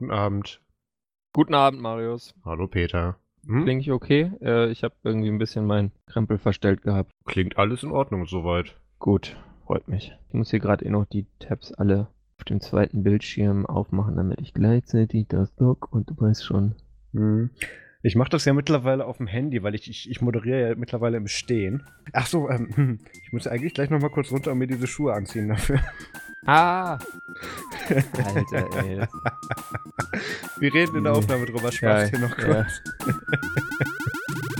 Guten Abend. Guten Abend, Marius. Hallo Peter. Hm? Klinge ich okay? Äh, ich habe irgendwie ein bisschen meinen Krempel verstellt gehabt. Klingt alles in Ordnung soweit. Gut, freut mich. Ich muss hier gerade eh noch die Tabs alle auf dem zweiten Bildschirm aufmachen, damit ich gleichzeitig das Log und du weißt schon. Hm. Ich mache das ja mittlerweile auf dem Handy, weil ich, ich, ich moderiere ja mittlerweile im Stehen. Ach so, ähm, ich muss eigentlich gleich noch mal kurz runter und mir diese Schuhe anziehen dafür. Ah! Alter, ey. Wir reden in der Aufnahme drüber, Spaß ja, hier noch kurz. Ja.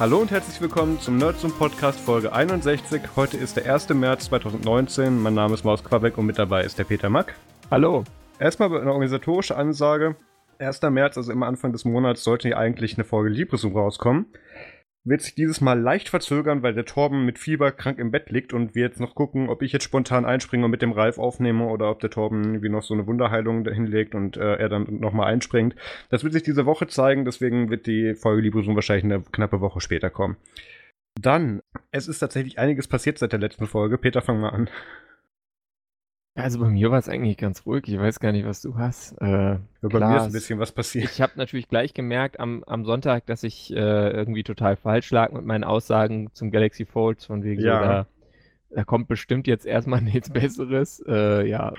Hallo und herzlich willkommen zum Nerds und Podcast Folge 61. Heute ist der 1. März 2019. Mein Name ist Maus Quabeck und mit dabei ist der Peter Mack. Hallo. Erstmal eine organisatorische Ansage. 1. März, also immer Anfang des Monats, sollte hier eigentlich eine Folge Libresum rauskommen wird sich dieses Mal leicht verzögern, weil der Torben mit Fieber krank im Bett liegt und wir jetzt noch gucken, ob ich jetzt spontan einspringe und mit dem Ralf aufnehme oder ob der Torben irgendwie noch so eine Wunderheilung hinlegt und äh, er dann nochmal einspringt. Das wird sich diese Woche zeigen, deswegen wird die Folge Librosum wahrscheinlich eine knappe Woche später kommen. Dann, es ist tatsächlich einiges passiert seit der letzten Folge. Peter, fang mal an. Also bei mir war es eigentlich ganz ruhig. Ich weiß gar nicht, was du hast. Äh, bei klar, mir ist ein bisschen was passiert. Ich habe natürlich gleich gemerkt am, am Sonntag, dass ich äh, irgendwie total falsch lag mit meinen Aussagen zum Galaxy Folds. Von wegen ja. so, da, da kommt bestimmt jetzt erstmal nichts Besseres. Äh, ja,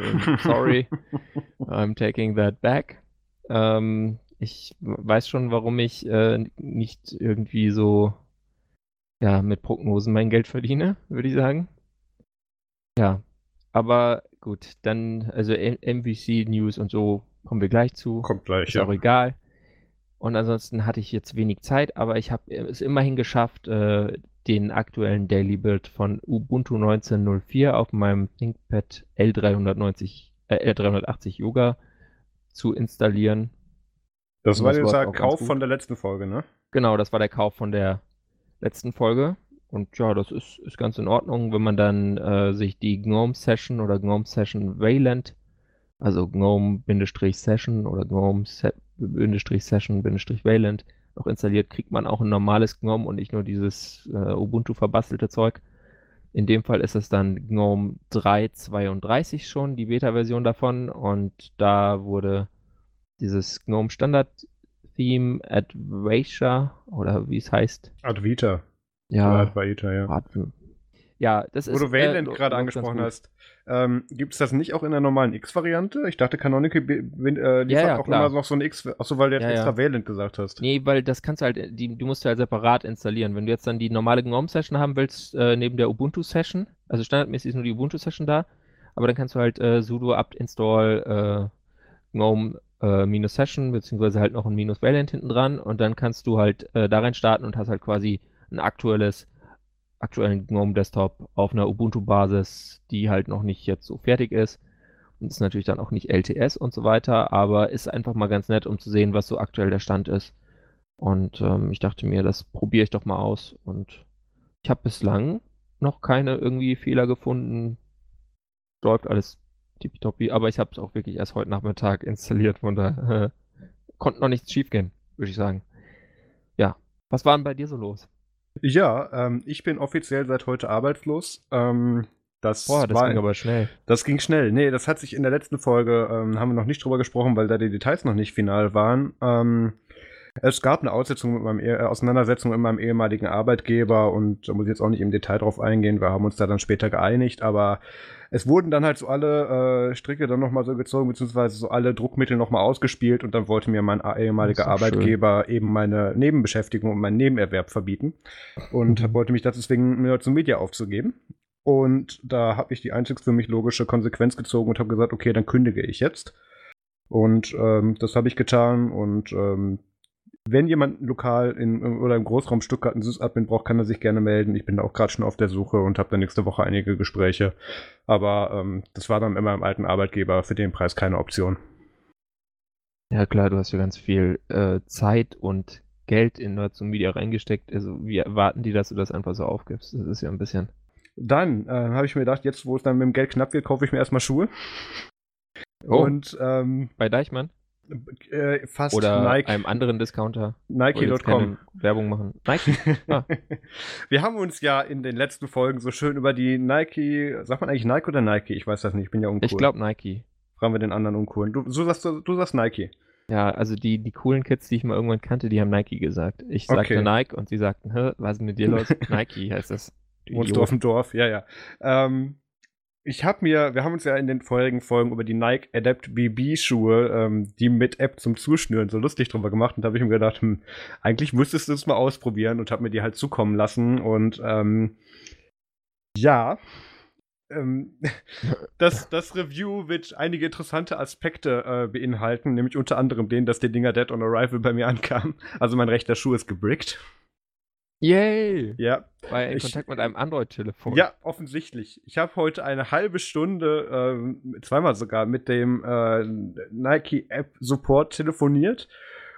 sorry. I'm taking that back. Ähm, ich weiß schon, warum ich äh, nicht irgendwie so ja, mit Prognosen mein Geld verdiene, würde ich sagen. Ja, aber gut, dann, also MVC News und so kommen wir gleich zu. Kommt gleich, Ist ja. auch egal. Und ansonsten hatte ich jetzt wenig Zeit, aber ich habe es immerhin geschafft, äh, den aktuellen Daily Build von Ubuntu 19.04 auf meinem ThinkPad L390, äh, L380 Yoga zu installieren. Das war der Kauf von der letzten Folge, ne? Genau, das war der Kauf von der letzten Folge. Und ja, das ist, ist ganz in Ordnung, wenn man dann äh, sich die GNOME Session oder GNOME Session Wayland, also GNOME-Session oder GNOME-Session-Wayland noch installiert, kriegt man auch ein normales GNOME und nicht nur dieses äh, Ubuntu verbastelte Zeug. In dem Fall ist es dann GNOME 3.32 schon, die Beta-Version davon. Und da wurde dieses GNOME Standard Theme Advaita oder wie es heißt. Advita. Ja. Advaita, ja. Ja, das Wo ist. Wo du Wayland äh, gerade angesprochen hast. Ähm, Gibt es das nicht auch in der normalen X-Variante? Ich dachte, Canonical äh, liefert ja, ja, auch klar. immer noch so ein X. Achso, weil du jetzt ja, extra Wayland gesagt hast. Nee, weil das kannst du halt, die, du musst ja halt separat installieren. Wenn du jetzt dann die normale GNOME-Session haben willst, äh, neben der Ubuntu-Session, also standardmäßig ist nur die Ubuntu-Session da, aber dann kannst du halt äh, sudo apt install äh, GNOME äh, minus Session, beziehungsweise halt noch ein minus Wayland hinten dran und dann kannst du halt äh, da rein starten und hast halt quasi ein aktuelles, aktuellen GNOME Desktop auf einer Ubuntu-Basis, die halt noch nicht jetzt so fertig ist. Und ist natürlich dann auch nicht LTS und so weiter, aber ist einfach mal ganz nett, um zu sehen, was so aktuell der Stand ist. Und ähm, ich dachte mir, das probiere ich doch mal aus. Und ich habe bislang noch keine irgendwie Fehler gefunden. Läuft alles tippitoppi, aber ich habe es auch wirklich erst heute Nachmittag installiert, von daher äh, konnte noch nichts schiefgehen, würde ich sagen. Ja, was war denn bei dir so los? Ja, ähm, ich bin offiziell seit heute arbeitslos. Ähm, das, Boah, das war, ging aber schnell. Das ging schnell. Nee, das hat sich in der letzten Folge, ähm, haben wir noch nicht drüber gesprochen, weil da die Details noch nicht final waren. Ähm, es gab eine meinem e Auseinandersetzung mit meinem ehemaligen Arbeitgeber und da muss ich jetzt auch nicht im Detail drauf eingehen. Wir haben uns da dann später geeinigt, aber es wurden dann halt so alle äh, Stricke dann nochmal so gezogen, beziehungsweise so alle Druckmittel nochmal ausgespielt und dann wollte mir mein ehemaliger Arbeitgeber schön. eben meine Nebenbeschäftigung und meinen Nebenerwerb verbieten und mhm. wollte mich dazu zwingen, mir zum Media aufzugeben. Und da habe ich die einzig für mich logische Konsequenz gezogen und habe gesagt, okay, dann kündige ich jetzt. Und ähm, das habe ich getan und ähm, wenn jemand lokal in, oder im Großraum Stuttgart einen Sysadmin braucht, kann er sich gerne melden. Ich bin da auch gerade schon auf der Suche und habe da nächste Woche einige Gespräche. Aber ähm, das war dann immer im alten Arbeitgeber für den Preis keine Option. Ja klar, du hast ja ganz viel äh, Zeit und Geld in Nerds und Media reingesteckt. Also wie erwarten die, dass du das einfach so aufgibst? Das ist ja ein bisschen. Dann äh, habe ich mir gedacht, jetzt wo es dann mit dem Geld knapp wird, kaufe ich mir erstmal Schuhe. Oh, und ähm, bei Deichmann? Äh, fast Oder Nike. einem anderen Discounter. Nike.com. Werbung machen. Nike. Ah. Wir haben uns ja in den letzten Folgen so schön über die Nike, sagt man eigentlich Nike oder Nike? Ich weiß das nicht, ich bin ja uncool. Ich glaube Nike. Fragen wir den anderen uncoolen. Du, du, sagst, du sagst Nike. Ja, also die, die coolen Kids, die ich mal irgendwann kannte, die haben Nike gesagt. Ich sagte Okay. Nike und sie sagten, Hä, was ist mit dir los? Nike heißt das. Wohnst du auf dem Dorf? Ja, ja. Ähm, ich habe mir, wir haben uns ja in den vorherigen Folgen über die Nike Adapt BB Schuhe, ähm, die mit App zum Zuschnüren, so lustig drüber gemacht und da habe ich mir gedacht, hm, eigentlich müsstest du es mal ausprobieren und habe mir die halt zukommen lassen und ähm, ja, ähm, das, das Review wird einige interessante Aspekte äh, beinhalten, nämlich unter anderem den, dass die Dinger Dead on Arrival bei mir ankamen. Also mein rechter Schuh ist gebrickt. Yay! Ja, War er in Ich- Kontakt mit einem Android-Telefon. Ja, offensichtlich. Ich habe heute eine halbe Stunde, ähm, zweimal sogar, mit dem äh, Nike App Support telefoniert.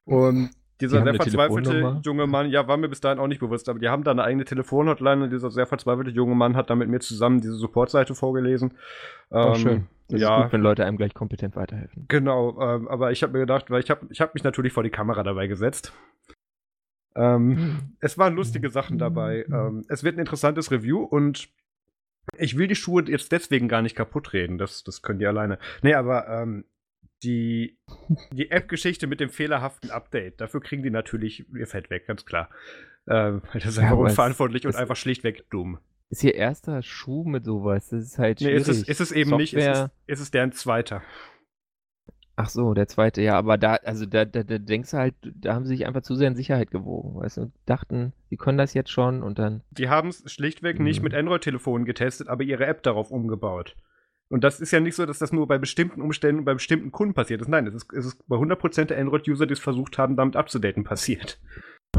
Und dieser haben sehr verzweifelte junge Mann, ja, war mir bis dahin auch nicht bewusst, aber die haben da eine eigene Telefonhotline und dieser sehr verzweifelte junge Mann hat da mit mir zusammen diese Supportseite vorgelesen. Oh, Ähm, schön. Das ja. ist gut, wenn Leute einem gleich kompetent weiterhelfen. Genau, ähm, aber ich habe mir gedacht, weil ich habe ich hab mich natürlich vor die Kamera dabei gesetzt. Ähm, es waren lustige Sachen dabei. Ähm, es wird ein interessantes Review und ich will die Schuhe jetzt deswegen gar nicht kaputt reden. Das, das können die alleine. Nee, aber ähm, die, die App-Geschichte mit dem fehlerhaften Update, dafür kriegen die natürlich ihr Fett weg, ganz klar. Ähm, das ist Ja, einfach es- unverantwortlich und es- einfach schlichtweg dumm. Ist ihr erster Schuh mit sowas? Das ist halt Nee, schwierig. ist es, ist es eben nicht. Es Software- ist, ist es deren zweiter. Ach so, der zweite, ja, aber da, also da, da, da denkst du halt, da haben sie sich einfach zu sehr in Sicherheit gewogen, weißt du, dachten, sie können das jetzt schon und dann, Die haben es schlichtweg nicht Mhm. mit Android-Telefonen getestet, aber ihre App darauf umgebaut. Und das ist ja nicht so, dass das nur bei bestimmten Umständen und bei bestimmten Kunden passiert ist. Nein, es ist, es ist bei 100% der Android-User, die es versucht haben, damit abzudaten, passiert.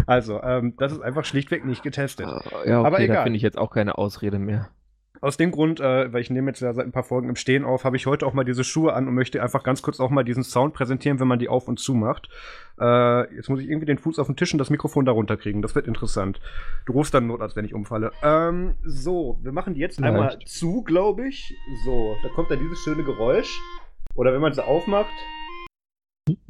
Also, ähm, das ist einfach schlichtweg nicht getestet. äh, ja, okay, Aber da egal. finde ich jetzt auch keine Ausrede mehr. Aus dem Grund, äh, weil ich nehme jetzt ja seit ein paar Folgen im Stehen auf, habe ich heute auch mal diese Schuhe an und möchte einfach ganz kurz auch mal diesen Sound präsentieren, wenn man die auf und zu macht. Äh, jetzt muss ich irgendwie den Fuß auf den Tisch und das Mikrofon darunter kriegen. Das wird interessant. Du rufst dann Notarzt, wenn ich umfalle. Ähm, so, wir machen die jetzt Vielleicht. einmal zu, glaube ich. So, da kommt dann dieses schöne Geräusch. Oder wenn man sie aufmacht.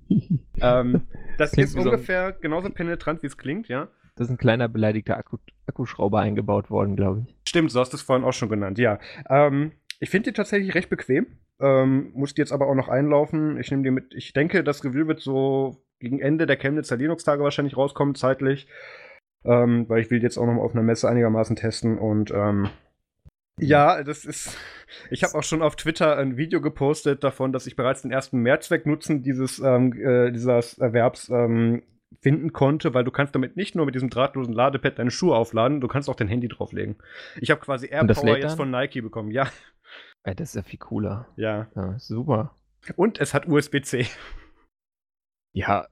ähm, das Klingt ist so ungefähr genauso penetrant, wie es klingt, ja. Da ist ein kleiner beleidigter Akku, Akkuschrauber eingebaut worden, glaube ich. Stimmt, so hast du es vorhin auch schon genannt, ja. Ähm, ich finde die tatsächlich recht bequem. Ähm, muss die jetzt aber auch noch einlaufen. Ich nehme die mit. Ich denke, das Review wird so gegen Ende der Chemnitzer Linux-Tage wahrscheinlich rauskommen, zeitlich. Ähm, weil ich will jetzt auch noch mal auf einer Messe einigermaßen testen und ähm, ja, das ist. Ich habe auch schon auf Twitter ein Video gepostet davon, dass ich bereits den ersten Mehrzwecknutzen dieses ähm, äh, dieses Erwerbs ähm, finden konnte, weil du kannst damit nicht nur mit diesem drahtlosen Ladepad deine Schuhe aufladen, du kannst auch dein Handy drauflegen. Ich habe quasi AirPower jetzt von Nike bekommen. Ja, Ey, das ist ja viel cooler. ja. Ja, super. Und es hat USB-C. Ja,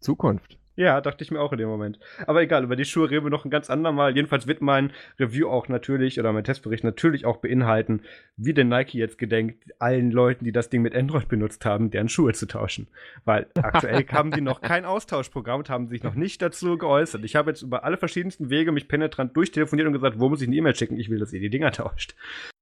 Zukunft. Ja, dachte ich mir auch in dem Moment. Aber egal, über die Schuhe reden wir noch ein ganz andermal. Jedenfalls wird mein Review auch natürlich, oder mein Testbericht natürlich auch beinhalten, wie denn Nike jetzt gedenkt, allen Leuten, die das Ding mit Android benutzt haben, deren Schuhe zu tauschen. Weil aktuell haben die noch kein Austauschprogramm und haben sich noch nicht dazu geäußert. Ich habe jetzt über alle verschiedensten Wege mich penetrant durchtelefoniert und gesagt, wo muss ich eine E-Mail schicken? Ich will, dass ihr die Dinger tauscht.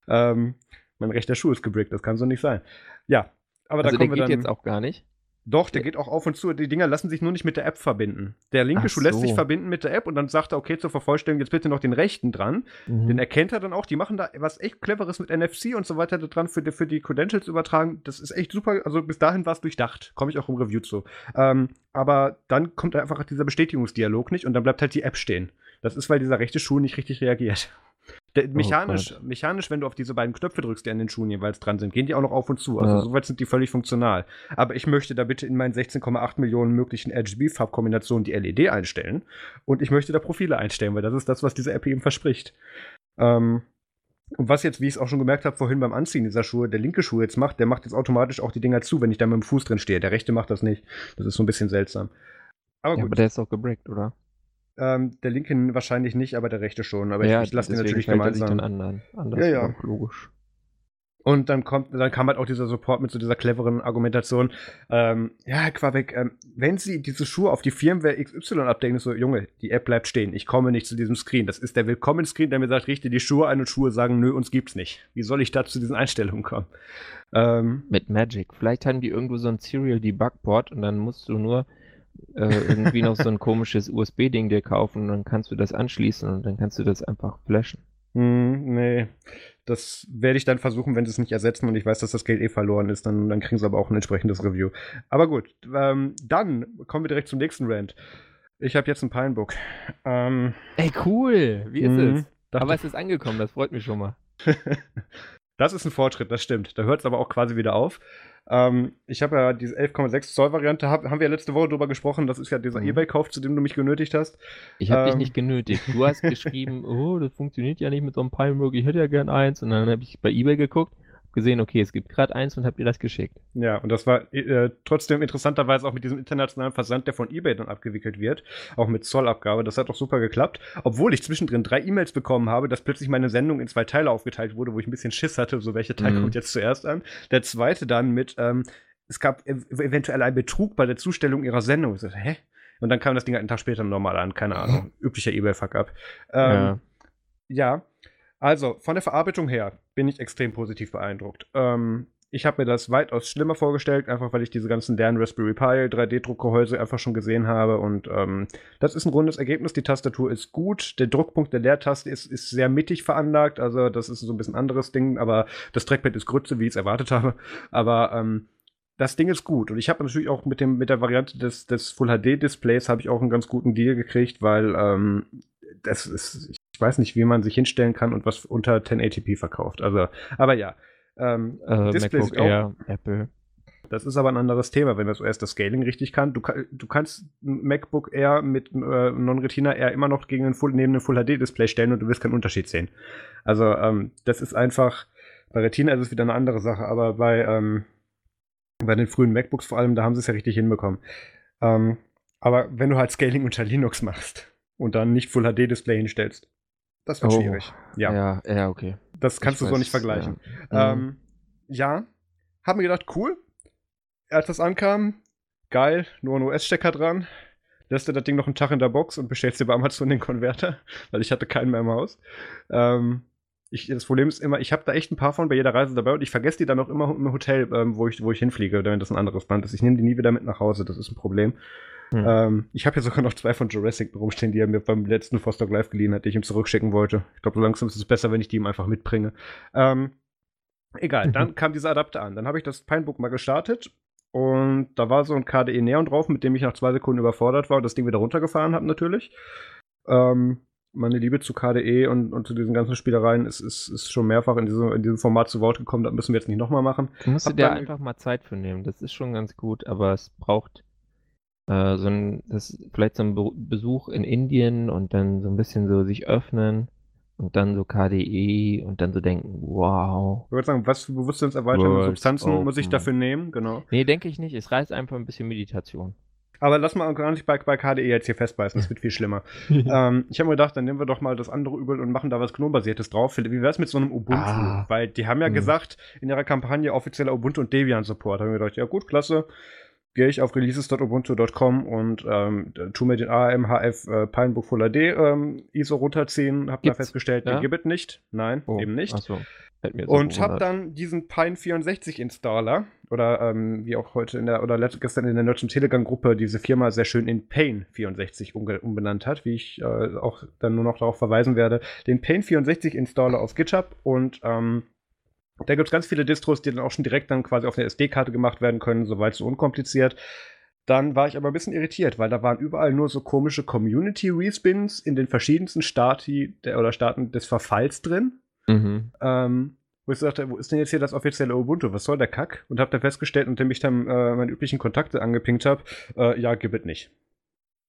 Ähm, mein rechter Schuh ist gebrickt, das kann so nicht sein. Ja, aber also da der kommen wir geht dann. jetzt auch gar nicht. Doch, der geht auch auf und zu. Die Dinger lassen sich nur nicht mit der App verbinden. Der linke Ach Schuh lässt sich verbinden mit der App und dann sagt er, okay, zur Vervollständigung jetzt bitte noch den rechten dran. Mhm. Den erkennt er dann auch. Die machen da was echt Cleveres mit NFC und so weiter da dran für die, für die Credentials übertragen. Das ist echt super. Also bis dahin war es durchdacht. Komme ich auch im Review zu. Ähm, aber dann kommt einfach dieser Bestätigungsdialog nicht und dann bleibt halt die App stehen. Das ist, weil dieser rechte Schuh nicht richtig reagiert. Der, mechanisch, Gott. mechanisch, wenn du auf diese beiden Knöpfe drückst, die an den Schuhen jeweils dran sind, gehen die auch noch auf und zu. Also Ja. soweit sind die völlig funktional. Aber ich möchte da bitte in meinen 16,8 Millionen möglichen RGB-Farbkombinationen die LED einstellen. Und ich möchte da Profile einstellen, weil das ist das, was diese App eben verspricht. Ähm, und was jetzt, wie ich es auch schon gemerkt habe, vorhin beim Anziehen dieser Schuhe, der linke Schuh jetzt macht, der macht jetzt automatisch auch die Dinger zu, wenn ich da mit dem Fuß drin stehe. Der rechte macht das nicht. Das ist so ein bisschen seltsam. Aber ja, gut, aber der ist doch gebrickt, oder? Ähm, der linke wahrscheinlich nicht, aber der rechte schon. Aber ja, ich, ich lasse den natürlich gemeinsam. dann anderen. Anders Ja, ja. auch logisch. Und dann kommt, dann kam halt auch dieser Support mit so dieser cleveren Argumentation. Ähm, ja, Herr Quabeck, ähm, wenn Sie diese Schuhe auf die Firmware XY abdecken, ist so, Junge, die App bleibt stehen. Ich komme nicht zu diesem Screen. Das ist der Willkommen-Screen, der mir sagt, richte die Schuhe ein und Schuhe sagen, nö, uns gibt's nicht. Wie soll ich da zu diesen Einstellungen kommen? Ähm, mit Magic. Vielleicht haben die irgendwo so ein Serial Debug Port und dann musst du nur äh, irgendwie noch so ein komisches USB-Ding dir kaufen und dann kannst du das anschließen und dann kannst du das einfach flashen. Hm, nee. Das werde ich dann versuchen, wenn sie es nicht ersetzen und ich weiß, dass das Geld eh verloren ist, dann, dann kriegen sie aber auch ein entsprechendes Review. Aber gut, ähm, dann kommen wir direkt zum nächsten Rant. Ich habe jetzt ein Pinebook. Ähm, Ey, cool! Wie ist mhm, es? Aber es ist angekommen, das freut mich schon mal. das ist ein Fortschritt, das stimmt. Da hört es aber auch quasi wieder auf. Ähm, ich habe ja diese 11,6 Zoll Variante, hab, haben wir ja letzte Woche drüber gesprochen. Das ist ja dieser mhm. Ebay-Kauf, zu dem du mich genötigt hast. Ich habe ähm, dich nicht genötigt. Du hast geschrieben, oh, das funktioniert ja nicht mit so einem Palmrock, ich hätte ja gern eins. Und dann habe ich bei Ebay geguckt gesehen, okay, es gibt gerade eins und habt ihr das geschickt. Ja, und das war äh, trotzdem interessanterweise auch mit diesem internationalen Versand, der von eBay dann abgewickelt wird, auch mit Zollabgabe. Das hat doch super geklappt, obwohl ich zwischendrin drei E-Mails bekommen habe, dass plötzlich meine Sendung in zwei Teile aufgeteilt wurde, wo ich ein bisschen Schiss hatte, so welcher Teil mhm. kommt jetzt zuerst an. Der zweite dann mit, ähm, es gab ev eventuell einen Betrug bei der Zustellung ihrer Sendung. Ich so, hä? Und dann kam das Ding halt einen Tag später nochmal an, keine Ahnung. Üblicher eBay-Fuck-up. Ähm, ja. ja. Also, von der Verarbeitung her bin ich extrem positiv beeindruckt. Ähm, ich habe mir das weitaus schlimmer vorgestellt, einfach weil ich diese ganzen deren Raspberry Pi 3D-Druckgehäuse einfach schon gesehen habe. Und ähm, das ist ein rundes Ergebnis. Die Tastatur ist gut. Der Druckpunkt der Leertaste ist, ist sehr mittig veranlagt. Also, das ist so ein bisschen anderes Ding. Aber das Trackpad ist Grütze, wie ich es erwartet habe. Aber ähm, das Ding ist gut. Und ich habe natürlich auch mit, dem, mit der Variante des, des Full HD-Displays habe ich auch einen ganz guten Deal gekriegt, weil ähm, das ist, ich weiß nicht, wie man sich hinstellen kann und was unter 1080p verkauft. Also, aber ja. Ähm, äh, Displays MacBook Air, Apple. Das ist aber ein anderes Thema, wenn das OS das Scaling richtig kann. Du, du kannst ein MacBook Air mit äh, Non-Retina Air immer noch gegen einen Full, neben einem Full HD-Display stellen und du wirst keinen Unterschied sehen. Also, ähm, das ist einfach, bei Retina ist es wieder eine andere Sache, aber bei, ähm, bei den frühen MacBooks vor allem, da haben sie es ja richtig hinbekommen. Ähm, aber wenn du halt Scaling unter Linux machst und dann nicht Full HD-Display hinstellst, das wird oh, schwierig. Ja. ja, ja, okay. Das kannst ich du weiß, so nicht vergleichen. Ja. Ähm, ja, hab mir gedacht, cool. Als das ankam, geil, nur ein US-Stecker dran. Lässt du das Ding noch einen Tag in der Box und bestellst dir bei Amazon den Konverter, weil ich hatte keinen mehr im Haus. Ähm, ich, das Problem ist immer, ich habe da echt ein paar von bei jeder Reise dabei und ich vergesse die dann auch immer im Hotel, ähm, wo, ich, wo ich hinfliege, wenn das ein anderes Band ist. Ich nehme die nie wieder mit nach Hause, das ist ein Problem. Hm. Ähm, ich habe hier sogar noch zwei von Jurassic rumstehen, die er mir beim letzten Foster Live geliehen hat, die ich ihm zurückschicken wollte. Ich glaube, so langsam ist es besser, wenn ich die ihm einfach mitbringe. Ähm, egal, dann kam dieser Adapter an. Dann habe ich das Pinebook mal gestartet und da war so ein KDE Neon drauf, mit dem ich nach zwei Sekunden überfordert war und das Ding wieder runtergefahren habe natürlich. Ähm, meine Liebe zu KDE und, und zu diesen ganzen Spielereien ist, ist, ist schon mehrfach in diesem, in diesem Format zu Wort gekommen. Das müssen wir jetzt nicht nochmal machen. Du musst dir einfach mal Zeit für nehmen. Das ist schon ganz gut, aber es braucht äh, so ein, das vielleicht so ein Be Besuch in Indien und dann so ein bisschen so sich öffnen und dann so KDE und dann so denken, wow. Ich würde sagen, was für bewusstseinserweiternde Substanzen open. muss ich dafür nehmen? Genau. Nee, denke ich nicht. Es reicht einfach ein bisschen Meditation. Aber lass mal gar nicht bei, bei KDE jetzt hier festbeißen, das wird viel schlimmer. ähm, ich habe mir gedacht, dann nehmen wir doch mal das andere Übel und machen da was GNOME-basiertes drauf. Wie wäre es mit so einem Ubuntu? Ah. Weil die haben ja hm. gesagt, in ihrer Kampagne offizieller Ubuntu und Debian-Support. Da haben wir gedacht, ja gut, klasse gehe ich auf releases.ubuntu.com und ähm, tu mir den AMHF äh, Pinebook Full HD ähm, ISO runterziehen. Hab da festgestellt, ja? den gibt es nicht. Nein, oh. eben nicht. So. Und habe dann diesen Pine 64 Installer oder ähm, wie auch heute in der oder gestern in der Nerdzum Telegram Gruppe diese Firma sehr schön in Pain 64 umbenannt hat, wie ich äh, auch dann nur noch darauf verweisen werde, den Pain 64 Installer auf GitHub und ähm, da gibt es ganz viele Distros, die dann auch schon direkt dann quasi auf eine SD-Karte gemacht werden können, soweit so unkompliziert. Dann war ich aber ein bisschen irritiert, weil da waren überall nur so komische Community-Respins in den verschiedensten Stati der, oder Staaten des Verfalls drin. Mhm. Ähm, wo ich sagte, wo ist denn jetzt hier das offizielle Ubuntu? Was soll der Kack? Und habe dann festgestellt, nachdem ich dann äh, meine üblichen Kontakte angepinkt habe, äh, ja, gibt es nicht.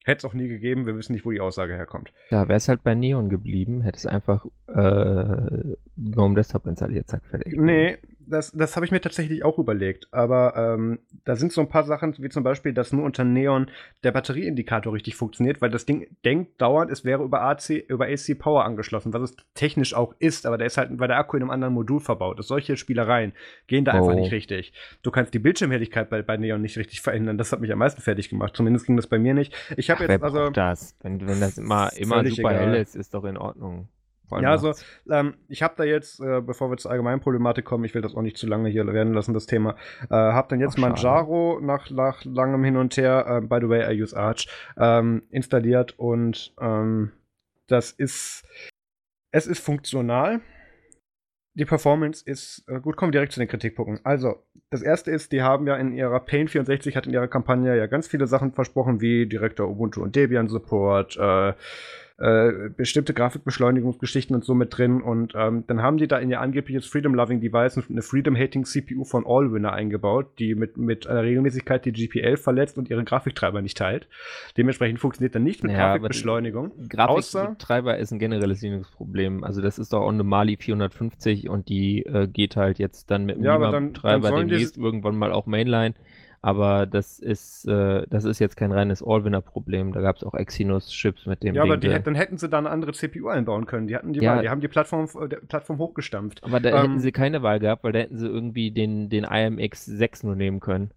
Hätte es auch nie gegeben, wir wissen nicht, wo die Aussage herkommt. Ja, wäre es halt bei Neon geblieben, hätte es einfach äh, GNOME Desktop installiert, zack, fertig. Nee, das, das habe ich mir tatsächlich auch überlegt. Aber ähm, da sind so ein paar Sachen, wie zum Beispiel, dass nur unter Neon der Batterieindikator richtig funktioniert, weil das Ding denkt dauernd, es wäre über AC, über AC Power angeschlossen, was es technisch auch ist, aber der ist halt, weil der Akku in einem anderen Modul verbaut ist. Solche Spielereien gehen da oh. einfach nicht richtig. Du kannst die Bildschirmhelligkeit bei, bei Neon nicht richtig verändern. Das hat mich am meisten fertig gemacht. Zumindest ging das bei mir nicht. Ich habe jetzt also. Das? Wenn, wenn das immer, immer super egal. hell ist, ist doch in Ordnung. Ja, also ähm, ich habe da jetzt, äh, bevor wir zur allgemeinen Problematik kommen, ich will das auch nicht zu lange hier werden lassen, das Thema, äh, habe dann jetzt Ach, Manjaro nach, nach langem Hin und Her, äh, by the way, I use Arch, ähm, installiert und ähm, das ist, es ist funktional. Die Performance ist, äh, gut, kommen wir direkt zu den Kritikpunkten. Also, das erste ist, die haben ja in ihrer Pain 64 hat in ihrer Kampagne ja ganz viele Sachen versprochen, wie direkter Ubuntu und Debian Support, äh, äh, bestimmte Grafikbeschleunigungsgeschichten und so mit drin. Und ähm, dann haben die da in ihr angebliches Freedom-Loving Device eine Freedom-Hating CPU von Allwinner eingebaut, die mit, mit einer Regelmäßigkeit die GPL verletzt und ihre Grafiktreiber nicht teilt. Dementsprechend funktioniert dann nicht mit ja, Grafikbeschleunigung. Grafiktreiber ist ein generelles Linux-Problem. Also das ist doch on the Mali 450 und die äh, geht halt jetzt dann mit dem ja, Treiber demnächst irgendwann mal auch Mainline. Aber das ist, äh, das ist jetzt kein reines Allwinner-Problem. Da gab es auch Exynos-Chips mit dem. Ja, Ding, aber die, dann hätten sie da eine andere CPU einbauen können. Die hatten die ja, Wahl, die haben die Plattform, äh, Plattform hochgestampft. Aber da ähm, hätten sie keine Wahl gehabt, weil da hätten sie irgendwie den, den IMX 6 nur nehmen können.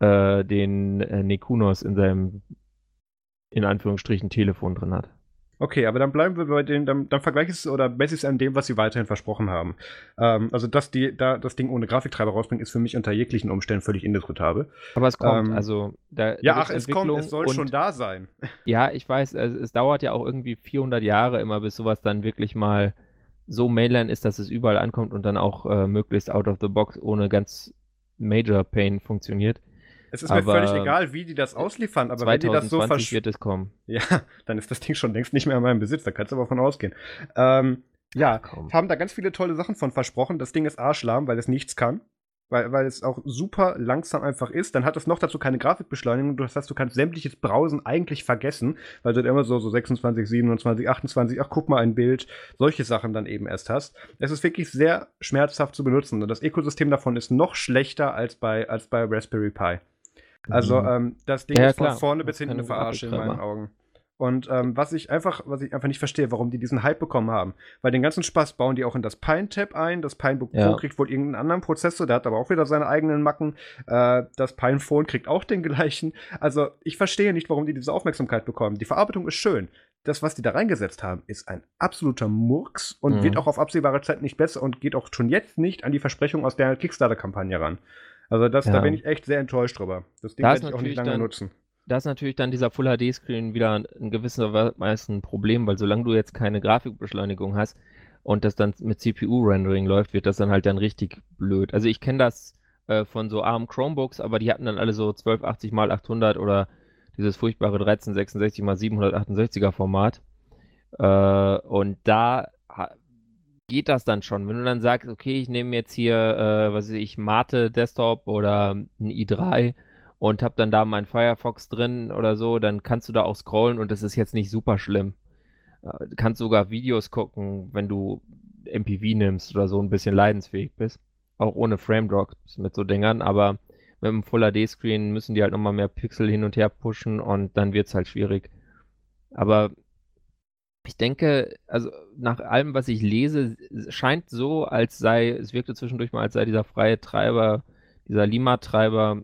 Äh, den äh, Nekunos in seinem, in Anführungsstrichen, Telefon drin hat. Okay, aber dann bleiben wir bei den, dann, dann vergleiche es oder messe es an dem, was sie weiterhin versprochen haben. Ähm, also, dass die da das Ding ohne Grafiktreiber rausbringen, ist für mich unter jeglichen Umständen völlig indiskutabel. Aber es kommt, ähm, also da, Ja, ach, es kommt, es soll schon da sein. Ja, ich weiß, es, es, dauert ja auch irgendwie 400 Jahre immer, bis sowas dann wirklich mal so Mainline ist, dass es überall ankommt und dann auch äh, möglichst out of the box ohne ganz Major Pain funktioniert. Es ist aber mir völlig egal, wie die das ausliefern, aber wenn die das so versch wird es kommen. Ja, dann ist das Ding schon längst nicht mehr in meinem Besitz, da kannst du aber von ausgehen. Ähm, ja, Ach, haben da ganz viele tolle Sachen von versprochen. Das Ding ist arschlahm, weil es nichts kann weil, weil es auch super langsam einfach ist. Dann hat es noch dazu keine Grafikbeschleunigung. Das heißt, du kannst sämtliches Browsen eigentlich vergessen, weil du dann immer so, so 26, 27, 28, ach guck mal ein Bild, solche Sachen dann eben erst hast. Es ist wirklich sehr schmerzhaft zu benutzen und das Ökosystem davon ist noch schlechter als bei, als bei Raspberry Pi. Also mhm. ähm, das Ding ja, ist von vorne bis hinten eine Verarsche in meinen Augen. Und ähm, was ich einfach, was ich einfach nicht verstehe, warum die diesen Hype bekommen haben. Weil den ganzen Spaß bauen die auch in das Pine-Tab ein. Das Pinebook ja. Pro kriegt wohl irgendeinen anderen Prozessor, der hat aber auch wieder seine eigenen Macken. Äh, das Pinephone kriegt auch den gleichen. Also ich verstehe nicht, warum die diese Aufmerksamkeit bekommen. Die Verarbeitung ist schön. Das, was die da reingesetzt haben, ist ein absoluter Murks und mhm. wird auch auf absehbare Zeit nicht besser und geht auch schon jetzt nicht an die Versprechung aus der Kickstarter-Kampagne ran. Also das, ja. da bin ich echt sehr enttäuscht drüber. Das Ding werde ich auch nicht lange dann, nutzen da ist natürlich dann dieser Full HD Screen wieder ein gewisser Weise ein Problem, weil solange du jetzt keine Grafikbeschleunigung hast und das dann mit CPU Rendering läuft, wird das dann halt dann richtig blöd. Also ich kenne das äh, von so ARM Chromebooks, aber die hatten dann alle so 1280 x 800 oder dieses furchtbare 1366 x 768er Format. Äh, und da geht das dann schon. Wenn du dann sagst, okay, ich nehme jetzt hier, äh, was weiß ich, Mate Desktop oder ein i3 und habe dann da meinen Firefox drin oder so, dann kannst du da auch scrollen und das ist jetzt nicht super schlimm. Äh, du kannst sogar Videos gucken, wenn du MPV nimmst oder so ein bisschen leidensfähig bist. Auch ohne Frame Drops mit so Dingern, aber mit einem Full HD Screen müssen die halt nochmal mehr Pixel hin und her pushen und dann wird es halt schwierig. Aber ich denke, also nach allem, was ich lese, scheint so, als sei, es wirkte zwischendurch mal, als sei dieser freie Treiber, dieser Lima-Treiber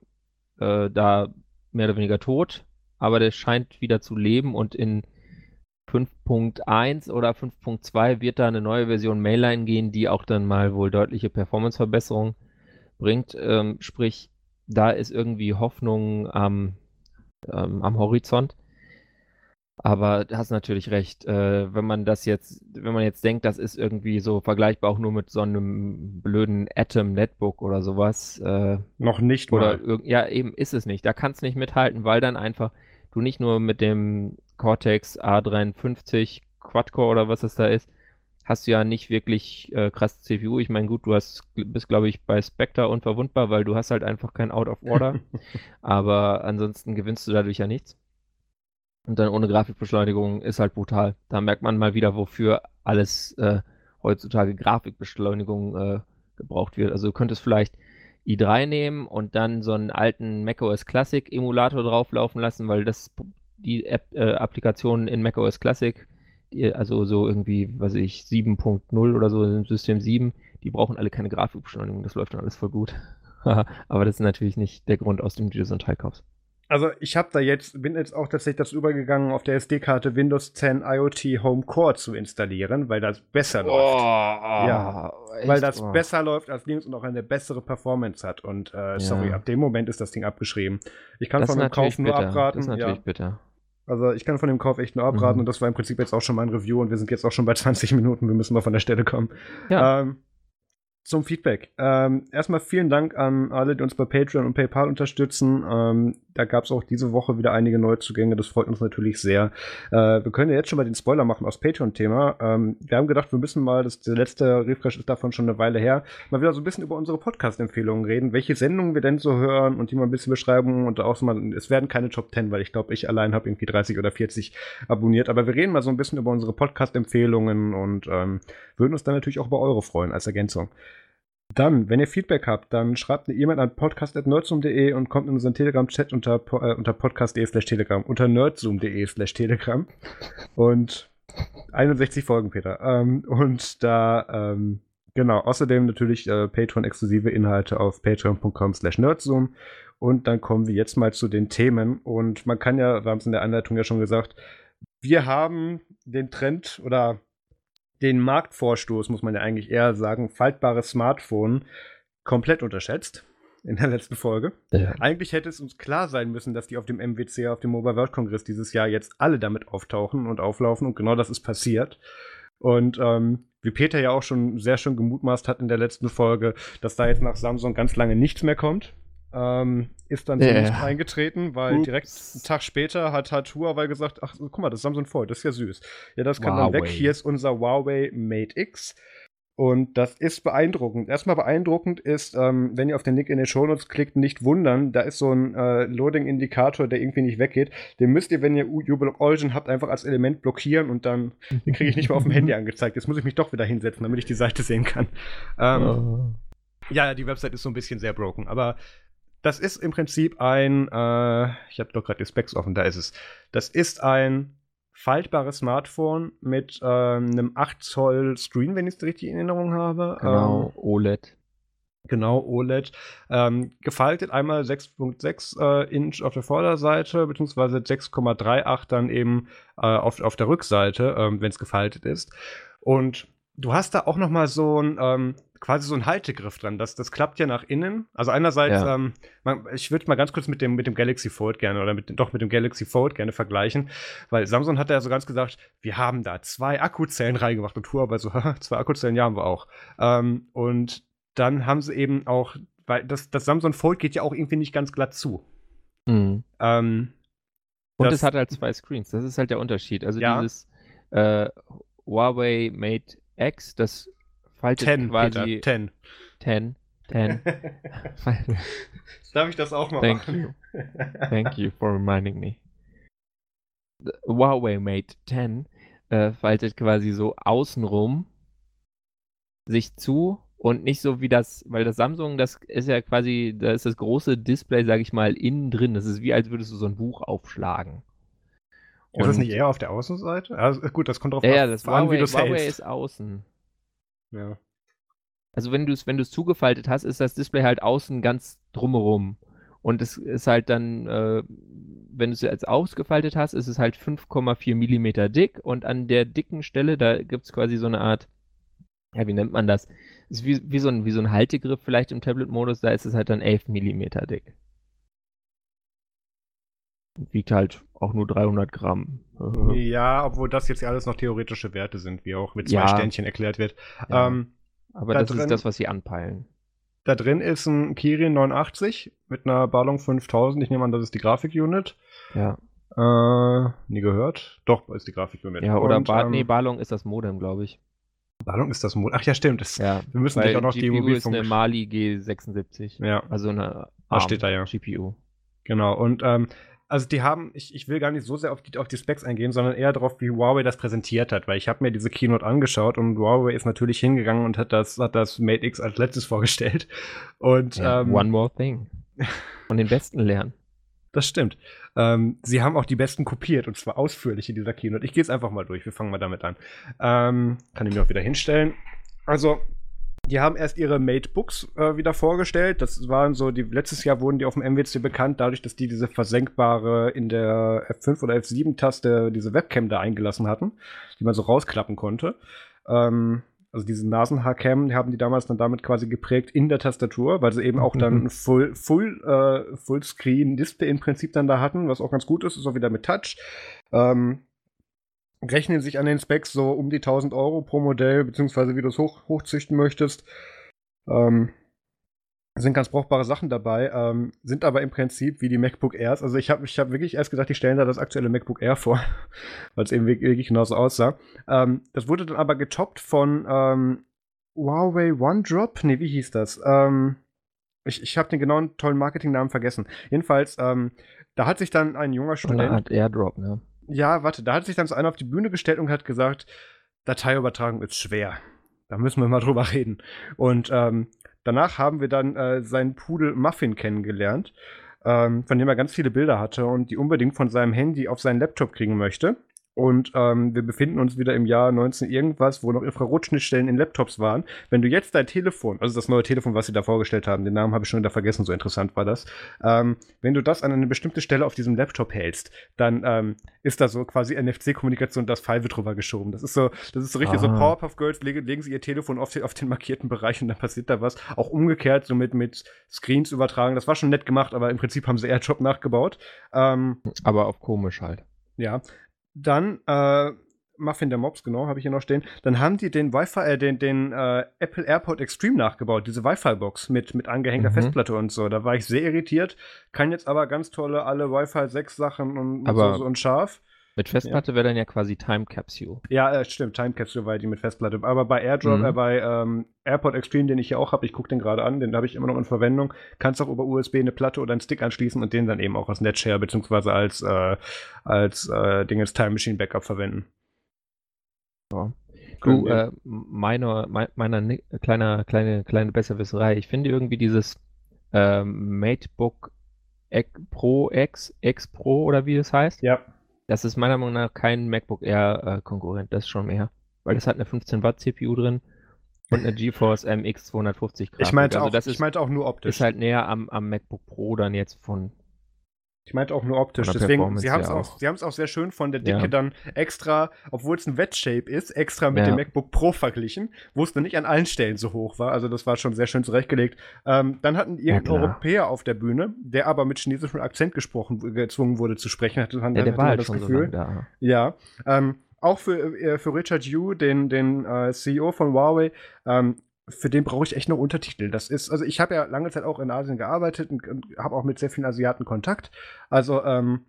äh, da mehr oder weniger tot, aber der scheint wieder zu leben und in 5.1 oder 5.2 wird da eine neue Version Mainline gehen, die auch dann mal wohl deutliche Performanceverbesserungen bringt. Ähm, sprich, da ist irgendwie Hoffnung am, ähm, am Horizont. Aber du hast natürlich recht. Äh, wenn man das jetzt, wenn man jetzt denkt, das ist irgendwie so vergleichbar auch nur mit so einem blöden Atom Netbook oder sowas. Äh, Noch nicht oder mal. Ja, eben ist es nicht. Da kannst du nicht mithalten, weil dann einfach du nicht nur mit dem Cortex A53 Quad-Core oder was es da ist, hast du ja nicht wirklich äh, krass CPU. Ich meine, gut, du hast, bist, glaube ich, bei Spectre unverwundbar, weil du hast halt einfach kein Out of Order. Aber ansonsten gewinnst du dadurch ja nichts. Und dann ohne Grafikbeschleunigung ist halt brutal. Da merkt man mal wieder, wofür alles äh, heutzutage Grafikbeschleunigung äh, gebraucht wird. Also du könntest vielleicht i3 nehmen und dann so einen alten macOS Classic Emulator drauflaufen lassen, weil das die App, äh, Applikationen in macOS Classic, die, also so irgendwie, weiß ich, 7.0 oder so System 7, die brauchen alle keine Grafikbeschleunigung, das läuft dann alles voll gut. Aber das ist natürlich nicht der Grund, aus dem du so ein Teil kaufst. Also ich habe da jetzt, bin jetzt auch tatsächlich dazu übergegangen, auf der SD-Karte Windows 10 IoT Home Core zu installieren, weil das besser oh, läuft. ja, echt? weil das oh. besser läuft als Linux und auch eine bessere Performance hat. Und äh, ja. sorry, ab dem Moment ist das Ding abgeschrieben. Ich kann das von dem Kauf nur bitter. abraten. Das ist natürlich ja. bitter. Also ich kann von dem Kauf echt nur abraten mhm. und das war im Prinzip jetzt auch schon mein Review und wir sind jetzt auch schon bei 20 Minuten, wir müssen mal von der Stelle kommen. Ja. Ähm, zum Feedback. Ähm, erstmal vielen Dank an alle, die uns bei Patreon und PayPal unterstützen. Ähm, da gab es auch diese Woche wieder einige Neuzugänge. Das freut uns natürlich sehr. Äh, wir können ja jetzt schon mal den Spoiler machen aus Patreon-Thema. Ähm, wir haben gedacht, wir müssen mal, das, der letzte Refresh ist davon schon eine Weile her, mal wieder so ein bisschen über unsere Podcast-Empfehlungen reden, welche Sendungen wir denn so hören und die mal ein bisschen beschreiben und auch so mal, es werden keine Top 10, weil ich glaube, ich allein habe irgendwie 30 oder 40 abonniert. Aber wir reden mal so ein bisschen über unsere Podcast-Empfehlungen und ähm, würden uns dann natürlich auch über eure freuen als Ergänzung. Dann, wenn ihr Feedback habt, dann schreibt eine E-Mail an podcast.nerdsum.de und kommt in unseren Telegram-Chat unter, äh, unter podcast.de slash telegram, unter nerdzoom.de slash telegram. Und 61 Folgen, Peter. Ähm, und da, ähm, genau, außerdem natürlich äh, Patreon-exklusive Inhalte auf patreon.com slash nerdzoom. Und dann kommen wir jetzt mal zu den Themen. Und man kann ja, wir haben es in der Anleitung ja schon gesagt, wir haben den Trend oder den Marktvorstoß, muss man ja eigentlich eher sagen, faltbares Smartphone komplett unterschätzt in der letzten Folge. Ja. Eigentlich hätte es uns klar sein müssen, dass die auf dem MWC, auf dem Mobile World Congress dieses Jahr jetzt alle damit auftauchen und auflaufen und genau das ist passiert. Und ähm, wie Peter ja auch schon sehr schön gemutmaßt hat in der letzten Folge, dass da jetzt nach Samsung ganz lange nichts mehr kommt ähm, ist dann so yeah. nicht eingetreten, weil Ups. direkt einen Tag später hat, hat Huawei gesagt, ach, guck mal, das Samsung Fold, das ist ja süß. Ja, das kann Huawei. dann weg. Hier ist unser Huawei Mate X. Und das ist beeindruckend. Erstmal beeindruckend ist, ähm, wenn ihr auf den Link in den Shownotes klickt, nicht wundern, da ist so ein äh, Loading-Indikator, der irgendwie nicht weggeht. Den müsst ihr, wenn ihr Ublock Origin habt, einfach als Element blockieren und dann den kriege ich nicht mehr auf dem Handy angezeigt. Jetzt muss ich mich doch wieder hinsetzen, damit ich die Seite sehen kann. Ähm, oh. Ja, die Website ist so ein bisschen sehr broken, aber das ist im Prinzip ein, äh, ich habe doch gerade die Specs offen, da ist es. Das ist ein faltbares Smartphone mit äh, einem 8 Zoll Screen, wenn ich es richtig in Erinnerung habe. Genau, ähm, OLED. Genau, OLED. Ähm, gefaltet einmal 6.6 äh, Inch auf der Vorderseite, beziehungsweise 6,38 dann eben äh, auf, auf der Rückseite, ähm, wenn es gefaltet ist. Und du hast da auch noch mal so ein ähm, quasi so ein Haltegriff dran. Das, das klappt ja nach innen. Also einerseits, ja. ähm, man, ich würde mal ganz kurz mit dem, mit dem Galaxy Fold gerne oder mit, doch mit dem Galaxy Fold gerne vergleichen, weil Samsung hat ja so ganz gesagt, wir haben da zwei Akkuzellen reingemacht und Huawei so, zwei Akkuzellen, ja, haben wir auch. Ähm, und dann haben sie eben auch, weil das, das Samsung Fold geht ja auch irgendwie nicht ganz glatt zu. Mhm. Ähm, und es hat halt zwei Screens, das ist halt der Unterschied. Also ja. dieses äh, Huawei Mate X, das faltet ten, quasi. Peter, ten. Ten. Ten. Darf ich das auch mal Thank machen? You. Thank you for reminding me. The Huawei Mate 10 äh, faltet quasi so außenrum sich zu und nicht so wie das, weil das Samsung, das ist ja quasi, da ist das große Display, sag ich mal, innen drin. Das ist wie, als würdest du so ein Buch aufschlagen. Und ist das nicht eher auf der Außenseite? Also, gut, das kommt drauf ja, an, das Huawei, wie du es Huawei ist außen. Ja. Also wenn du es wenn zugefaltet hast, ist das Display halt außen ganz drumherum. Und es ist halt dann, äh, wenn du es jetzt ausgefaltet hast, ist es halt 5,4 Millimeter dick und an der dicken Stelle, da gibt es quasi so eine Art, ja, wie nennt man das? Ist wie, wie, so ein, wie so ein Haltegriff vielleicht im Tablet-Modus, da ist es halt dann 11 Millimeter dick. Wiegt halt auch nur 300 Gramm. Ja, obwohl das jetzt alles noch theoretische Werte sind, wie auch mit zwei ja. Sternchen erklärt wird. Ja. Ähm, Aber da das drin, ist das, was sie anpeilen. Da drin ist ein Kirin 89 mit einer Ballung 5000. Ich nehme an, das ist die Grafik-Unit. Ja. Äh, nie gehört. Doch, ist die Grafik-Unit. Ja, oder Und, ba ähm, nee, Ballung ist das Modem, glaube ich. Ballung ist das Modem. Ach ja, stimmt. Das, ja, wir müssen gleich auch noch GPU die Mobilfunk... ist eine Mali G76. Ja. Also eine ARM steht da ja. GPU. Genau. Und ähm, also die haben, ich, ich will gar nicht so sehr auf die, auf die Specs eingehen, sondern eher darauf, wie Huawei das präsentiert hat, weil ich habe mir diese Keynote angeschaut und Huawei ist natürlich hingegangen und hat das, hat das Mate X als letztes vorgestellt. Und ja, ähm, One more thing. Von den Besten lernen. Das stimmt. Ähm, sie haben auch die besten kopiert und zwar ausführlich in dieser Keynote. Ich gehe jetzt einfach mal durch. Wir fangen mal damit an. Ähm, kann ich mir auch wieder hinstellen. Also, die haben erst ihre Mate Books äh, wieder vorgestellt. Das waren so, die letztes Jahr wurden die auf dem MWC bekannt, dadurch, dass die diese versenkbare in der F5 oder F7-Taste diese Webcam da eingelassen hatten, die man so rausklappen konnte. Ähm, also diese Nasenhaarcam, die haben die damals dann damit quasi geprägt in der Tastatur, weil sie eben auch dann mhm. Full, Full, äh, Fullscreen Display im Prinzip dann da hatten, was auch ganz gut ist, ist auch wieder mit Touch. Ähm, rechnen sich an den Specs so um die 1000 Euro pro Modell, beziehungsweise wie du es hoch, hochzüchten möchtest. Ähm, sind ganz brauchbare Sachen dabei, ähm, sind aber im Prinzip wie die MacBook Airs. Also ich habe ich hab wirklich erst gedacht, die stellen da das aktuelle MacBook Air vor, weil es eben wirklich genauso aussah. Ähm, das wurde dann aber getoppt von ähm, Huawei OneDrop. Nee, wie hieß das? Ähm, ich ich habe den genauen tollen Marketingnamen vergessen. Jedenfalls, ähm, da hat sich dann ein junger Student. Eine Art Airdrop, ne? Ja, warte, da hat sich dann so einer auf die Bühne gestellt und hat gesagt, Dateiübertragung ist schwer. Da müssen wir mal drüber reden. Und ähm, danach haben wir dann äh, seinen Pudel Muffin kennengelernt, ähm, von dem er ganz viele Bilder hatte und die unbedingt von seinem Handy auf seinen Laptop kriegen möchte. Und ähm, wir befinden uns wieder im Jahr 19 irgendwas, wo noch Infrarotschnittstellen in Laptops waren. Wenn du jetzt dein Telefon, also das neue Telefon, was sie da vorgestellt haben, den Namen habe ich schon wieder vergessen, so interessant war das. Ähm, wenn du das an eine bestimmte Stelle auf diesem Laptop hältst, dann ähm, ist da so quasi NFC-Kommunikation, das Pfeil wird drüber geschoben. Das ist so, das ist so richtig Aha. so Powerpuff Girls, legen, legen sie ihr Telefon auf den, auf den markierten Bereich und dann passiert da was. Auch umgekehrt, so mit, mit Screens übertragen. Das war schon nett gemacht, aber im Prinzip haben sie AirDrop nachgebaut. Ähm, aber auf komisch halt. Ja, dann äh, Muffin der Mobs, genau, habe ich hier noch stehen. Dann haben die den Wi-Fi, äh, den, den äh, Apple AirPod Extreme nachgebaut, diese Wi-Fi-Box mit, mit angehängter mhm. Festplatte und so. Da war ich sehr irritiert. Kann jetzt aber ganz tolle alle Wi-Fi 6 Sachen und, so, so und scharf. Mit Festplatte ja. wäre dann ja quasi Time Capsule. Ja, äh, stimmt, Time Capsule war die mit Festplatte. Aber bei AirDrop, mhm. äh, bei ähm, AirPod Extreme, den ich hier auch habe, ich gucke den gerade an, den habe ich immer noch in Verwendung, kannst auch über USB eine Platte oder einen Stick anschließen und den dann eben auch als Netshare beziehungsweise als, äh, als äh, Ding als Time Machine Backup verwenden. Ja. Du, äh, meine, meine, meiner kleiner, kleine, kleine Besserwisserei. Ich finde irgendwie dieses ähm, MateBook Pro X, X Pro oder wie das heißt. Ja das ist meiner Meinung nach kein MacBook Air äh, Konkurrent, das ist schon mehr. Weil das hat eine 15 Watt CPU drin und eine GeForce MX 250 Grafik. Ich meinte, also auch, das ich meinte auch nur optisch. Ist halt näher am, am MacBook Pro dann jetzt von ich meinte auch nur optisch. Deswegen, sie haben es auch, auch, auch sehr schön von der Dicke ja. dann extra, obwohl es ein Wet-Shape ist, extra mit ja. dem MacBook Pro verglichen, wo es dann nicht an allen Stellen so hoch war. Also das war schon sehr schön zurechtgelegt. Ähm, dann hatten irgendein ja, Europäer auf der Bühne, der aber mit chinesischem Akzent gesprochen, gezwungen wurde zu sprechen. Hatte, ja, der war halt das Gefühl. So. Ja. Ähm, auch für, äh, für Richard Yu, den, den äh, CEO von Huawei, ähm, für den brauche ich echt noch Untertitel. Das ist, also ich habe ja lange Zeit auch in Asien gearbeitet und, und habe auch mit sehr vielen Asiaten Kontakt. Also, ähm,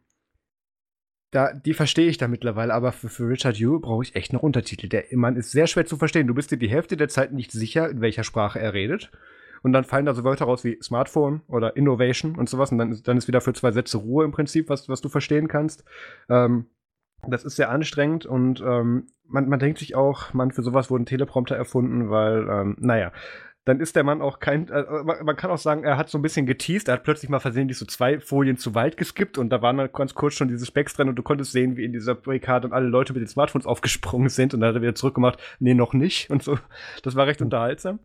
da, die verstehe ich da mittlerweile, aber für, für Richard Yu brauche ich echt noch Untertitel. Der Mann ist sehr schwer zu verstehen. Du bist dir die Hälfte der Zeit nicht sicher, in welcher Sprache er redet. Und dann fallen da so Wörter raus wie Smartphone oder Innovation und sowas. Und dann, dann ist wieder für zwei Sätze Ruhe im Prinzip, was, was du verstehen kannst. Ähm, das ist sehr anstrengend und ähm, man, man denkt sich auch, man, für sowas wurden Teleprompter erfunden, weil, ähm, naja, dann ist der Mann auch kein, äh, man kann auch sagen, er hat so ein bisschen geteased, er hat plötzlich mal versehentlich so zwei Folien zu weit geskippt und da waren dann ganz kurz schon diese Specks drin und du konntest sehen, wie in dieser Breakcard dann alle Leute mit den Smartphones aufgesprungen sind und dann hat er wieder zurückgemacht, nee, noch nicht und so. Das war recht unterhaltsam.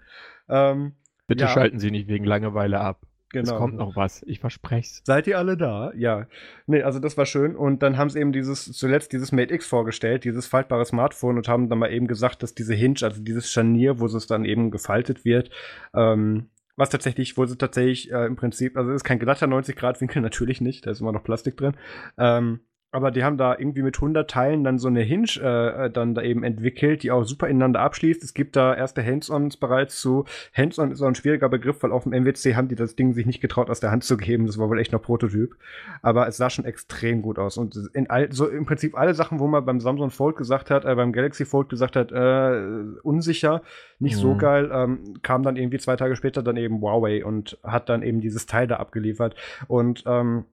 Ähm, Bitte ja. schalten Sie nicht wegen Langeweile ab. Genau. Es kommt noch was, ich verspreche es. Seid ihr alle da? Ja. Nee, also das war schön. Und dann haben sie eben dieses, zuletzt dieses Mate X vorgestellt, dieses faltbare Smartphone und haben dann mal eben gesagt, dass diese Hinge, also dieses Scharnier, wo es dann eben gefaltet wird, ähm, was tatsächlich, wo sie tatsächlich äh, im Prinzip, also es ist kein glatter 90-Grad-Winkel, natürlich nicht, da ist immer noch Plastik drin, ähm, aber die haben da irgendwie mit 100 Teilen dann so eine Hinge äh, äh, dann da eben entwickelt, die auch super ineinander abschließt. Es gibt da erste Hands-ons bereits zu. Hands-on ist auch ein schwieriger Begriff, weil auf dem MWC haben die das Ding sich nicht getraut aus der Hand zu geben. Das war wohl echt noch Prototyp. Aber es sah schon extrem gut aus. Und in all, so im Prinzip alle Sachen, wo man beim Samsung Fold gesagt hat, äh, beim Galaxy Fold gesagt hat, äh, unsicher, nicht mhm. so geil, ähm, kam dann irgendwie zwei Tage später dann eben Huawei und hat dann eben dieses Teil da abgeliefert. Und ähm,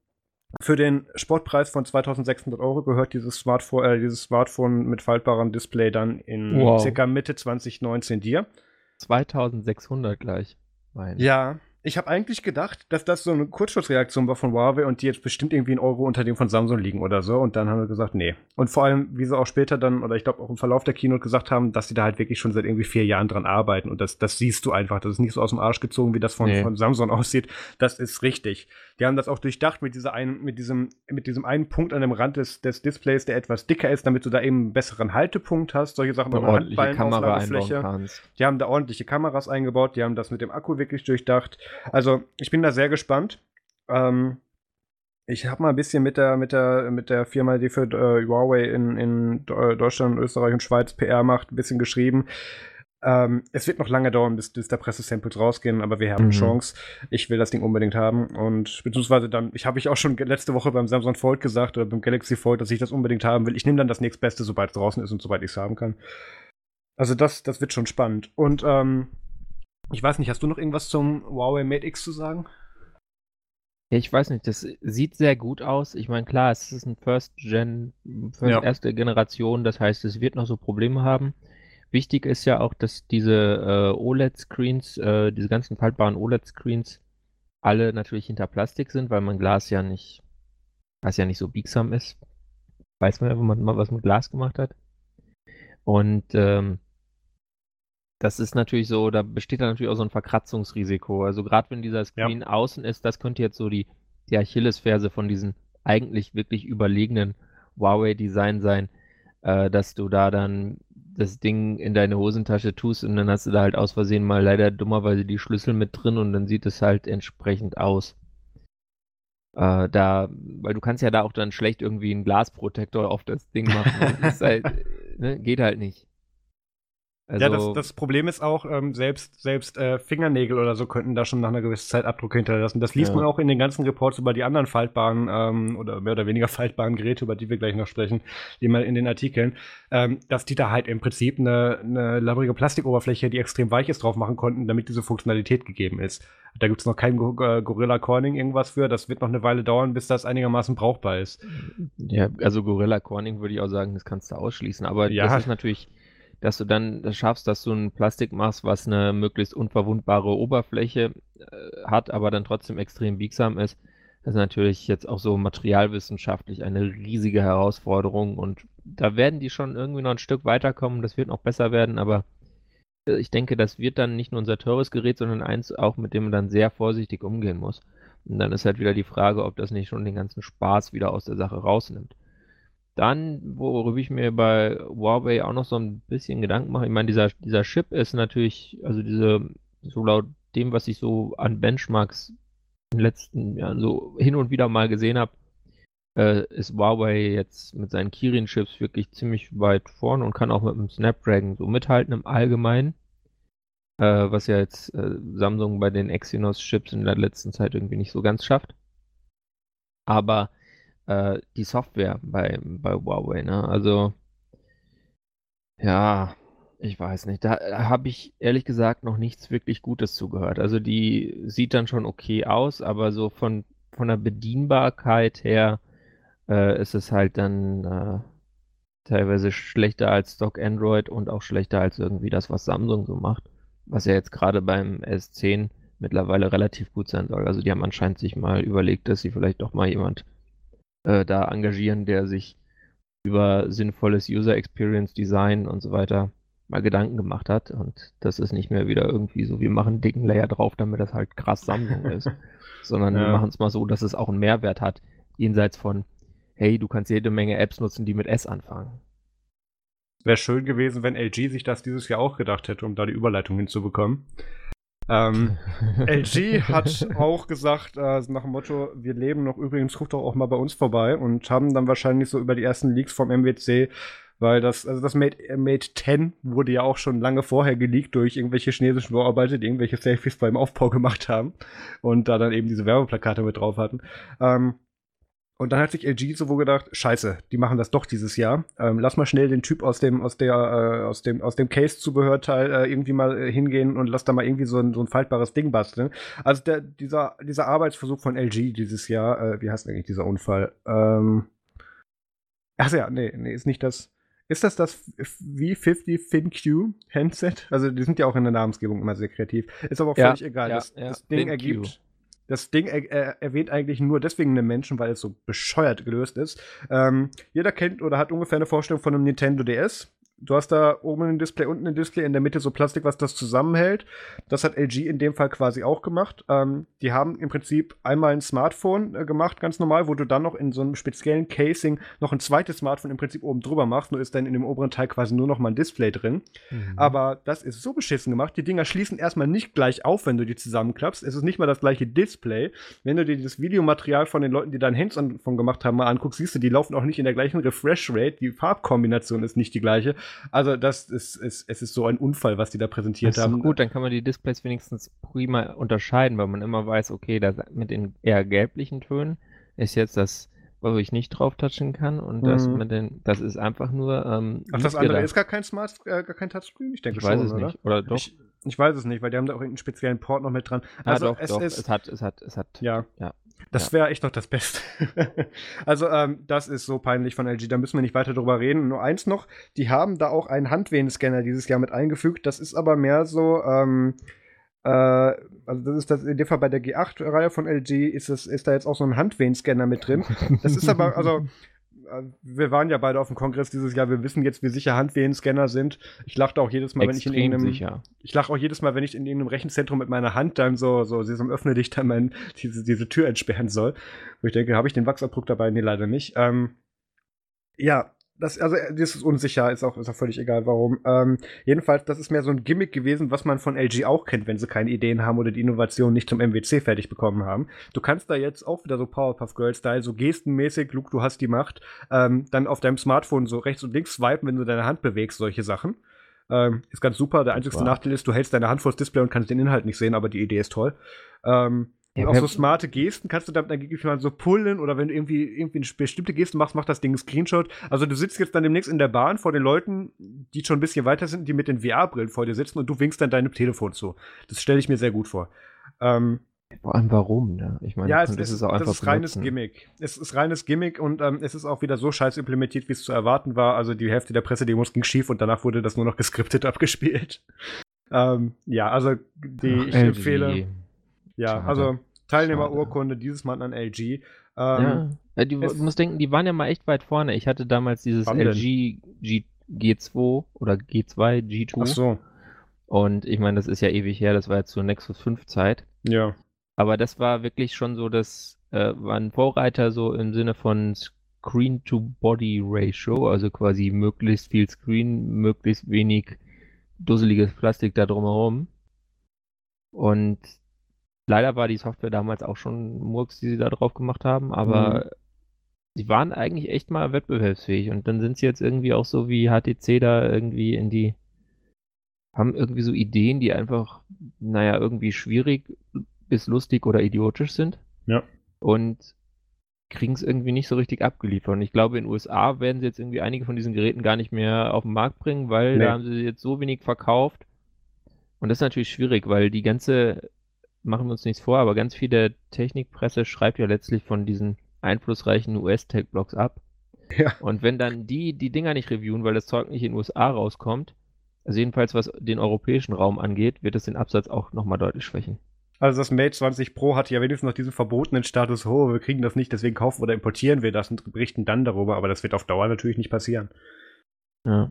Für den Sportpreis von 2600 Euro gehört dieses Smartphone, äh, dieses Smartphone mit faltbarem Display dann in wow. circa Mitte 2019 dir. 2600 gleich. Mein. Ja, ich habe eigentlich gedacht, dass das so eine Kurzschussreaktion war von Huawei und die jetzt bestimmt irgendwie ein Euro unter dem von Samsung liegen oder so. Und dann haben wir gesagt, nee. Und vor allem, wie sie auch später dann, oder ich glaube auch im Verlauf der Keynote gesagt haben, dass sie da halt wirklich schon seit irgendwie vier Jahren dran arbeiten. Und das, das siehst du einfach. Das ist nicht so aus dem Arsch gezogen, wie das von, nee. von Samsung aussieht. Das ist richtig. Die haben das auch durchdacht mit dieser einen, mit diesem, mit diesem einen Punkt an dem Rand des, des Displays, der etwas dicker ist, damit du da eben einen besseren Haltepunkt hast. Solche Sachen. Eine ordentliche Kamera einbauen kannst. Die haben da ordentliche Kameras eingebaut. Die haben das mit dem Akku wirklich durchdacht. Also, ich bin da sehr gespannt. Ähm, ich habe mal ein bisschen mit der, mit der, mit der Firma, die für äh, Huawei in, in Deutschland, Österreich und Schweiz PR macht, ein bisschen geschrieben. Ähm, es wird noch lange dauern, bis, bis da Pressesamples rausgehen, aber wir haben mhm. eine Chance. Ich will das Ding unbedingt haben und beziehungsweise dann, ich habe ich auch schon letzte Woche beim Samsung Fold gesagt oder beim Galaxy Fold, dass ich das unbedingt haben will. Ich nehme dann das nächstbeste, sobald es draußen ist und sobald ich es haben kann. Also das, das wird schon spannend. Und ähm, ich weiß nicht, hast du noch irgendwas zum Huawei Mate X zu sagen? Ich weiß nicht, das sieht sehr gut aus. Ich meine, klar, es ist ein First Gen, First ja. erste Generation, das heißt, es wird noch so Probleme haben. Wichtig ist ja auch, dass diese äh, OLED-Screens, äh, diese ganzen faltbaren OLED-Screens, alle natürlich hinter Plastik sind, weil man Glas ja nicht, was ja nicht so biegsam ist. Weiß man ja, wenn man mal was mit Glas gemacht hat. Und ähm, das ist natürlich so, da besteht dann natürlich auch so ein Verkratzungsrisiko. Also gerade wenn dieser Screen ja. außen ist, das könnte jetzt so die, die Achillesferse von diesen eigentlich wirklich überlegenen Huawei-Design sein, äh, dass du da dann das Ding in deine Hosentasche tust und dann hast du da halt aus Versehen mal leider dummerweise die Schlüssel mit drin und dann sieht es halt entsprechend aus. Äh, da, weil du kannst ja da auch dann schlecht irgendwie einen Glasprotektor auf das Ding machen. das halt, ne, geht halt nicht. Also, ja, das, das Problem ist auch, ähm, selbst, selbst äh, Fingernägel oder so könnten da schon nach einer gewissen Zeit Abdrücke hinterlassen. Das liest ja. man auch in den ganzen Reports über die anderen faltbaren ähm, oder mehr oder weniger faltbaren Geräte, über die wir gleich noch sprechen, immer in den Artikeln, ähm, dass die da halt im Prinzip eine, eine labbrige Plastikoberfläche, die extrem weich ist, drauf machen konnten, damit diese Funktionalität gegeben ist. Da gibt es noch kein äh, Gorilla Corning irgendwas für. Das wird noch eine Weile dauern, bis das einigermaßen brauchbar ist. Ja, also Gorilla Corning würde ich auch sagen, das kannst du ausschließen. Aber ja. das ist natürlich dass du dann das schaffst, dass du ein Plastik machst, was eine möglichst unverwundbare Oberfläche äh, hat, aber dann trotzdem extrem biegsam ist. Das ist natürlich jetzt auch so materialwissenschaftlich eine riesige Herausforderung und da werden die schon irgendwie noch ein Stück weiterkommen. Das wird noch besser werden, aber äh, ich denke, das wird dann nicht nur unser teures Gerät, sondern eins auch, mit dem man dann sehr vorsichtig umgehen muss. Und dann ist halt wieder die Frage, ob das nicht schon den ganzen Spaß wieder aus der Sache rausnimmt. Dann, worüber ich mir bei Huawei auch noch so ein bisschen Gedanken mache, ich meine, dieser, dieser Chip ist natürlich, also diese, so laut dem, was ich so an Benchmarks in den letzten Jahren so hin und wieder mal gesehen habe, äh, ist Huawei jetzt mit seinen Kirin-Chips wirklich ziemlich weit vorn und kann auch mit dem Snapdragon so mithalten im Allgemeinen. Äh, was ja jetzt äh, Samsung bei den Exynos-Chips in der letzten Zeit irgendwie nicht so ganz schafft. Aber äh, die Software bei, bei Huawei. Ne? Also, ja, ich weiß nicht. Da habe ich ehrlich gesagt noch nichts wirklich Gutes zugehört. Also die sieht dann schon okay aus, aber so von, von der Bedienbarkeit her äh, ist es halt dann äh, teilweise schlechter als Stock Android und auch schlechter als irgendwie das, was Samsung so macht. Was ja jetzt gerade beim S10 mittlerweile relativ gut sein soll. Also die haben anscheinend sich mal überlegt, dass sie vielleicht doch mal jemand äh, da engagieren, der sich über sinnvolles User Experience Design und so weiter mal Gedanken gemacht hat. Und das ist nicht mehr wieder irgendwie so, wir machen einen dicken Layer drauf, damit das halt krass Sammlung ist. Sondern ja. wir machen es mal so, dass es auch einen Mehrwert hat. Jenseits von, hey, du kannst jede Menge Apps nutzen, die mit S anfangen. Wäre schön gewesen, wenn LG sich das dieses Jahr auch gedacht hätte, um da die Überleitung hinzubekommen. Ähm, LG hat auch gesagt, äh, nach dem Motto, wir leben noch übrigens, guckt doch auch mal bei uns vorbei und haben dann wahrscheinlich so über die ersten Leaks vom MWC, weil das, also das Mate, äh, Mate 10 wurde ja auch schon lange vorher geleakt durch irgendwelche chinesischen Bauarbeiter, die irgendwelche Selfies beim Aufbau gemacht haben und da dann eben diese Werbeplakate mit drauf hatten. Ähm, und dann hat sich LG so wohl gedacht, scheiße, die machen das doch dieses Jahr. Ähm, lass mal schnell den Typ aus dem, aus der, äh, aus dem, aus dem Case-Zubehörteil äh, irgendwie mal äh, hingehen und lass da mal irgendwie so ein, so ein faltbares Ding basteln. Also der, dieser, dieser Arbeitsversuch von LG dieses Jahr, äh, wie heißt eigentlich dieser Unfall? Ähm, ach ja, nee, nee, ist nicht das. Ist das das V50 FinQ Handset? Also die sind ja auch in der Namensgebung immer sehr kreativ. Ist aber auch völlig Ja, egal. ja, das, ja, das Ding FinQ. ergibt. Das Ding er, erwähnt eigentlich nur deswegen einen Menschen, weil es so bescheuert gelöst ist. Ähm, jeder kennt oder hat ungefähr eine Vorstellung von einem Nintendo DS. Du hast da oben ein Display, unten ein Display, in der Mitte so Plastik, was das zusammenhält. Das hat LG in dem Fall quasi auch gemacht. Ähm, die haben im Prinzip einmal ein Smartphone äh, gemacht, ganz normal, wo du dann noch in so einem speziellen Casing noch ein zweites Smartphone im Prinzip oben drüber machst. Nur ist dann in dem oberen Teil quasi nur noch mal ein Display drin. Mhm. Aber das ist so beschissen gemacht. Die Dinger schließen erstmal nicht gleich auf, wenn du die zusammenklappst. Es ist nicht mal das gleiche Display. Wenn du dir das Videomaterial von den Leuten, die da ein Hands-on von gemacht haben, mal anguckst, siehst du, die laufen auch nicht in der gleichen Refresh-Rate. Die Farbkombination ist nicht die gleiche. Also, das ist, ist, es ist so ein Unfall, was die da präsentiert Das ist haben. gut, dann kann man die Displays wenigstens prima unterscheiden, weil man immer weiß, okay, das mit den eher gelblichen Tönen ist jetzt das, wo ich nicht drauf touchen kann und das Mhm. mit den, das ist einfach nur ähm, Ach, das andere gedacht. ist gar kein Smart, äh, gar kein Touchscreen? Ich denke Ich weiß schon, es oder? nicht. Oder doch? Ich, ich weiß es nicht, weil die haben da auch irgendeinen speziellen Port noch mit dran. Also, doch, es doch. ist. es hat, es hat, es hat. Ja. Ja. Das wäre echt noch das Beste. also, ähm, das ist so peinlich von LG, da müssen wir nicht weiter drüber reden. Nur eins noch, die haben da auch einen Handwehenscanner dieses Jahr mit eingefügt. Das ist aber mehr so, ähm, äh, also das ist das in dem Fall bei der G8-Reihe von LG ist es, ist da jetzt auch so ein Handwehenscanner mit drin. Das ist aber, also, wir waren ja beide auf dem Kongress dieses Jahr, wir wissen jetzt, wie sicher Handwehenscanner sind. Ich lachte auch jedes Mal, wenn ich in irgendeinem, sicher. ich lache auch jedes Mal, wenn ich in irgendeinem Rechenzentrum mit meiner Hand dann so, so, Sesam, öffne dich dann mein, diese, diese Tür entsperren soll. Wo ich denke, habe ich den Wachsabdruck dabei? Nee, leider nicht. Ähm, ja, das, also, äh, das ist unsicher, ist auch, ist auch völlig egal, warum. Ähm, jedenfalls, das ist mehr so ein Gimmick gewesen, was man von LG auch kennt, wenn sie keine Ideen haben oder die Innovation nicht zum MWC fertig bekommen haben. Du kannst da jetzt auch wieder so Powerpuff Girl-Style, so gestenmäßig, Luke, du hast die Macht, ähm, dann auf deinem Smartphone so rechts und links swipen, wenn du deine Hand bewegst, solche Sachen. Ähm, ist ganz super. Der einzige. Nachteil ist, du hältst deine Hand vors Display und kannst den Inhalt nicht sehen, aber die Idee ist toll. Ähm, Ja, auch so smarte Gesten kannst du dann mal so pullen oder wenn du irgendwie, irgendwie eine bestimmte Geste machst, macht das Ding einen Screenshot. Also du sitzt jetzt dann demnächst in der Bahn vor den Leuten, die schon ein bisschen weiter sind, die mit den VR-Brillen vor dir sitzen und du winkst dann deinem Telefon zu. Das stelle ich mir sehr gut vor. Ähm, Vor allem warum, ne? Ich meine, ja, es, es, es auch einfach das ist reines benutzen. Gimmick. Es ist reines Gimmick und ähm, es ist auch wieder so scheiße implementiert, wie es zu erwarten war. Also die Hälfte der Pressedemos ging schief und danach wurde das nur noch geskriptet abgespielt. Ähm, ja, also die, Ach, ich LG. empfehle, ja, Schade. also Teilnehmerurkunde dieses Mal an LG. Ähm, Ja, ja es- du musst denken, die waren ja mal echt weit vorne. Ich hatte damals dieses? LG G, G2 oder G2, G2. Ach so, Und ich meine, das ist ja ewig her, das war jetzt zur Nexus 5 Zeit. ja. Aber das war wirklich schon so, das äh, war ein Vorreiter so im Sinne von Screen-to-Body-Ratio, also quasi möglichst viel Screen, möglichst wenig dusseliges Plastik da drumherum. Und leider war die Software damals auch schon Murks, die sie da drauf gemacht haben, aber sie waren eigentlich echt mal wettbewerbsfähig und dann sind sie jetzt irgendwie auch so wie HTC da irgendwie in die haben irgendwie so Ideen, die einfach, naja, irgendwie schwierig bis lustig oder idiotisch sind. Ja. Und kriegen es irgendwie nicht so richtig abgeliefert. Und ich glaube, in den USA werden sie jetzt irgendwie einige von diesen Geräten gar nicht mehr auf den Markt bringen, weil Nee. da haben sie jetzt so wenig verkauft. Und das ist natürlich schwierig, weil die ganze, machen wir uns nichts vor, aber ganz viel der Technikpresse schreibt ja letztlich von diesen einflussreichen US-Tech-Blogs ab. Ja. Und wenn dann die die Dinger nicht reviewen, weil das Zeug nicht in den USA rauskommt, also jedenfalls was den europäischen Raum angeht, wird es den Absatz auch nochmal deutlich schwächen. Also das Mate 20 Pro hat ja wenigstens noch diesen verbotenen Status, oh, wir kriegen das nicht, deswegen kaufen oder importieren wir das und berichten dann darüber, aber das wird auf Dauer natürlich nicht passieren. Ja.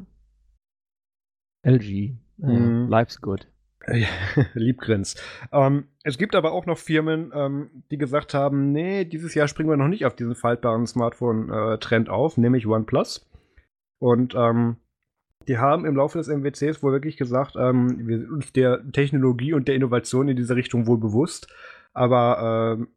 LG. Mhm. Life's good. Liebgrins. Ähm, es gibt aber auch noch Firmen, ähm, die gesagt haben, nee, dieses Jahr springen wir noch nicht auf diesen faltbaren Smartphone-Trend auf, nämlich OnePlus. Und ähm, die haben im Laufe des MWCs wohl wirklich gesagt, ähm, wir sind uns der Technologie und der Innovation in diese Richtung wohl bewusst, aber ähm,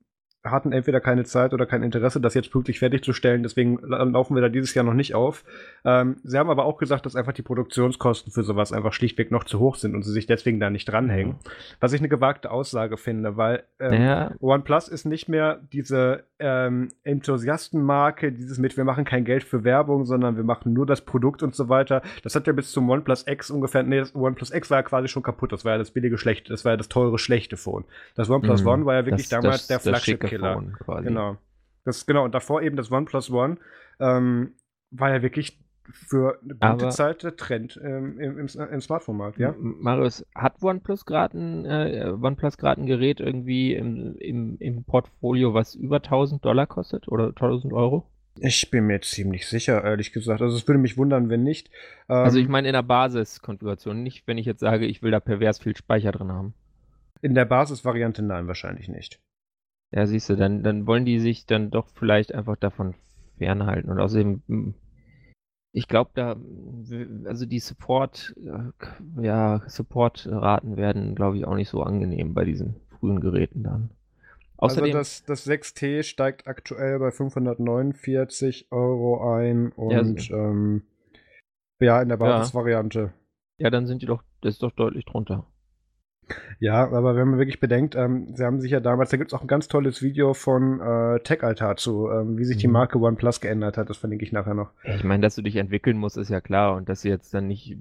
hatten entweder keine Zeit oder kein Interesse, das jetzt pünktlich fertigzustellen. Deswegen laufen wir da dieses Jahr noch nicht auf. Ähm, sie haben aber auch gesagt, dass einfach die Produktionskosten für sowas einfach schlichtweg noch zu hoch sind und sie sich deswegen da nicht dranhängen. Was ich eine gewagte Aussage finde, weil ähm, ja. OnePlus ist nicht mehr diese ähm, Enthusiastenmarke, dieses mit, wir machen kein Geld für Werbung, sondern wir machen nur das Produkt und so weiter. Das hat ja bis zum OnePlus X ungefähr, nee, das OnePlus X war ja quasi schon kaputt. Das war ja das billige schlechte, das war ja das teure schlechte Phone. Das OnePlus mhm. One war ja wirklich das, damals das, der Flagship-Killer. Genau. Das, genau, und davor eben das OnePlus One ähm, war ja wirklich für eine gute Aber Zeit der Trend ähm, im, im, im Smartphone-Markt, ja? Marius, hat OnePlus gerade ein, äh, OnePlus ein Gerät irgendwie im, im, im Portfolio, was über 1000 Dollar kostet oder 1000 Euro? Ich bin mir ziemlich sicher, ehrlich gesagt. Also es würde mich wundern, wenn nicht. Ähm, also ich meine in der Basiskonfiguration, nicht wenn ich jetzt sage, ich will da pervers viel Speicher drin haben. In der Basisvariante nein, wahrscheinlich nicht. Ja, siehst du, dann, dann wollen die sich dann doch vielleicht einfach davon fernhalten. Und außerdem, hm, ich glaube, da, also die Support, äh, ja, Support-Raten werden, glaube ich, auch nicht so angenehm bei diesen frühen Geräten dann. Also Außerdem, also das, das 6T steigt aktuell bei 549 Euro ein und ja, ähm, ja in der Basisvariante. Ja. ja, dann sind die doch, das ist doch deutlich drunter. Ja, aber wenn man wirklich bedenkt, ähm, sie haben sich ja damals, da gibt es auch ein ganz tolles Video von äh, Tech-Altar zu, ähm, wie sich die mhm. Marke OnePlus geändert hat. Das verlinke ich nachher noch. Ich meine, dass du dich entwickeln musst, ist ja klar. Und dass du jetzt dann nicht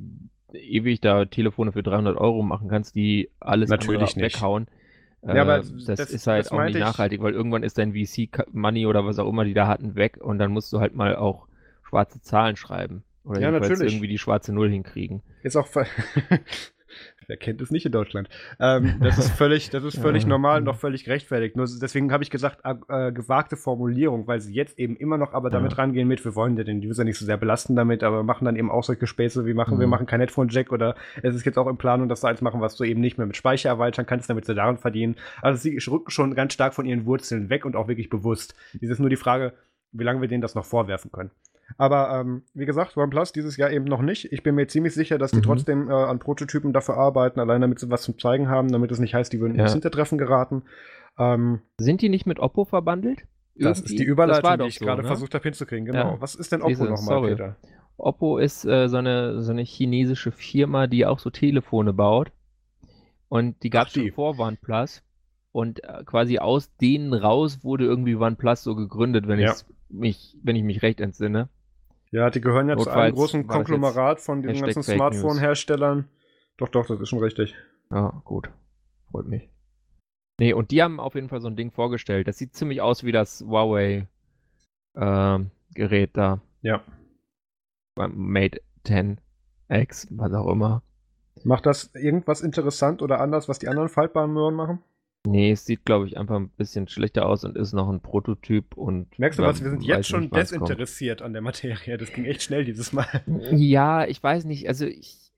ewig da Telefone für 300 Euro machen kannst, die alles Natürlich nicht. weghauen. Ja, aber äh, das, das, ist halt das auch nicht nachhaltig, weil irgendwann ist dein VC-Money oder was auch immer die da hatten weg und dann musst du halt mal auch schwarze Zahlen schreiben. Oder ja, natürlich. irgendwie die schwarze Null hinkriegen. Ist auch Wer kennt es nicht in Deutschland? Ähm, das ist völlig, das ist völlig normal und auch völlig gerechtfertigt. Nur deswegen habe ich gesagt, äh, gewagte Formulierung, weil sie jetzt eben immer noch aber damit ja. rangehen mit, wir wollen ja den User nicht so sehr belasten damit, aber machen dann eben auch solche Späße wie machen, mhm. wir machen kein Headphone-Jack oder es ist jetzt auch in Planung, dass sie eins machen, was du eben nicht mehr mit Speicher erweitern kannst, damit sie daran verdienen. Also sie rücken schon ganz stark von ihren Wurzeln weg und auch wirklich bewusst. Es ist nur die Frage, wie lange wir denen das noch vorwerfen können. Aber ähm, wie gesagt, OnePlus dieses Jahr eben noch nicht. Ich bin mir ziemlich sicher, dass die mhm. trotzdem äh, an Prototypen dafür arbeiten, allein damit sie was zum Zeigen haben, damit es nicht heißt, die würden ja. ins Hintertreffen geraten. Ähm, Sind die nicht mit Oppo verbandelt? Das ist die Überleitung, die ich so, gerade ne? versucht habe hinzukriegen. Genau. Ja. Was ist denn Oppo nochmal, Peter? Oppo ist äh, so, eine, so eine chinesische Firma, die auch so Telefone baut. Und die gab es schon vor OnePlus. Und äh, quasi aus denen raus wurde irgendwie OnePlus so gegründet, wenn, ja. mich, wenn ich mich recht entsinne. Ja, die gehören ja Notfalls zu einem großen Konglomerat von diesen ganzen Smartphone-Herstellern. Doch, doch, das ist schon richtig. Ja, gut. Freut mich. Nee, und die haben auf jeden Fall so ein Ding vorgestellt. Das sieht ziemlich aus wie das Huawei-Gerät ähm, da. Ja. Beim Mate 10X, was auch immer. Macht das irgendwas interessant oder anders, was die anderen faltbaren Möhren machen? Nee, es sieht, glaube ich, einfach ein bisschen schlechter aus und ist noch ein Prototyp und. Merkst du was, wir sind jetzt schon desinteressiert an der Materie. Das ging echt schnell dieses Mal. Ja, ich weiß nicht. Also ich.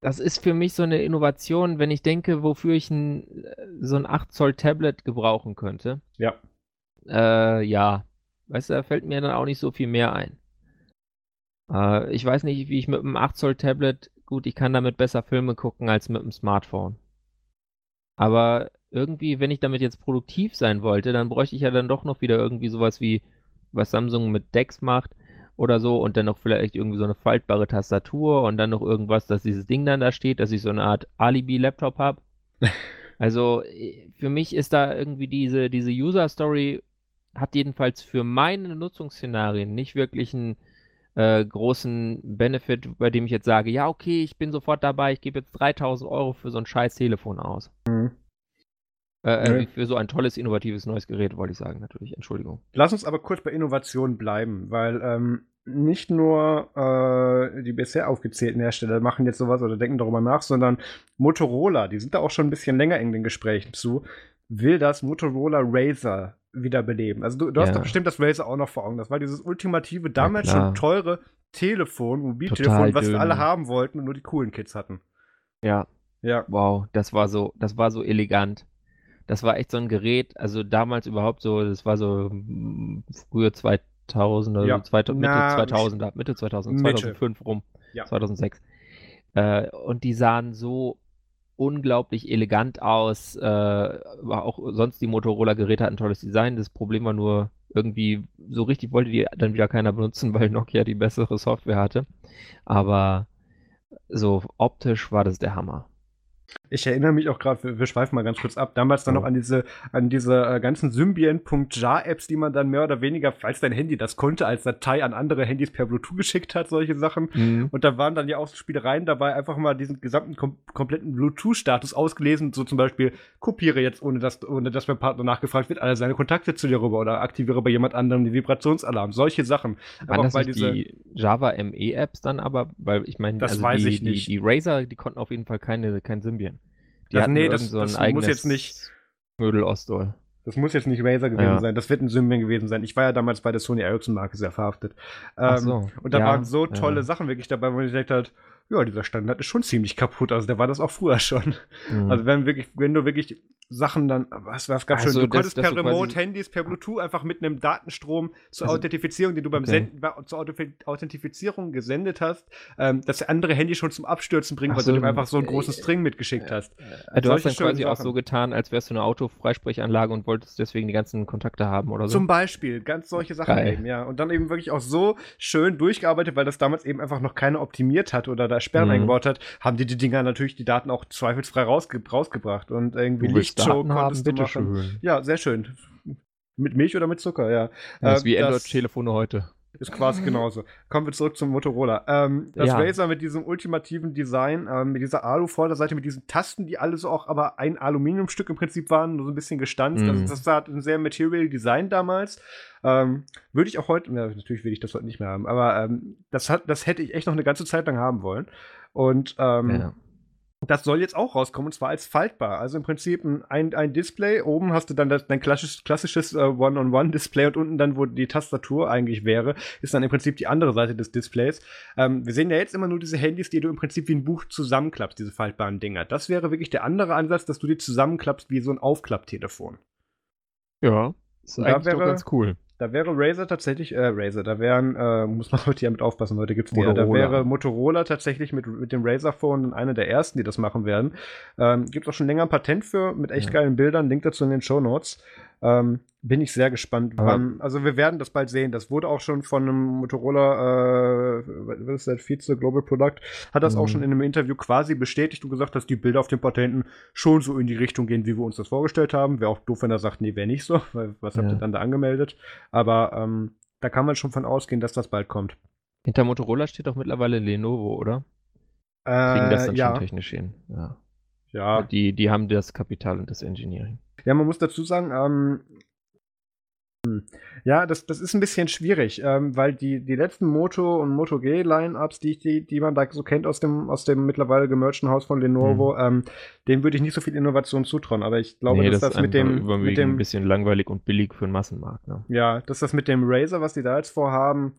Das ist für mich so eine Innovation, wenn ich denke, wofür ich ein, so ein 8 Zoll Tablet gebrauchen könnte. Ja. Äh, ja. Weißt du, da fällt mir dann auch nicht so viel mehr ein. Äh, ich weiß nicht, wie ich mit einem 8 Zoll Tablet, gut, ich kann damit besser Filme gucken als mit einem Smartphone. Aber irgendwie, wenn ich damit jetzt produktiv sein wollte, dann bräuchte ich ja dann doch noch wieder irgendwie sowas wie, was Samsung mit Dex macht oder so und dann noch vielleicht irgendwie so eine faltbare Tastatur und dann noch irgendwas, dass dieses Ding dann da steht, dass ich so eine Art Alibi-Laptop habe. also für mich ist da irgendwie diese, diese User-Story hat jedenfalls für meine Nutzungsszenarien nicht wirklich einen äh, großen Benefit, bei dem ich jetzt sage, ja, okay, ich bin sofort dabei, ich gebe jetzt 3000 Euro für so ein scheiß Telefon aus. Mhm. Äh, äh, für so ein tolles, innovatives neues Gerät, wollte ich sagen, natürlich. Entschuldigung. Lass uns aber kurz bei Innovation bleiben, weil ähm, nicht nur äh, die bisher aufgezählten Hersteller machen jetzt sowas oder denken darüber nach, sondern Motorola, die sind da auch schon ein bisschen länger in den Gesprächen zu, will das Motorola Razer wiederbeleben. Also du, du ja. hast doch bestimmt das Razer auch noch vor Augen. Das war dieses ultimative, damals schon teure Telefon, Mobiltelefon, was wir alle haben wollten und nur die coolen Kids hatten. Ja. Ja. Wow, das war so, das war so elegant. Das war echt so ein Gerät, also damals überhaupt so, das war so mm, frühe 2000 oder ja. so, Mitte Na, 2000, Mitte 2000, Mitte. 2005 rum, ja. 2006. Äh, und die sahen so unglaublich elegant aus. Äh, auch sonst die Motorola-Geräte hatten ein tolles Design. Das Problem war nur, irgendwie so richtig wollte die dann wieder keiner benutzen, weil Nokia die bessere Software hatte. Aber so optisch war das der Hammer. Ich erinnere mich auch gerade, wir, schweifen mal ganz kurz ab, damals dann ja. noch an diese, an diese äh, ganzen Symbian.jar-Apps, die man dann mehr oder weniger, falls dein Handy das konnte, als Datei an andere Handys per Bluetooth geschickt hat, solche Sachen. Mhm. Und da waren dann ja auch Spielereien dabei, einfach mal diesen gesamten kom kompletten Bluetooth-Status ausgelesen, so zum Beispiel kopiere jetzt, ohne dass, ohne dass mein Partner nachgefragt wird, alle seine Kontakte zu dir rüber oder aktiviere bei jemand anderem den Vibrationsalarm, solche Sachen. Waren das nicht diese, die Java ME-Apps dann aber, weil ich meine, das also weiß die, ich nicht. Die, die Razer, die konnten auf jeden Fall keine, kein Symbian. Die das, nee, das, so das muss jetzt nicht. Mödel Ostol. Das muss jetzt nicht Razer gewesen ja. sein, das wird ein Symbian gewesen sein. Ich war ja damals bei der Sony Ericsson-Marke sehr verhaftet. Ähm, so. Und da ja, waren so tolle ja. Sachen wirklich dabei, wo ich gesagt habe, ja, dieser Standard ist schon ziemlich kaputt. Also der war das auch früher schon. Mhm. Also wenn wirklich, wenn du wirklich Sachen dann, was, was gab also, schon, du das, konntest per Remote-Handys, per Bluetooth einfach mit einem Datenstrom zur also, Authentifizierung, den du beim okay. Senden, zur Authentifizierung gesendet hast, ähm, das andere Handy schon zum Abstürzen bringen, weil so, du dem einfach so einen großen äh, String mitgeschickt hast. Äh, du hast dann quasi Sachen. auch so getan, als wärst du eine Autofreisprechanlage und wolltest deswegen die ganzen Kontakte haben oder so. Zum Beispiel, ganz solche Sachen Geil. eben, ja. Und dann eben wirklich auch so schön durchgearbeitet, weil das damals eben einfach noch keiner optimiert hat oder da Sperren mhm. eingebaut hat, haben die die Dinger natürlich die Daten auch zweifelsfrei rausge rausgebracht und irgendwie Licht Lichtshow konntest haben, du machen. Schön. Ja, sehr schön. Mit Milch oder mit Zucker, ja. Das ist wie Android-Telefone heute. Ist quasi genauso. Kommen wir zurück zum Motorola. Ähm, das ja. Razer mit diesem ultimativen Design, ähm, mit dieser Alu-Vorderseite, mit diesen Tasten, die alle so auch aber ein Aluminiumstück im Prinzip waren, nur so ein bisschen gestanzt. Mhm. Das, das hat ein sehr Material Design damals. Ähm, würde ich auch heute, na, natürlich will ich das heute nicht mehr haben, aber ähm, das, hat, das hätte ich echt noch eine ganze Zeit lang haben wollen. Und ähm, ja. Das soll jetzt auch rauskommen, und zwar als faltbar. Also im Prinzip ein, ein Display. Oben hast du dann das, dein klassisches, klassisches äh, One-on-One-Display und unten dann, wo die Tastatur eigentlich wäre, ist dann im Prinzip die andere Seite des Displays. Ähm, wir sehen ja jetzt immer nur diese Handys, die du im Prinzip wie ein Buch zusammenklappst, diese faltbaren Dinger. Das wäre wirklich der andere Ansatz, dass du die zusammenklappst wie so ein Aufklapptelefon. Ja, ist eigentlich wäre, doch ganz cool. Da wäre Razer tatsächlich, äh, Razer, da wären, äh, muss man heute hier mit aufpassen, heute gibt's die ja, da wäre Motorola tatsächlich mit, mit dem Razer Phone einer der ersten, die das machen werden. Ähm, gibt auch schon länger ein Patent für, mit echt ja. geilen Bildern, Link dazu in den Show Notes. Ähm, bin ich sehr gespannt. Wann, also wir werden das bald sehen. Das wurde auch schon von einem Motorola, äh, was ist das, Vize Global Product, hat das mhm. auch schon in einem Interview quasi bestätigt und gesagt, dass die Bilder auf den Patenten schon so in die Richtung gehen, wie wir uns das vorgestellt haben. Wäre auch doof, wenn er sagt, nee, wäre nicht so, weil was ja. habt ihr dann da angemeldet? Aber ähm, da kann man schon von ausgehen, dass das bald kommt. Hinter Motorola steht doch mittlerweile Lenovo, oder? Äh, Kriegen das dann ja. schon technisch hin. Ja. Ja. Die, die haben das Kapital und das Engineering. Ja, man muss dazu sagen, ähm, hm, ja, das, das ist ein bisschen schwierig, ähm, weil die, die letzten Moto- und Moto G-Line-Ups, die, die, die man da so kennt aus dem, aus dem mittlerweile gemerchten Haus von Lenovo, mhm. ähm, dem würde ich nicht so viel Innovation zutrauen. Aber ich glaube, nee, dass das, das mit dem. Mit dem ein bisschen langweilig und billig für den Massenmarkt. Ne? Ja, dass das mit dem Razer, was die da jetzt vorhaben,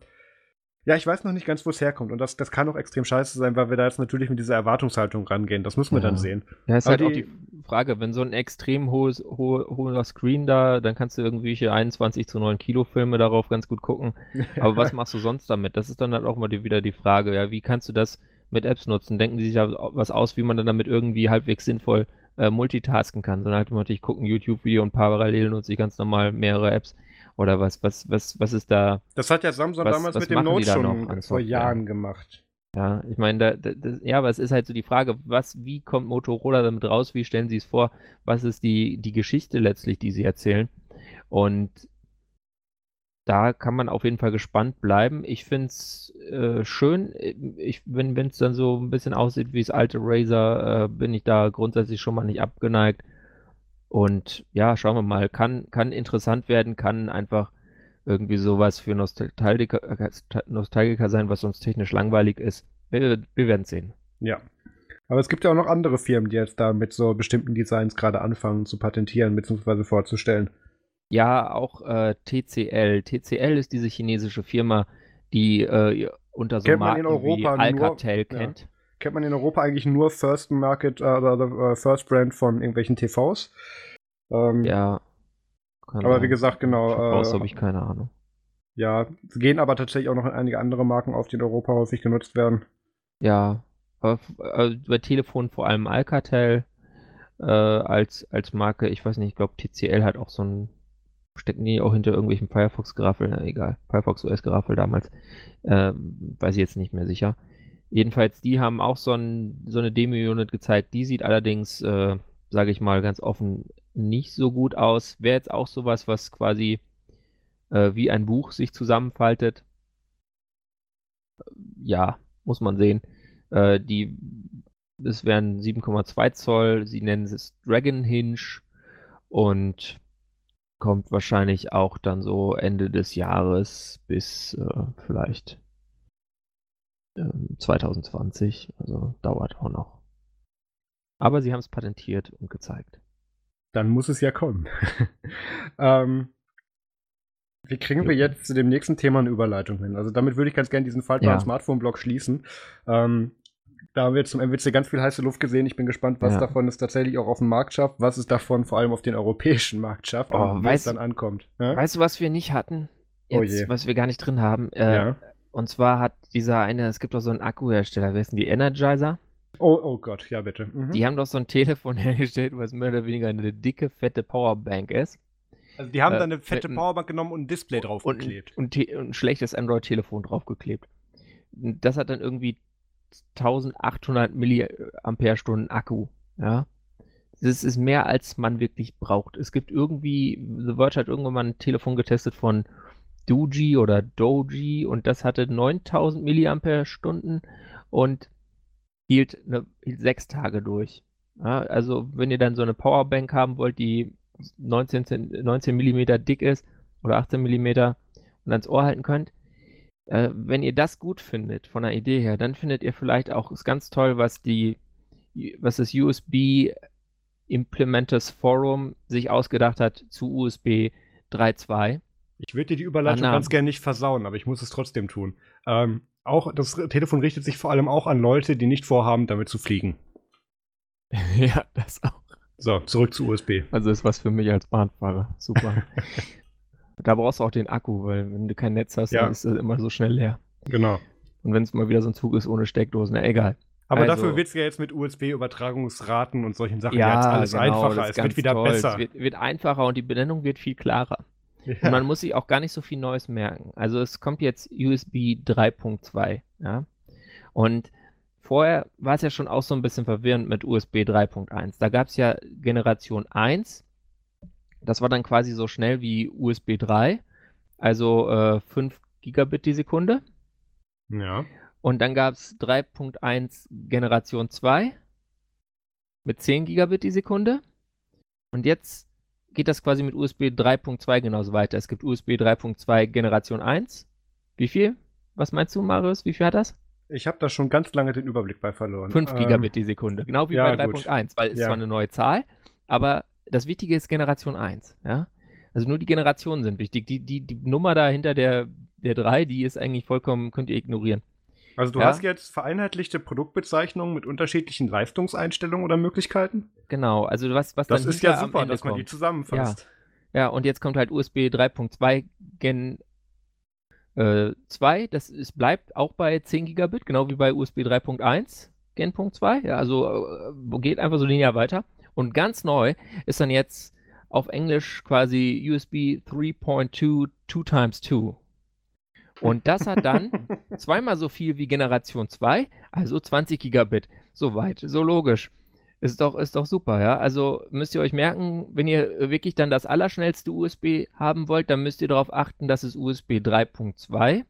ja, ich weiß noch nicht ganz, wo es herkommt. Und das, das kann auch extrem scheiße sein, weil wir da jetzt natürlich mit dieser Erwartungshaltung rangehen. Das müssen wir ja. dann sehen. Ja, ist Aber halt die, auch die Frage, wenn so ein extrem hohes, hohe, hoher Screen da, dann kannst du irgendwelche 21 zu 9 Kilo Filme darauf ganz gut gucken. Aber was machst du sonst damit? Das ist dann halt auch mal die, wieder die Frage, ja, wie kannst du das mit Apps nutzen? Denken die sich ja was aus, wie man dann damit irgendwie halbwegs sinnvoll äh, multitasken kann, sondern halt immer, ich gucke ein YouTube-Video und parallel nutze ich ganz normal mehrere Apps. Oder was, was, was, was ist da? Das hat ja Samsung was, damals was mit dem Note schon vor Jahren gemacht. Ja, ich meine, da, da, ja, aber es ist halt so die Frage, was, wie kommt Motorola damit raus? Wie stellen sie es vor? Was ist die, die Geschichte letztlich, die sie erzählen? Und da kann man auf jeden Fall gespannt bleiben. Ich finde es äh, schön. Ich, wenn es dann so ein bisschen aussieht wie das alte Razer, äh, bin ich da grundsätzlich schon mal nicht abgeneigt. Und ja, schauen wir mal, kann, kann interessant werden, kann einfach irgendwie sowas für Nostalgiker, äh, Nostalgiker sein, was sonst technisch langweilig ist. Wir, wir werden sehen. Ja. Aber es gibt ja auch noch andere Firmen, die jetzt da mit so bestimmten Designs gerade anfangen zu patentieren bzw. vorzustellen. Ja, auch äh, TCL. TCL ist diese chinesische Firma, die äh, unter so kennt Marken wie Alcatel nur, kennt. Ja kennt man in Europa eigentlich nur First Market äh, oder äh, First Brand von irgendwelchen TVs. Ähm, ja. Aber Ahnung. wie gesagt, genau. TVs äh, habe ich keine Ahnung. Ja, gehen aber tatsächlich auch noch einige andere Marken auf, die in Europa häufig genutzt werden. Ja, äh, bei Telefon vor allem Alcatel. äh, als, als Marke. Ich weiß nicht, ich glaube TCL hat auch so ein, stecken die auch hinter irgendwelchen Firefox-Geraffel, egal, Firefox OS-Geraffel damals, äh, weiß ich jetzt nicht mehr sicher. Jedenfalls, die haben auch so, ein, so eine Demo-Unit gezeigt, die sieht allerdings, äh, sage ich mal ganz offen, nicht so gut aus. Wäre jetzt auch sowas, was quasi äh, wie ein Buch sich zusammenfaltet. Ja, muss man sehen. Äh, die, es wären 7,2 Zoll, sie nennen es Dragon Hinge und kommt wahrscheinlich auch dann so Ende des Jahres bis äh, vielleicht 2020. Ähm, also dauert auch noch. Aber sie haben es patentiert und gezeigt. Dann muss es ja kommen. ähm, wie kriegen wir jetzt zu dem nächsten Thema eine Überleitung hin? Also damit würde ich ganz gerne diesen faltbaren ja. Smartphone-Blog schließen. Ähm, da haben wir jetzt zum MWC ganz viel heiße Luft gesehen. Ich bin gespannt, was ja. davon es tatsächlich auch auf den Markt schafft, was es davon vor allem auf den europäischen Markt schafft oh, und wie es dann ankommt. Ja? Weißt du, was wir nicht hatten? Oh jetzt, oh was wir gar nicht drin haben. Äh, ja. Und zwar hat dieser eine, es gibt doch so einen Akkuhersteller, wer ist denn die Energizer? Oh, oh Gott, ja bitte. Mhm. Die haben doch so ein Telefon hergestellt, was mehr oder weniger eine dicke, fette Powerbank ist. Also die haben äh, da eine fette Powerbank genommen und ein Display draufgeklebt. Und, und, und, ein schlechtes Android-Telefon draufgeklebt. Das hat dann irgendwie 1800 Milliampere-Stunden Akku. Ja. Das ist mehr, als man wirklich braucht. Es gibt irgendwie, The Verge hat irgendwann mal ein Telefon getestet von Doji oder Doji und das hatte 9000 Milliampere-Stunden und hielt, eine, hielt sechs Tage durch. Ja, also wenn ihr dann so eine Powerbank haben wollt, die 19, 19 mm dick ist oder 18 mm und ans Ohr halten könnt. Äh, wenn ihr das gut findet, von der Idee her, dann findet ihr vielleicht auch, ist ganz toll, was die, was das USB Implementers Forum sich ausgedacht hat zu USB 3.2. Ich würde dir die Überleitung Anna. ganz gerne nicht versauen, aber ich muss es trotzdem tun. Ähm, auch das Telefon richtet sich vor allem auch an Leute, die nicht vorhaben, damit zu fliegen. ja, das auch. So, zurück zu USB. Also ist was für mich als Bahnfahrer. Super. da brauchst du auch den Akku, weil wenn du kein Netz hast, ja. dann ist das immer so schnell leer. Genau. Und wenn es mal wieder so ein Zug ist ohne Steckdosen, na egal. Aber also, dafür wird es ja jetzt mit USB-Übertragungsraten und solchen Sachen ja, jetzt alles genau, einfacher. Es wird wieder toll. besser. Es wird, wird, einfacher und die Benennung wird viel klarer. Ja. Und man muss sich auch gar nicht so viel Neues merken. Also es kommt jetzt USB 3.2, ja. Und vorher war es ja schon auch so ein bisschen verwirrend mit USB 3.1. Da gab es ja Generation 1. Das war dann quasi so schnell wie USB 3, also äh, 5 Gigabit die Sekunde. Ja. Und dann gab es 3.1 Generation 2 mit 10 Gigabit die Sekunde. Und jetzt geht das quasi mit USB 3.2 genauso weiter. Es gibt USB 3.2 Generation 1. Wie viel? Was meinst du, Marius? Wie viel hat das? Ich habe da schon ganz lange den Überblick bei verloren. 5 ähm, Gigabit die Sekunde, genau wie ja, bei 3.1, weil es ja. zwar eine neue Zahl, aber das Wichtige ist Generation 1, ja. Also nur die Generationen sind wichtig. Die, die, die Nummer da hinter der, der 3, die ist eigentlich vollkommen, könnt ihr ignorieren. Also du ja? hast jetzt vereinheitlichte Produktbezeichnungen mit unterschiedlichen Leistungseinstellungen oder Möglichkeiten? Genau, also was, was das dann ist ja super, dass man die zusammenfasst. Ja. ja, und jetzt kommt halt USB 3.2 Gen äh, 2, das ist, bleibt auch bei 10 Gigabit, genau wie bei USB 3.1 Gen.2. 2. Ja, also äh, geht einfach so linear weiter. Und ganz neu ist dann jetzt auf Englisch quasi USB 3.2 2 times 2. Und das hat dann zweimal so viel wie Generation 2, also 20 Gigabit. So weit, so logisch. Ist doch, ist doch super, ja. Also müsst ihr euch merken, wenn ihr wirklich dann das allerschnellste USB haben wollt, dann müsst ihr darauf achten, dass es USB 3.2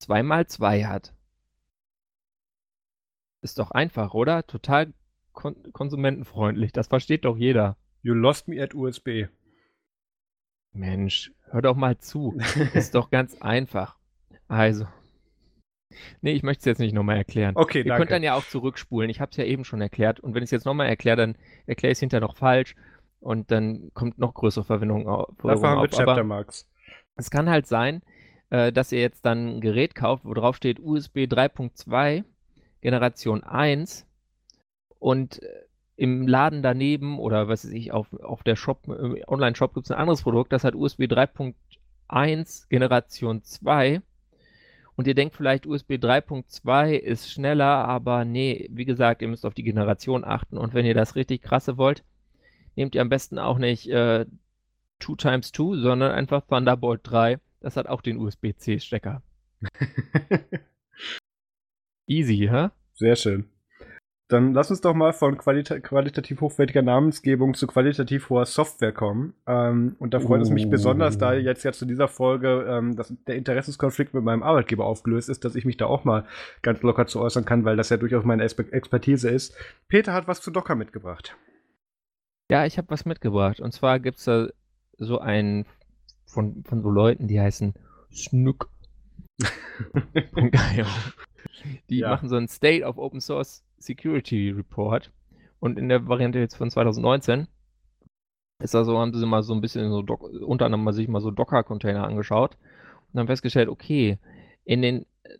2x2 hat. Ist doch einfach, oder? Total kon konsumentenfreundlich. Das versteht doch jeder. You lost me at USB. Mensch, hör doch mal zu. ist doch ganz einfach. Also, Nee, ich möchte es jetzt nicht nochmal erklären. Okay, Ihr danke. könnt dann ja auch zurückspulen. Ich habe es ja eben schon erklärt. Und wenn ich es jetzt nochmal erkläre, dann erkläre ich es hinterher noch falsch. Und dann kommt noch größere Verwendung auf. Dafür haben wir Chaptermarks. Es kann halt sein, äh, dass ihr jetzt dann ein Gerät kauft, wo drauf steht USB 3.2 Generation 1 und äh, im Laden daneben oder was weiß ich, auf, auf der Shop, Online-Shop gibt es ein anderes Produkt, das hat USB 3.1 Generation 2 Und ihr denkt vielleicht, USB 3.2 ist schneller, aber nee, wie gesagt, ihr müsst auf die Generation achten. Und wenn ihr das richtig krasse wollt, nehmt ihr am besten auch nicht äh, 2 times 2, sondern einfach Thunderbolt 3. Das hat auch den USB-C-Stecker. Easy, hä? Sehr schön. Dann lass uns doch mal von qualita qualitativ hochwertiger Namensgebung zu qualitativ hoher Software kommen. Ähm, und da freut uh. es mich besonders, da jetzt ja zu dieser Folge ähm, dass der Interessenskonflikt mit meinem Arbeitgeber aufgelöst ist, dass ich mich da auch mal ganz locker zu äußern kann, weil das ja durchaus meine Expertise ist. Peter hat was zu Docker mitgebracht. Ja, ich habe was mitgebracht. Und zwar gibt es da so einen von, von so Leuten, die heißen Snook. die ja. machen so einen State of Open Source Security Report. Und in der Variante jetzt von 2019 ist da so, haben sie mal so ein bisschen so, Doc unter anderem mal sich mal so Docker-Container angeschaut und haben festgestellt, okay, in den äh,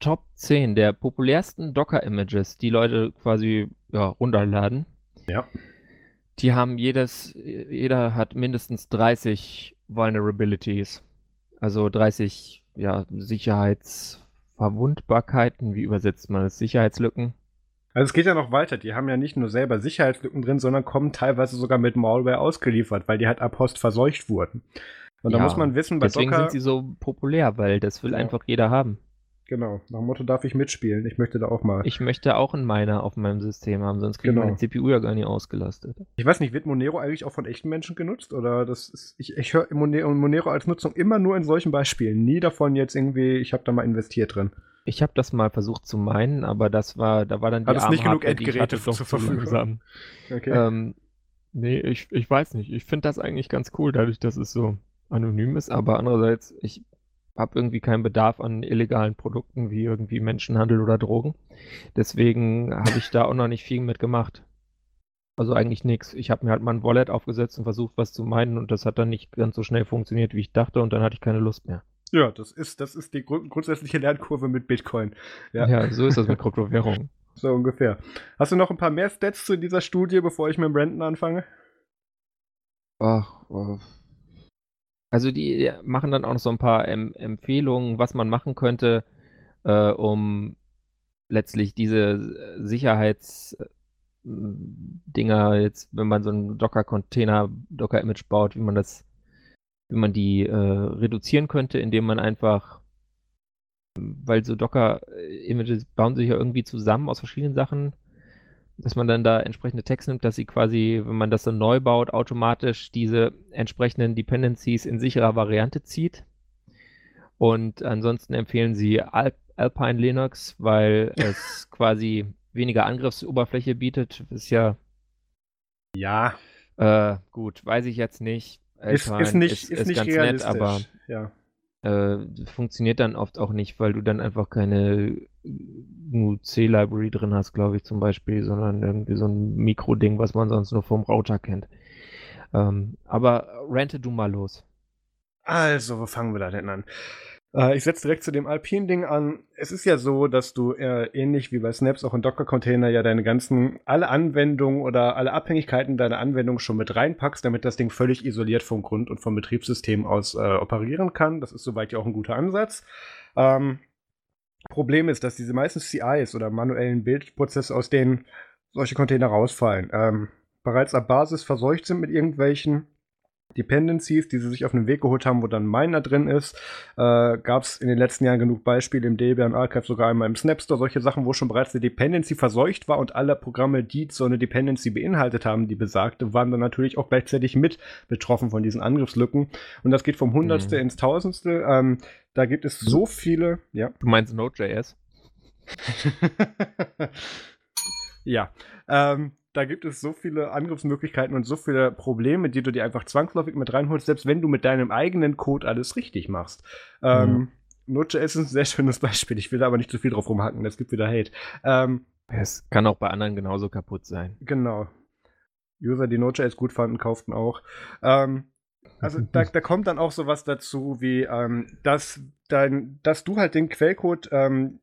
Top 10 der populärsten Docker-Images, die Leute quasi ja, runterladen, ja. die haben jedes, jeder hat mindestens 30 Vulnerabilities. Also 30 ja, Sicherheitsverwundbarkeiten, wie übersetzt man das? Sicherheitslücken. Also es geht ja noch weiter. Die haben ja nicht nur selber Sicherheitslücken drin, sondern kommen teilweise sogar mit Malware ausgeliefert, weil die halt ab Post verseucht wurden. Und ja, da muss man wissen, bei deswegen Docker, sind sie so populär, weil das will ja. einfach jeder haben. Genau, nach dem Motto darf ich mitspielen. Ich möchte da auch mal. Ich möchte auch einen Miner auf meinem System haben, sonst kriege genau. ich meine CPU ja gar nicht ausgelastet. Ich weiß nicht, wird Monero eigentlich auch von echten Menschen genutzt? Oder das ist, ich, ich höre Monero als Nutzung immer nur in solchen Beispielen. Nie davon jetzt irgendwie, ich habe da mal investiert drin. Ich habe das mal versucht zu meinen, aber das war, da war dann die Hat es nicht genug Endgeräte zur Verfügung? Okay. Ähm, nee, ich, ich weiß nicht. Ich finde das eigentlich ganz cool, dadurch, dass es so anonym ist, aber andererseits, ich habe irgendwie keinen Bedarf an illegalen Produkten wie irgendwie Menschenhandel oder Drogen. Deswegen habe ich da auch noch nicht viel mitgemacht. Also eigentlich nichts. Ich habe mir halt mal ein Wallet aufgesetzt und versucht, was zu meinen und das hat dann nicht ganz so schnell funktioniert, wie ich dachte und dann hatte ich keine Lust mehr. Ja, das ist, das ist die grund grundsätzliche Lernkurve mit Bitcoin. Ja. ja, so ist das mit Kryptowährungen. so ungefähr. Hast du noch ein paar mehr Stats zu dieser Studie, bevor ich mit dem Brandon anfange? Ach, oh. also die machen dann auch noch so ein paar em Empfehlungen, was man machen könnte, äh, um letztlich diese Sicherheitsdinger jetzt, wenn man so einen Docker-Container, Docker-Image baut, wie man das wie man die äh, reduzieren könnte, indem man einfach, weil so Docker-Images bauen sich ja irgendwie zusammen aus verschiedenen Sachen, dass man dann da entsprechende Text nimmt, dass sie quasi, wenn man das dann neu baut, automatisch diese entsprechenden Dependencies in sicherer Variante zieht. Und ansonsten empfehlen sie Alp Alpine Linux, weil es quasi weniger Angriffsoberfläche bietet. ist ja. Ja. Äh, gut, weiß ich jetzt nicht. Ist, ist nicht, ist, ist, ist nicht ganz nett, aber ja. äh, funktioniert dann oft auch nicht, weil du dann einfach keine C-Library drin hast, glaube ich, zum Beispiel, sondern irgendwie so ein Mikro-Ding, was man sonst nur vom Router kennt. Ähm, aber rente du mal los. Also, wo fangen wir da denn an? Äh, ich setze direkt zu dem Alpine-Ding an. Es ist ja so, dass du äh, ähnlich wie bei Snaps auch in Docker-Container ja deine ganzen, alle Anwendungen oder alle Abhängigkeiten deiner Anwendung schon mit reinpackst, damit das Ding völlig isoliert vom Grund- und vom Betriebssystem aus äh, operieren kann. Das ist soweit ja auch ein guter Ansatz. Ähm, Problem ist, dass diese meisten CIs oder manuellen Bildprozesse, aus denen solche Container rausfallen, ähm, bereits ab Basis verseucht sind mit irgendwelchen Dependencies, die sie sich auf den Weg geholt haben, wo dann Miner drin ist. Äh, Gab es in den letzten Jahren genug Beispiele im Debian Archive, sogar einmal im Snapstore, solche Sachen, wo schon bereits eine Dependency verseucht war und alle Programme, die so eine Dependency beinhaltet haben, die besagte, waren dann natürlich auch gleichzeitig mit betroffen von diesen Angriffslücken. Und das geht vom Hundertste mhm. ins Tausendste. Ähm, da gibt es so viele. Ja. Du meinst Node.js? ja. Ähm, da gibt es so viele Angriffsmöglichkeiten und so viele Probleme, die du dir einfach zwangsläufig mit reinholst, selbst wenn du mit deinem eigenen Code alles richtig machst. Ähm, mhm. Node.js ist ein sehr schönes Beispiel. Ich will da aber nicht zu viel drauf rumhacken, es gibt wieder Hate. Ähm, es kann auch bei anderen genauso kaputt sein. Genau. User, die Node.js gut fanden, kauften auch. Ähm, also da, da, kommt dann auch sowas dazu, wie ähm, dass, dein, dass du halt den Quellcode ähm,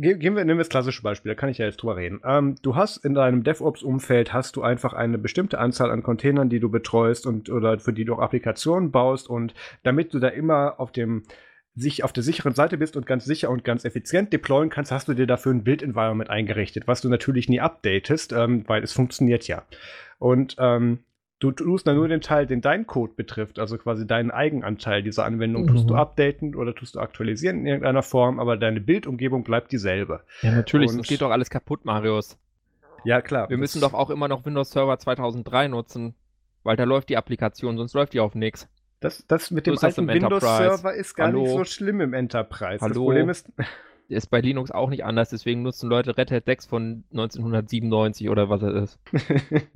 gehen wir, nehmen wir das klassische Beispiel, da kann ich ja jetzt drüber reden. Ähm, du hast in deinem DevOps-Umfeld hast du einfach eine bestimmte Anzahl an Containern, die du betreust und oder für die du auch Applikationen baust und damit du da immer auf dem sich auf der sicheren Seite bist und ganz sicher und ganz effizient deployen kannst, hast du dir dafür ein Build-Environment eingerichtet, was du natürlich nie updatest, ähm, weil es funktioniert ja. Und ähm, du tust dann nur den Teil, den dein Code betrifft, also quasi deinen Eigenanteil dieser Anwendung, mhm. tust du mhm. updaten oder tust du aktualisieren in irgendeiner Form, aber deine Bildumgebung bleibt dieselbe. Ja, natürlich, sonst geht doch alles kaputt, Marius. Ja, klar. Wir müssen doch auch immer noch Windows Server 2003 nutzen, weil da läuft die Applikation, sonst läuft die auf nichts. Das, das mit dem so alten Windows-Server ist gar Hallo. nicht so schlimm im Enterprise. Hallo. Das Problem ist. Ist bei Linux auch nicht anders, deswegen nutzen Leute Red Hat Dex von 1997 oder was es ist.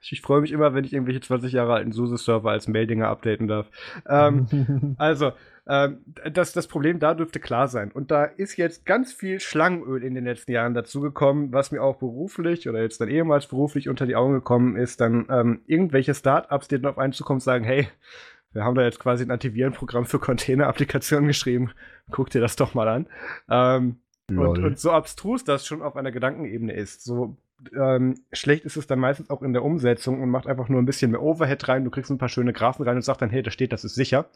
ich, ich freue mich immer, wenn ich irgendwelche 20 Jahre alten SUSE-Server als Maildinger updaten darf. Ähm, also, ähm, das, das Problem da dürfte klar sein. Und da ist jetzt ganz viel Schlangenöl in den letzten Jahren dazugekommen, was mir auch beruflich oder jetzt dann ehemals beruflich unter die Augen gekommen ist, dann ähm, irgendwelche Startups, die dann auf einen zukommen, sagen, hey, wir haben da jetzt quasi ein Antivirenprogramm für Container-Applikationen geschrieben. Guck dir das doch mal an. Ähm, und, und, so abstrus das schon auf einer Gedankenebene ist, so ähm, schlecht ist es dann meistens auch in der Umsetzung und macht einfach nur ein bisschen mehr Overhead rein. Du kriegst ein paar schöne Graphen rein und sagst dann, hey, da steht, das ist sicher.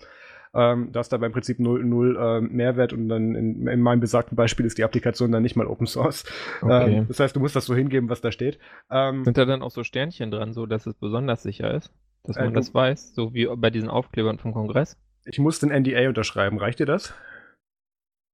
Ähm, da ist dabei im Prinzip 0, 0 äh, Mehrwert und dann in, in, meinem besagten Beispiel ist die Applikation dann nicht mal Open Source. Okay. Ähm, das heißt, du musst das so hingeben, was da steht. Ähm, Sind da dann auch so Sternchen dran, so dass es besonders sicher ist? Dass man äh, das weiß, so wie bei diesen Aufklebern vom Kongress. Ich muss den NDA unterschreiben, reicht dir das?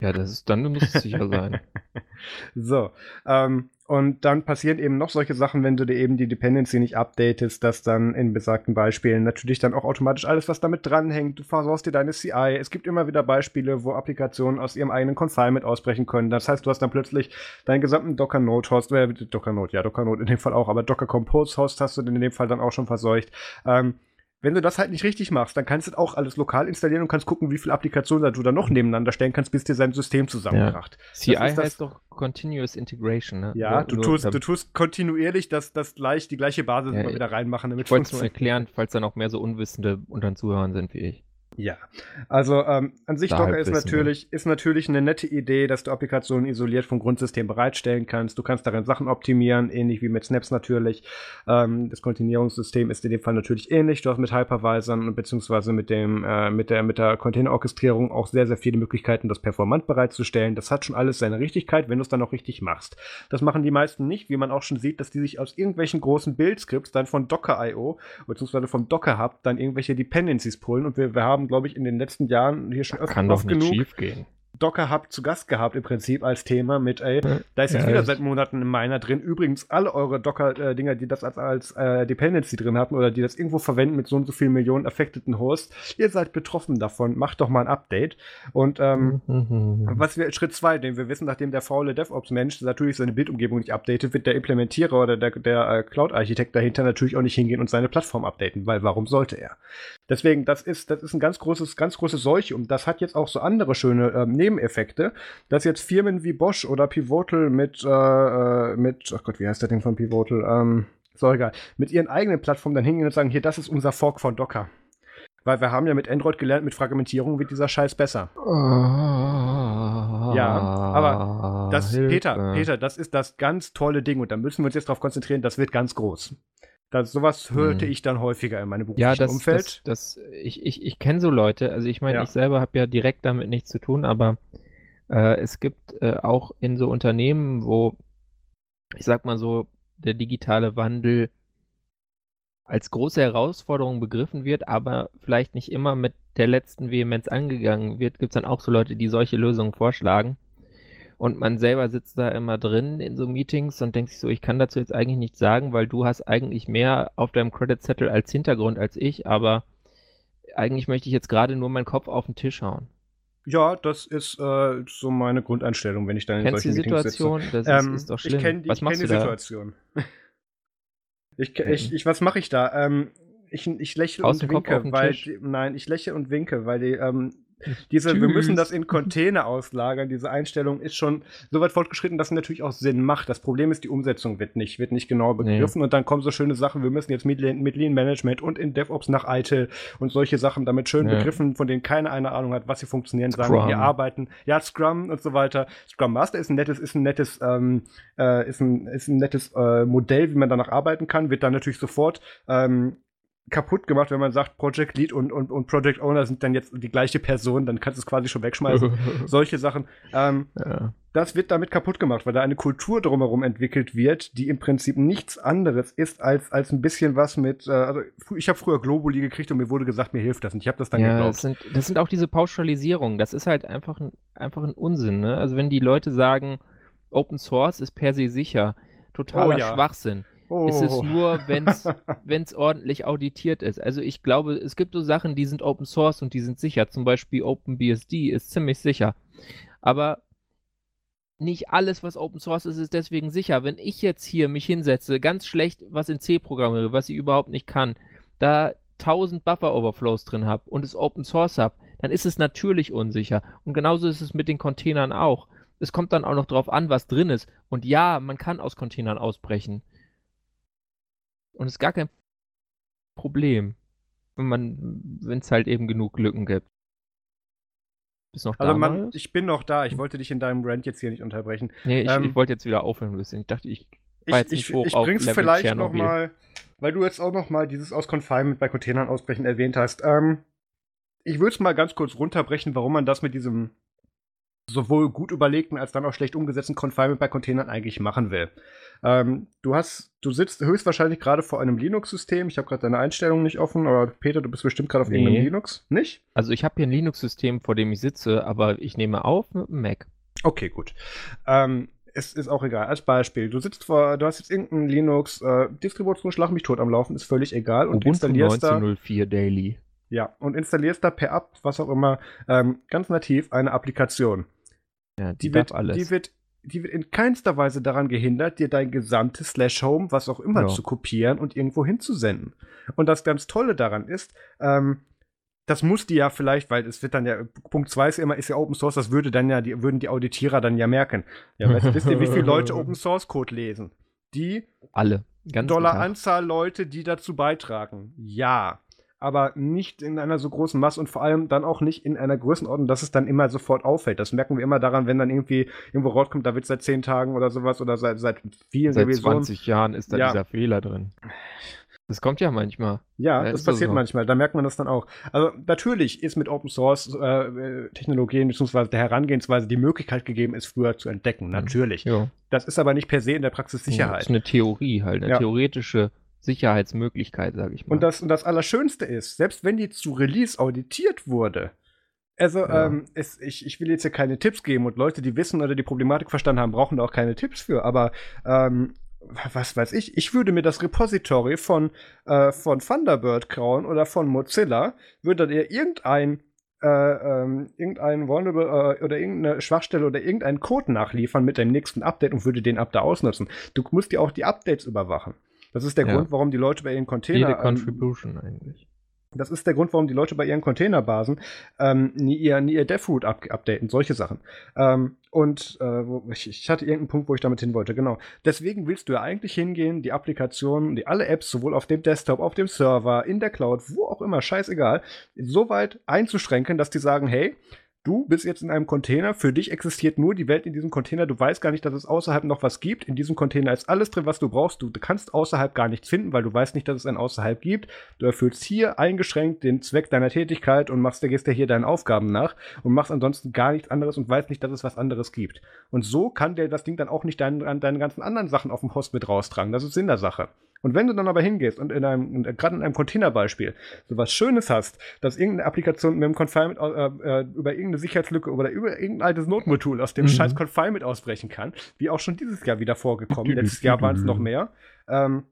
Ja, das ist dann muss es sicher sein. so, ähm, und dann passieren eben noch solche Sachen, wenn du dir eben die Dependency nicht updatest, dass dann in besagten Beispielen natürlich dann auch automatisch alles, was damit dranhängt, du versorgst dir deine CI. Es gibt immer wieder Beispiele, wo Applikationen aus ihrem eigenen Confinement ausbrechen können. Das heißt, du hast dann plötzlich deinen gesamten Docker Node Host, äh, Docker Node, ja, Docker Node in dem Fall auch, aber Docker Compose Host hast du in dem Fall dann auch schon verseucht. Ähm, wenn du das halt nicht richtig machst, dann kannst du auch alles lokal installieren und kannst gucken, wie viele Applikationen du da noch nebeneinander stellen kannst, bis dir sein System zusammenkracht. Ja. CI heißt doch Continuous Integration, ne? Ja, du, tust, du tust kontinuierlich das, das gleich, die gleiche Basis ja, immer wieder reinmachen. Damit ich wollte es nur erklären, falls da noch mehr so Unwissende unter den Zuhörern sind wie ich. Ja, also ähm, an sich Docker ist natürlich, ist natürlich eine nette Idee, dass du Applikationen isoliert vom Grundsystem bereitstellen kannst. Du kannst darin Sachen optimieren, ähnlich wie mit Snaps natürlich. Ähm, das Kontinuierungssystem ist in dem Fall natürlich ähnlich. Du hast mit Hypervisern beziehungsweise mit dem äh, mit der mit der Containerorchestrierung auch sehr sehr viele Möglichkeiten, das performant bereitzustellen. Das hat schon alles seine Richtigkeit, wenn du es dann auch richtig machst. Das machen die meisten nicht, wie man auch schon sieht, dass die sich aus irgendwelchen großen Build-Scripts dann von Docker.io beziehungsweise vom Docker Hub dann irgendwelche Dependencies pullen und wir, wir haben glaube ich, in den letzten Jahren hier schon öfter oft genug. Schief gehen. Docker Hub zu Gast gehabt im Prinzip als Thema mit, ey, da ist jetzt ja, wieder seit Monaten ein Miner drin. Übrigens, alle eure Docker-Dinger, die das als, als äh, Dependency drin hatten oder die das irgendwo verwenden mit so und so vielen Millionen affecteten Hosts, ihr seid betroffen davon, macht doch mal ein Update. Und ähm, mhm. was wir, Schritt zwei, den wir wissen, nachdem der faule DevOps-Mensch natürlich seine Bildumgebung nicht updatet, wird der Implementierer oder der, der äh, Cloud-Architekt dahinter natürlich auch nicht hingehen und seine Plattform updaten, weil warum sollte er? Deswegen, das ist, das ist ein ganz großes, ganz große Seuche und das hat jetzt auch so andere schöne ähm, Nebeneffekte, dass jetzt Firmen wie Bosch oder Pivotal mit, äh, äh mit, ach Gott, wie heißt der Ding von Pivotal? Ähm, so egal, mit ihren eigenen Plattformen dann hingehen und sagen, hier, das ist unser Fork von Docker. Weil wir haben ja mit Android gelernt, mit Fragmentierung wird dieser Scheiß besser. ja, aber das, Peter, Peter, das ist das ganz tolle Ding und da müssen wir uns jetzt darauf konzentrieren, das wird ganz groß. Das, sowas hörte hm. ich dann häufiger in meinem beruflichen ja, das, Umfeld. Das, das, ich ich, ich kenne so Leute, also ich meine, ja. ich selber habe ja direkt damit nichts zu tun, aber äh, es gibt äh, auch in so Unternehmen, wo, ich sag mal so, der digitale Wandel als große Herausforderung begriffen wird, aber vielleicht nicht immer mit der letzten Vehemenz angegangen wird, gibt es dann auch so Leute, die solche Lösungen vorschlagen. Und man selber sitzt da immer drin in so Meetings und denkt sich so, ich kann dazu jetzt eigentlich nichts sagen, weil du hast eigentlich mehr auf deinem Credit-Zettel als Hintergrund als ich, aber eigentlich möchte ich jetzt gerade nur meinen Kopf auf den Tisch hauen. Ja, das ist äh, so meine Grundeinstellung, wenn ich dann in Kennst solchen die Situation? Meetings sitze. Das ist, ähm, ist doch schlimm. Ich kenne die, kenn die Situation. ich, ich, ich, was mache ich da? Ähm, ich, ich lächle Aus und winke, weil die, nein, ich lächle und winke, weil die ähm, diese, wir müssen das in Container auslagern, diese Einstellung ist schon so weit fortgeschritten, dass es natürlich auch Sinn macht. Das Problem ist, die Umsetzung wird nicht, wird nicht genau begriffen nee. und dann kommen so schöne Sachen, wir müssen jetzt mit, mit Lean Management und in DevOps nach ITIL und solche Sachen damit schön ja. begriffen, von denen keiner eine Ahnung hat, was sie funktionieren, Scrum. sagen, wir arbeiten, ja, Scrum und so weiter. Scrum Master ist ein nettes, ist ein nettes, ähm, äh, ist ein, ist ein nettes äh, Modell, wie man danach arbeiten kann, wird dann natürlich sofort ähm, kaputt gemacht, wenn man sagt, Project Lead und, und, und Project Owner sind dann jetzt die gleiche Person, dann kannst du es quasi schon wegschmeißen. Solche Sachen. Ähm, ja. Das wird damit kaputt gemacht, weil da eine Kultur drumherum entwickelt wird, die im Prinzip nichts anderes ist als, als ein bisschen was mit. Äh, also ich habe früher Globuli gekriegt und mir wurde gesagt, mir hilft das und ich habe das dann ja, geglaubt. Das sind, das sind auch diese Pauschalisierungen. Das ist halt einfach ein, einfach ein Unsinn. Ne? Also wenn die Leute sagen, Open Source ist per se sicher, totaler oh, ja. Schwachsinn. Oh. Ist es oh. nur, wenn es ordentlich auditiert ist. Also ich glaube, es gibt so Sachen, die sind Open Source und die sind sicher. Zum Beispiel OpenBSD ist ziemlich sicher. Aber nicht alles, was Open Source ist, ist deswegen sicher. Wenn ich jetzt hier mich hinsetze, ganz schlecht was in C programmiere, was ich überhaupt nicht kann, da 1000 Buffer Overflows drin habe und es Open Source habe, dann ist es natürlich unsicher. Und genauso ist es mit den Containern auch. Es kommt dann auch noch drauf an, was drin ist. Und ja, man kann aus Containern ausbrechen. Und es ist gar kein Problem, wenn man, wenn es halt eben genug Lücken gibt. Bist noch also da? Man, ich bin noch da. Ich wollte dich in deinem Rant jetzt hier nicht unterbrechen. Nee, ich, ähm, ich wollte jetzt wieder aufhören ein bisschen. Ich dachte, ich war jetzt nicht ich, hoch ich auf bring's Level vielleicht Tschernobyl. noch mal, weil du jetzt auch noch mal dieses aus Confinement bei Containern ausbrechen erwähnt hast. Ähm, ich würde es mal ganz kurz runterbrechen, warum man das mit diesem sowohl gut überlegten als dann auch schlecht umgesetzten Confinement bei Containern eigentlich machen will. Ähm, du hast, du sitzt höchstwahrscheinlich gerade vor einem Linux-System. Ich habe gerade deine Einstellungen nicht offen, aber Peter, du bist bestimmt gerade auf nee. irgendeinem Linux, nicht? Also ich habe hier ein Linux-System, vor dem ich sitze, aber ich nehme auf mit einem Mac. Okay, gut. Ähm, es ist auch egal. Als Beispiel, du sitzt vor, du hast jetzt irgendein Linux, äh, Distribution Schlag mich tot am Laufen, ist völlig egal und Ubuntu installierst 1904 da, Daily. Ja, und installierst da per App, was auch immer, ähm, ganz nativ eine Applikation. Ja, die, die wird, alles. Die wird, die wird in keinster Weise daran gehindert, dir dein gesamtes Slash Home, was auch immer, ja. zu kopieren und irgendwo hinzusenden. Und das ganz Tolle daran ist, ähm, das muss die ja vielleicht, weil es wird dann ja, Punkt 2 ist ja immer, ist ja Open Source, das würde dann ja, die, würden die Auditierer dann ja merken. Ja, weißt, wisst ihr, wie viele Leute Open Source Code lesen? Die alle. Ganz Dollar Anzahl Leute, die dazu beitragen. Ja aber nicht in einer so großen Masse und vor allem dann auch nicht in einer Größenordnung, dass es dann immer sofort auffällt. Das merken wir immer daran, wenn dann irgendwie irgendwo rauskommt, da wird seit zehn Tagen oder sowas oder seit, seit vielen Seit Revisionen. 20 Jahren ist da ja. dieser Fehler drin. Das kommt ja manchmal. Ja, ja das passiert so. manchmal. Da merkt man das dann auch. Also natürlich ist mit Open Source äh, Technologien bzw. der Herangehensweise die Möglichkeit gegeben, es früher zu entdecken. Mhm. Natürlich. Ja. Das ist aber nicht per se in der Praxis Sicherheit. Ja, das ist eine Theorie halt, eine theoretische Sicherheitsmöglichkeit, sage ich mal. Und das, und das Allerschönste ist, selbst wenn die zu Release auditiert wurde, also ja. ähm, es, ich, ich will jetzt hier keine Tipps geben und Leute, die wissen oder die Problematik verstanden haben, brauchen da auch keine Tipps für, aber ähm, was weiß ich, ich würde mir das Repository von, äh, von Thunderbird krauen oder von Mozilla, würde dir irgendein äh, ähm, irgendein Vulnerable äh, oder irgendeine Schwachstelle oder irgendeinen Code nachliefern mit dem nächsten Update und würde den ab da ausnutzen. Du musst dir auch die Updates überwachen. Das ist der ja. Grund, warum die Leute bei ihren Container. Jede ähm, Contribution ähm, eigentlich. Das ist der Grund, warum die Leute bei ihren Containerbasen ähm, nie ihr, nie ihr DevRoot up updaten, solche Sachen. Ähm, und äh, ich, ich, hatte irgendeinen Punkt, wo ich damit hin wollte, genau. Deswegen willst du ja eigentlich hingehen, die Applikationen, die alle Apps, sowohl auf dem Desktop, auf dem Server, in der Cloud, wo auch immer, scheißegal, so weit einzuschränken, dass die sagen, hey, Du bist jetzt in einem Container, für dich existiert nur die Welt in diesem Container, du weißt gar nicht, dass es außerhalb noch was gibt. In diesem Container ist alles drin, was du brauchst. Du kannst außerhalb gar nichts finden, weil du weißt nicht, dass es ein Außerhalb gibt. Du erfüllst hier eingeschränkt den Zweck deiner Tätigkeit und machst, gehst dir hier deinen Aufgaben nach und machst ansonsten gar nichts anderes und weißt nicht, dass es was anderes gibt. Und so kann dir das Ding dann auch nicht deinen, deine ganzen anderen Sachen auf dem Host mit raustragen. Das ist Sinn der Sache. Und wenn du dann aber hingehst und in einem, gerade in einem Containerbeispiel, so was Schönes hast, dass irgendeine Applikation mit dem Confinement äh, äh, über irgendeine Sicherheitslücke oder über irgendein altes Notmotool aus dem mhm. scheiß Confinement ausbrechen kann, wie auch schon dieses Jahr wieder vorgekommen, letztes Jahr waren es noch mehr, ähm,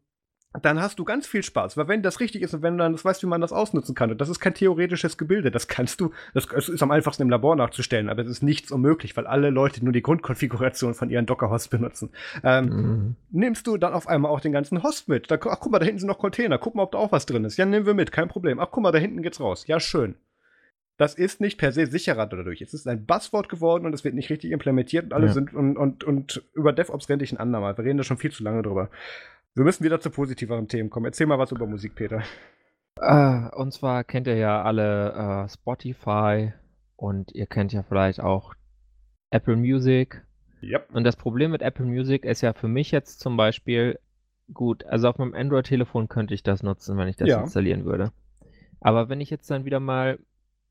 dann hast du ganz viel Spaß. Weil wenn das richtig ist und wenn du dann das weißt, wie man das ausnutzen kann, und das ist kein theoretisches Gebilde, das kannst du, das, ist am einfachsten im Labor nachzustellen, aber es ist nichts unmöglich, weil alle Leute nur die Grundkonfiguration von ihren Docker-Hosts benutzen. Ähm, mhm. Nimmst du dann auf einmal auch den ganzen Host mit? Da, ach, guck mal, da hinten sind noch Container, guck mal, ob da auch was drin ist. Ja, nehmen wir mit, kein Problem. Ach, guck mal, da hinten geht's raus. Ja, schön. Das ist nicht per se sicherer dadurch. Es ist ein Buzzword geworden und es wird nicht richtig implementiert und alle ja. sind und, und, und über DevOps renne ich ein andermal. Wir reden da schon viel zu lange drüber. Wir müssen wieder zu positiveren Themen kommen. Erzähl mal was über Musik, Peter. Äh, und zwar kennt ihr ja alle äh, Spotify und ihr kennt ja vielleicht auch Apple Music. Yep. Und das Problem mit Apple Music ist ja für mich jetzt zum Beispiel, gut, also auf meinem Android-Telefon könnte ich das nutzen, wenn ich das Ja. installieren würde. Aber wenn ich jetzt dann wieder mal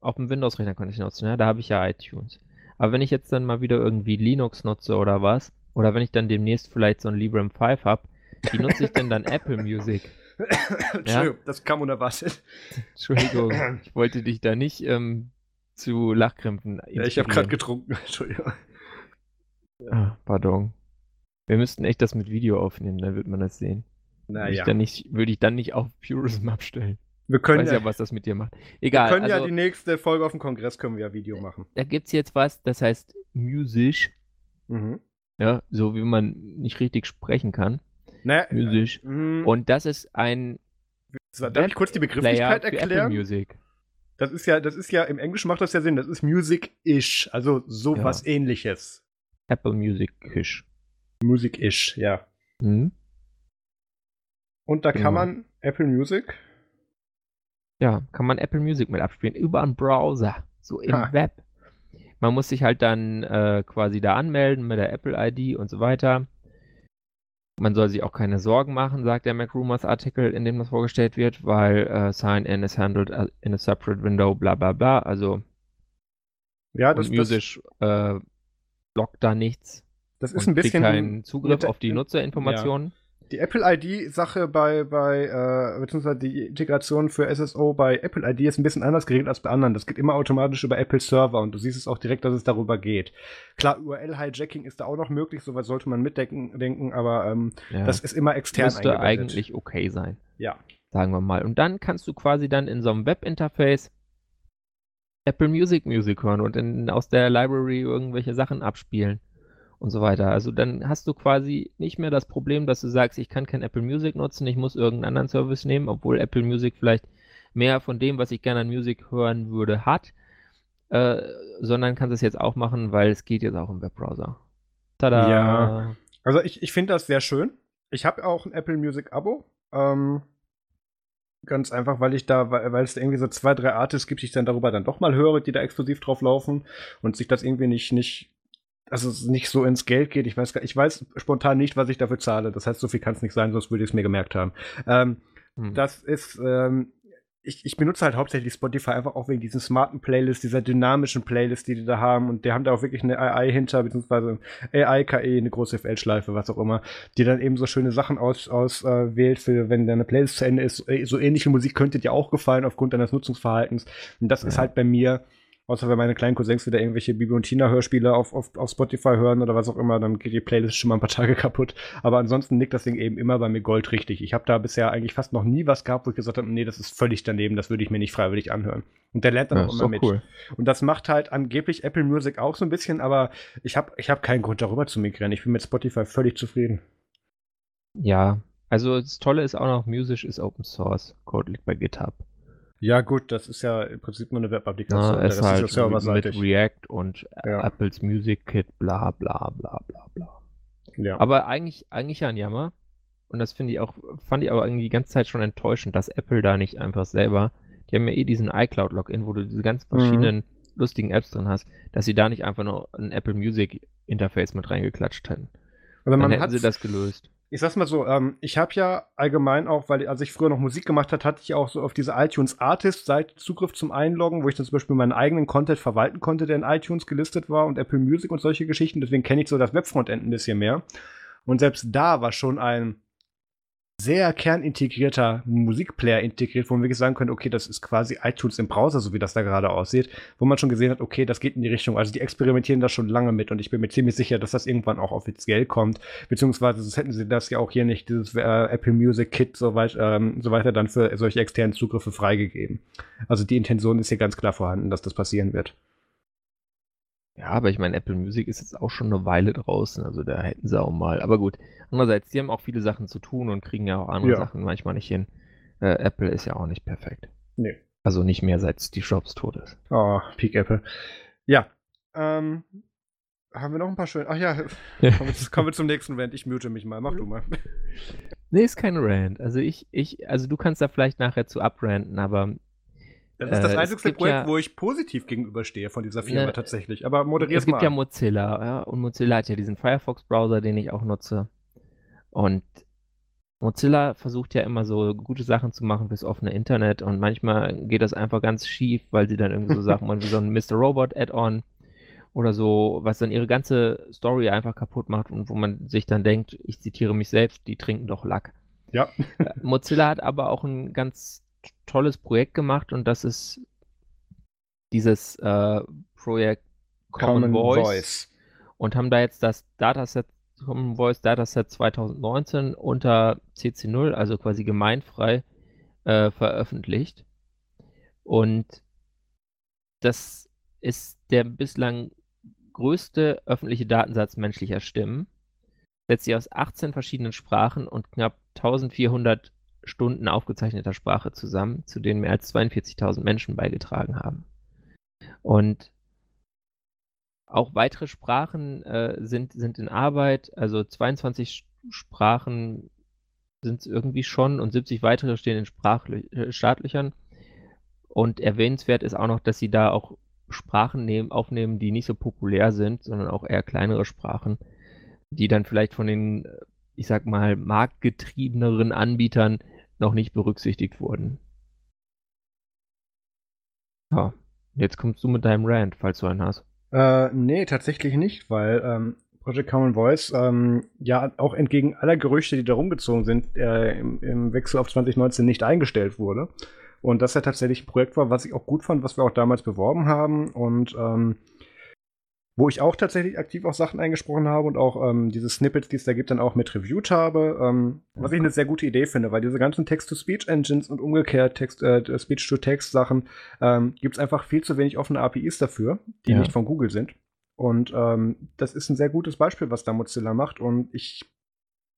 auf dem Windows-Rechner könnte ich nutzen, ja, da habe ich ja iTunes. Aber wenn ich jetzt dann mal wieder irgendwie Linux nutze oder was, oder wenn ich dann demnächst vielleicht so ein Librem 5 habe, wie nutze ich denn dann Apple Music? Entschuldigung, das kam unerwartet. Entschuldigung, ich wollte dich da nicht ähm, zu Lachkrämpfen Ja, ich habe gerade getrunken. Entschuldigung. Ah, pardon. Wir müssten echt das mit Video aufnehmen, dann wird man das sehen. Würde ich, Naja. nicht, würde ich dann nicht auf Purism abstellen. Wir Ich können weiß ja, ja, was das mit dir macht. wir Egal, können also ja die nächste Folge auf dem Kongress können wir ja Video machen. da gibt's jetzt was, das heißt Music, Mhm. ja, so wie man nicht richtig sprechen kann. Naja, Music. mhm. Und das ist ein Darf ich kurz die Begrifflichkeit Apple erklären? Music. Das ist ja, das ist ja, im Englischen macht das ja Sinn, das ist Music-ish, also sowas ähnliches. Apple Music Kish. Music-ish, ja. Hm? Und da Genau. kann man Apple Music. Ja, kann man Apple Music mit abspielen über einen Browser, so im Ha. Web. Man muss sich halt dann äh, quasi da anmelden mit der Apple ID und so weiter. Man soll sich auch keine Sorgen machen, sagt der MacRumors Artikel, in dem das vorgestellt wird, weil äh, Sign-in is handled uh, in a separate window, bla bla bla. Also Ja, das, und das, Music äh, blockt da nichts. das ist ein bisschen keinen Zugriff auf die Nutzerinformationen. Die Apple ID-Sache bei, bei äh, beziehungsweise die Integration für SSO bei Apple ID ist ein bisschen anders geregelt als bei anderen. Das geht immer automatisch über Apple Server und du siehst es auch direkt, dass es darüber geht. Klar, URL-Hijacking ist da auch noch möglich, soweit sollte man mitdenken, denken, aber ähm, Ja. das ist immer extern müsste eingebettet. eigentlich okay sein. Ja. sagen wir mal. Und dann kannst du quasi dann in so einem Webinterface Apple Music Music hören und in, aus der Library irgendwelche Sachen abspielen und so weiter. Also dann hast du quasi nicht mehr das Problem, dass du sagst, ich kann kein Apple Music nutzen, ich muss irgendeinen anderen Service nehmen, obwohl Apple Music vielleicht mehr von dem, was ich gerne an Musik hören würde, hat, äh, sondern kannst es jetzt auch machen, weil es geht jetzt auch im Webbrowser. Tada! Ja. Also ich, ich finde das sehr schön. Ich habe auch ein Apple Music Abo. Ähm, ganz einfach, weil ich da, weil, es irgendwie so zwei, drei Artists gibt, die ich dann darüber dann doch mal höre, die da exklusiv drauf laufen und sich das irgendwie nicht, nicht, also es nicht so ins Geld geht. Ich weiß, ich weiß spontan nicht, was ich dafür zahle. Das heißt, so viel kann es nicht sein, sonst würde ich es mir gemerkt haben. Ähm, Hm. das ist, ähm, ich, ich benutze halt hauptsächlich Spotify einfach auch wegen diesen smarten Playlists, dieser dynamischen Playlist, die die da haben. Und die haben da auch wirklich eine AI hinter, beziehungsweise AI, KI, eine große FL-Schleife, was auch immer, die dann eben so schöne Sachen auswählt, aus, äh, wählt für, wenn deine Playlist zu Ende ist. Äh, So ähnliche Musik könnte dir auch gefallen aufgrund deines Nutzungsverhaltens. Und das ist Ja. halt bei mir, außer wenn meine kleinen Cousins wieder irgendwelche Bibi und Tina-Hörspiele auf, auf, auf Spotify hören oder was auch immer, dann geht die Playlist schon mal ein paar Tage kaputt. Aber ansonsten nickt das Ding eben immer bei mir Gold richtig. Ich habe da bisher eigentlich fast noch nie was gehabt, wo ich gesagt habe, nee, das ist völlig daneben, das würde ich mir nicht freiwillig anhören. Und der lernt dann Ja, auch immer doch mit. cool. Und das macht halt angeblich Apple Music auch so ein bisschen, aber ich habe ich hab keinen Grund darüber zu migrieren. Ich bin mit Spotify völlig zufrieden. Ja, also das Tolle ist auch noch, Music ist Open Source. Code liegt bei GitHub. Ja, gut, das ist ja im Prinzip nur eine Webapplikation. Na, Der ist Rest halt ja mit serverseitig. React und Ja. Apples Music Kit, bla bla bla bla bla. Ja. Aber eigentlich, eigentlich ja ein Jammer. Und das finde ich auch, fand ich aber irgendwie die ganze Zeit schon enttäuschend, dass Apple da nicht einfach selber, die haben ja eh diesen iCloud-Login, wo du diese ganz Mhm. verschiedenen lustigen Apps drin hast, dass sie da nicht einfach nur ein Apple Music Interface mit reingeklatscht hätten. Also Dann man hätten hat sie das gelöst. Ich sag's mal so, ähm, ich habe ja allgemein auch, weil als ich früher noch Musik gemacht hat, hatte ich auch so auf diese iTunes Artist Seite Zugriff zum Einloggen, wo ich dann zum Beispiel meinen eigenen Content verwalten konnte, der in iTunes gelistet war und Apple Music und solche Geschichten. Deswegen kenne ich so das Webfrontend ein bisschen mehr. Und selbst da war schon ein sehr kernintegrierter Musikplayer integriert, wo man wirklich sagen könnte, okay, das ist quasi iTunes im Browser, so wie das da gerade aussieht, wo man schon gesehen hat, okay, das geht in die Richtung. Also die experimentieren da schon lange mit und ich bin mir ziemlich sicher, dass das irgendwann auch offiziell kommt. Beziehungsweise sonst hätten sie das ja auch hier nicht, dieses äh, Apple Music Kit so, weit, ähm, so weiter dann für solche externen Zugriffe freigegeben. Also die Intention ist hier ganz klar vorhanden, dass das passieren wird. Ja, aber ich meine, Apple Music ist jetzt auch schon eine Weile draußen, also da hätten sie auch mal. Aber gut, andererseits, die haben auch viele Sachen zu tun und kriegen ja auch andere Ja. Sachen manchmal nicht hin. Äh, Apple ist ja auch nicht perfekt. Nee. Also nicht mehr seit Steve Jobs tot ist. Oh, Peak Apple. Ja. Ähm, haben wir noch ein paar schöne. Ach ja, kommen wir, zu- kommen wir zum nächsten Rant. Ich mute mich mal. Mach du mal. Nee, ist kein Rant. Also ich, ich, also du kannst da vielleicht nachher zu abranten, aber Das ist das Äh, einzige Projekt, ja- wo ich positiv gegenüberstehe von dieser Firma Ne, tatsächlich. Aber moderier es es mal. gibt ja. Mozilla, ja, und Mozilla hat ja diesen Firefox-Browser, den ich auch nutze. Und Mozilla versucht ja immer so gute Sachen zu machen fürs offene Internet und manchmal geht das einfach ganz schief, weil sie dann irgendwie so Sachen machen wie so ein Mr. Robot Add-on oder so, was dann ihre ganze Story einfach kaputt macht und wo man sich dann denkt, ich zitiere mich selbst, die trinken doch Lack. Ja. Äh, Mozilla hat aber auch ein ganz tolles Projekt gemacht und das ist dieses äh, Projekt Common, Common Voice, Voice, und haben da jetzt das Dataset Common Voice Dataset 2019 unter CC0, also quasi gemeinfrei, äh, veröffentlicht. Und das ist der bislang größte öffentliche Datensatz menschlicher Stimmen. Setzt sich aus 18 verschiedenen Sprachen und knapp 1400 Stunden aufgezeichneter Sprache zusammen, zu denen mehr als 42.000 Menschen beigetragen haben. Und auch weitere Sprachen äh, sind, sind in Arbeit, also 22 Sprachen sind es irgendwie schon und 70 weitere stehen in Sprachlö äh, Startlöchern. Und erwähnenswert ist auch noch, dass sie da auch Sprachen nehmen, aufnehmen, die nicht so populär sind, sondern auch eher kleinere Sprachen, die dann vielleicht von den, ich sag mal, marktgetriebeneren Anbietern noch nicht berücksichtigt wurden. Ja, jetzt kommst du mit deinem Rant, falls du einen hast. Äh, nee, tatsächlich nicht, weil ähm, Project Common Voice ähm, ja auch entgegen aller Gerüchte, die da rumgezogen sind, äh, im, im, Wechsel auf 2019 nicht eingestellt wurde. Und das ja tatsächlich ein Projekt war, was ich auch gut fand, was wir auch damals beworben haben und ähm, wo ich auch tatsächlich aktiv auch Sachen eingesprochen habe und auch ähm, diese Snippets, die es da gibt, dann auch mit reviewed habe. Ähm, was ich eine sehr gute Idee finde, weil diese ganzen Text-to-Speech-Engines und umgekehrt Text, äh, Speech-to-Text-Sachen ähm, gibt es einfach viel zu wenig offene APIs dafür, die ja. nicht von Google sind. Und ähm, das ist ein sehr gutes Beispiel, was da Mozilla macht. Und ich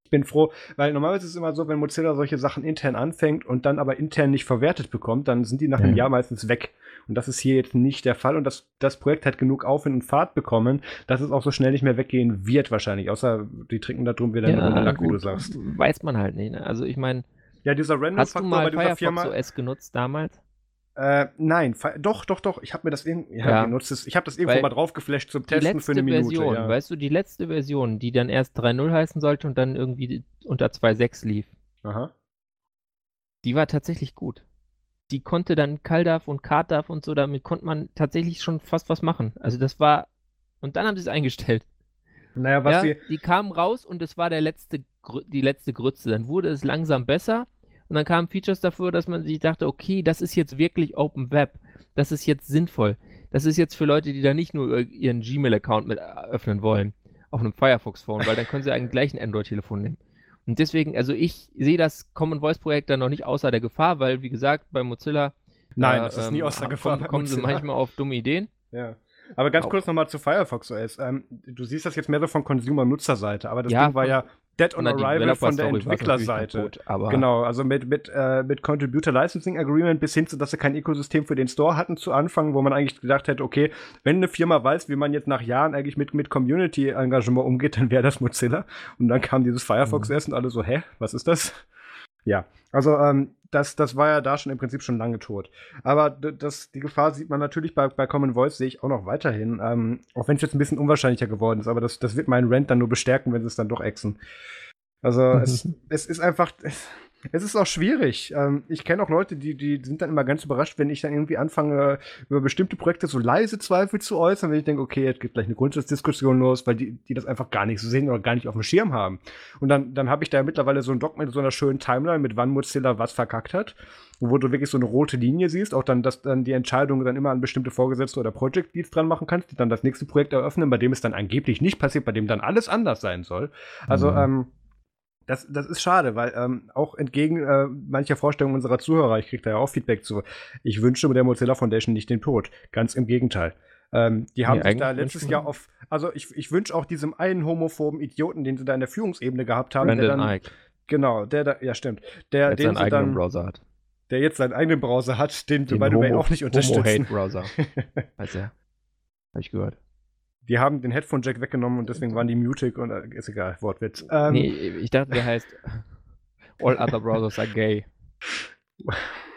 bin froh, weil normalerweise ist es immer so, wenn Mozilla solche Sachen intern anfängt und dann aber intern nicht verwertet bekommt, dann sind die nach ja. einem Jahr meistens weg. Und das ist hier jetzt nicht der Fall. Und das, das Projekt hat genug Aufwind und Fahrt bekommen, dass es auch so schnell nicht mehr weggehen wird, wahrscheinlich. Außer die trinken da drum wieder ja, eine Lack, wie du sagst. Weiß man halt nicht. Ne? Also ich meine. Ja, dieser Random-Faktor bei dieser Firefox Firma. OS genutzt damals? Äh, nein, doch, doch, doch. Ich habe mir das irgendwie ja, ja. genutzt. Ich habe das irgendwo Weil mal draufgeflasht zum Testen für eine Minute. Version, ja. Weißt du, die letzte Version, die dann erst 3.0 heißen sollte und dann irgendwie unter 2.6 lief. Aha. Die war tatsächlich gut. Die konnte dann CalDAV und CardDAV und so, damit konnte man tatsächlich schon fast was machen. Also das war. Und dann haben sie es eingestellt. Naja, was ja, sie. Die kamen raus und es war der letzte, die letzte Grütze. Dann wurde es langsam besser und dann kamen Features dafür, dass man sich dachte, okay, das ist jetzt wirklich Open Web. Das ist jetzt sinnvoll. Das ist jetzt für Leute, die da nicht nur ihren Gmail-Account mit öffnen wollen, auf einem Firefox-Phone, weil dann können sie eigentlich gleich ein Android-Telefon nehmen. Und deswegen, also ich sehe das Common Voice-Projekt dann noch nicht außer der Gefahr, weil, wie gesagt, bei Mozilla. Nein, äh, das ist nie ähm, außer Gefahr. Kommen, kommen sie manchmal auf dumme Ideen. Ja. Aber ganz kurz nochmal zu Firefox OS. Ähm, du siehst das jetzt mehr so von Consumer-Nutzerseite, aber das ja, Ding war ja Dead on Arrival von der Entwicklerseite. Genau, also mit, mit, äh, mit Contributor Licensing Agreement bis hin zu, dass sie kein Ökosystem für den Store hatten zu Anfang, wo man eigentlich gedacht hätte, okay, wenn eine Firma weiß, wie man jetzt nach Jahren eigentlich mit, mit Community-Engagement umgeht, dann wäre das Mozilla. Und dann kam dieses Firefox mhm. erst und alle so, hä, was ist das? Ja, also ähm, das, das war ja da schon im Prinzip schon lange tot. Aber das, die Gefahr sieht man natürlich bei, bei Common Voice, sehe ich auch noch weiterhin. Ähm, auch wenn es jetzt ein bisschen unwahrscheinlicher geworden ist, aber das, das wird meinen Rant dann nur bestärken, wenn sie es dann doch exen. Also es, es ist einfach, es, es ist auch schwierig. Ähm, ich kenne auch Leute, die, die sind dann immer ganz überrascht, wenn ich dann irgendwie anfange, über bestimmte Projekte so leise Zweifel zu äußern, wenn ich denke, okay, jetzt geht gleich eine Grundsatzdiskussion los, weil die, die das einfach gar nicht so sehen oder gar nicht auf dem Schirm haben. Und dann, dann habe ich da mittlerweile so ein Doc mit so einer schönen Timeline, mit wann Mozilla was verkackt hat, wo du wirklich so eine rote Linie siehst, auch dann, dass dann die Entscheidung dann immer an bestimmte Vorgesetzte oder Project Leads dran machen kannst, die dann das nächste Projekt eröffnen, bei dem es dann angeblich nicht passiert, bei dem dann alles anders sein soll. Also, mhm. ähm, das, das ist schade, weil ähm, auch entgegen äh, mancher Vorstellungen unserer Zuhörer, ich kriege da ja auch Feedback zu, ich wünsche der Mozilla Foundation nicht den Tod. Ganz im Gegenteil. Ähm, die haben nee, sich da letztes Jahr auf, also ich, ich wünsche auch diesem einen homophoben Idioten, den sie da in der Führungsebene gehabt haben, Brandon der dann, Ike. genau, der da, ja stimmt, der, der den seinen eigenen dann, Browser hat. Der jetzt seinen eigenen Browser hat, den, den wir by the way auch nicht unterstützen. Homo-Hate-Browser, heißt er. Hab ich gehört. Die haben den Headphone-Jack weggenommen und deswegen waren die mutig und äh, ist egal, Wortwitz. Ähm, nee, ich dachte, der heißt All other browsers are gay.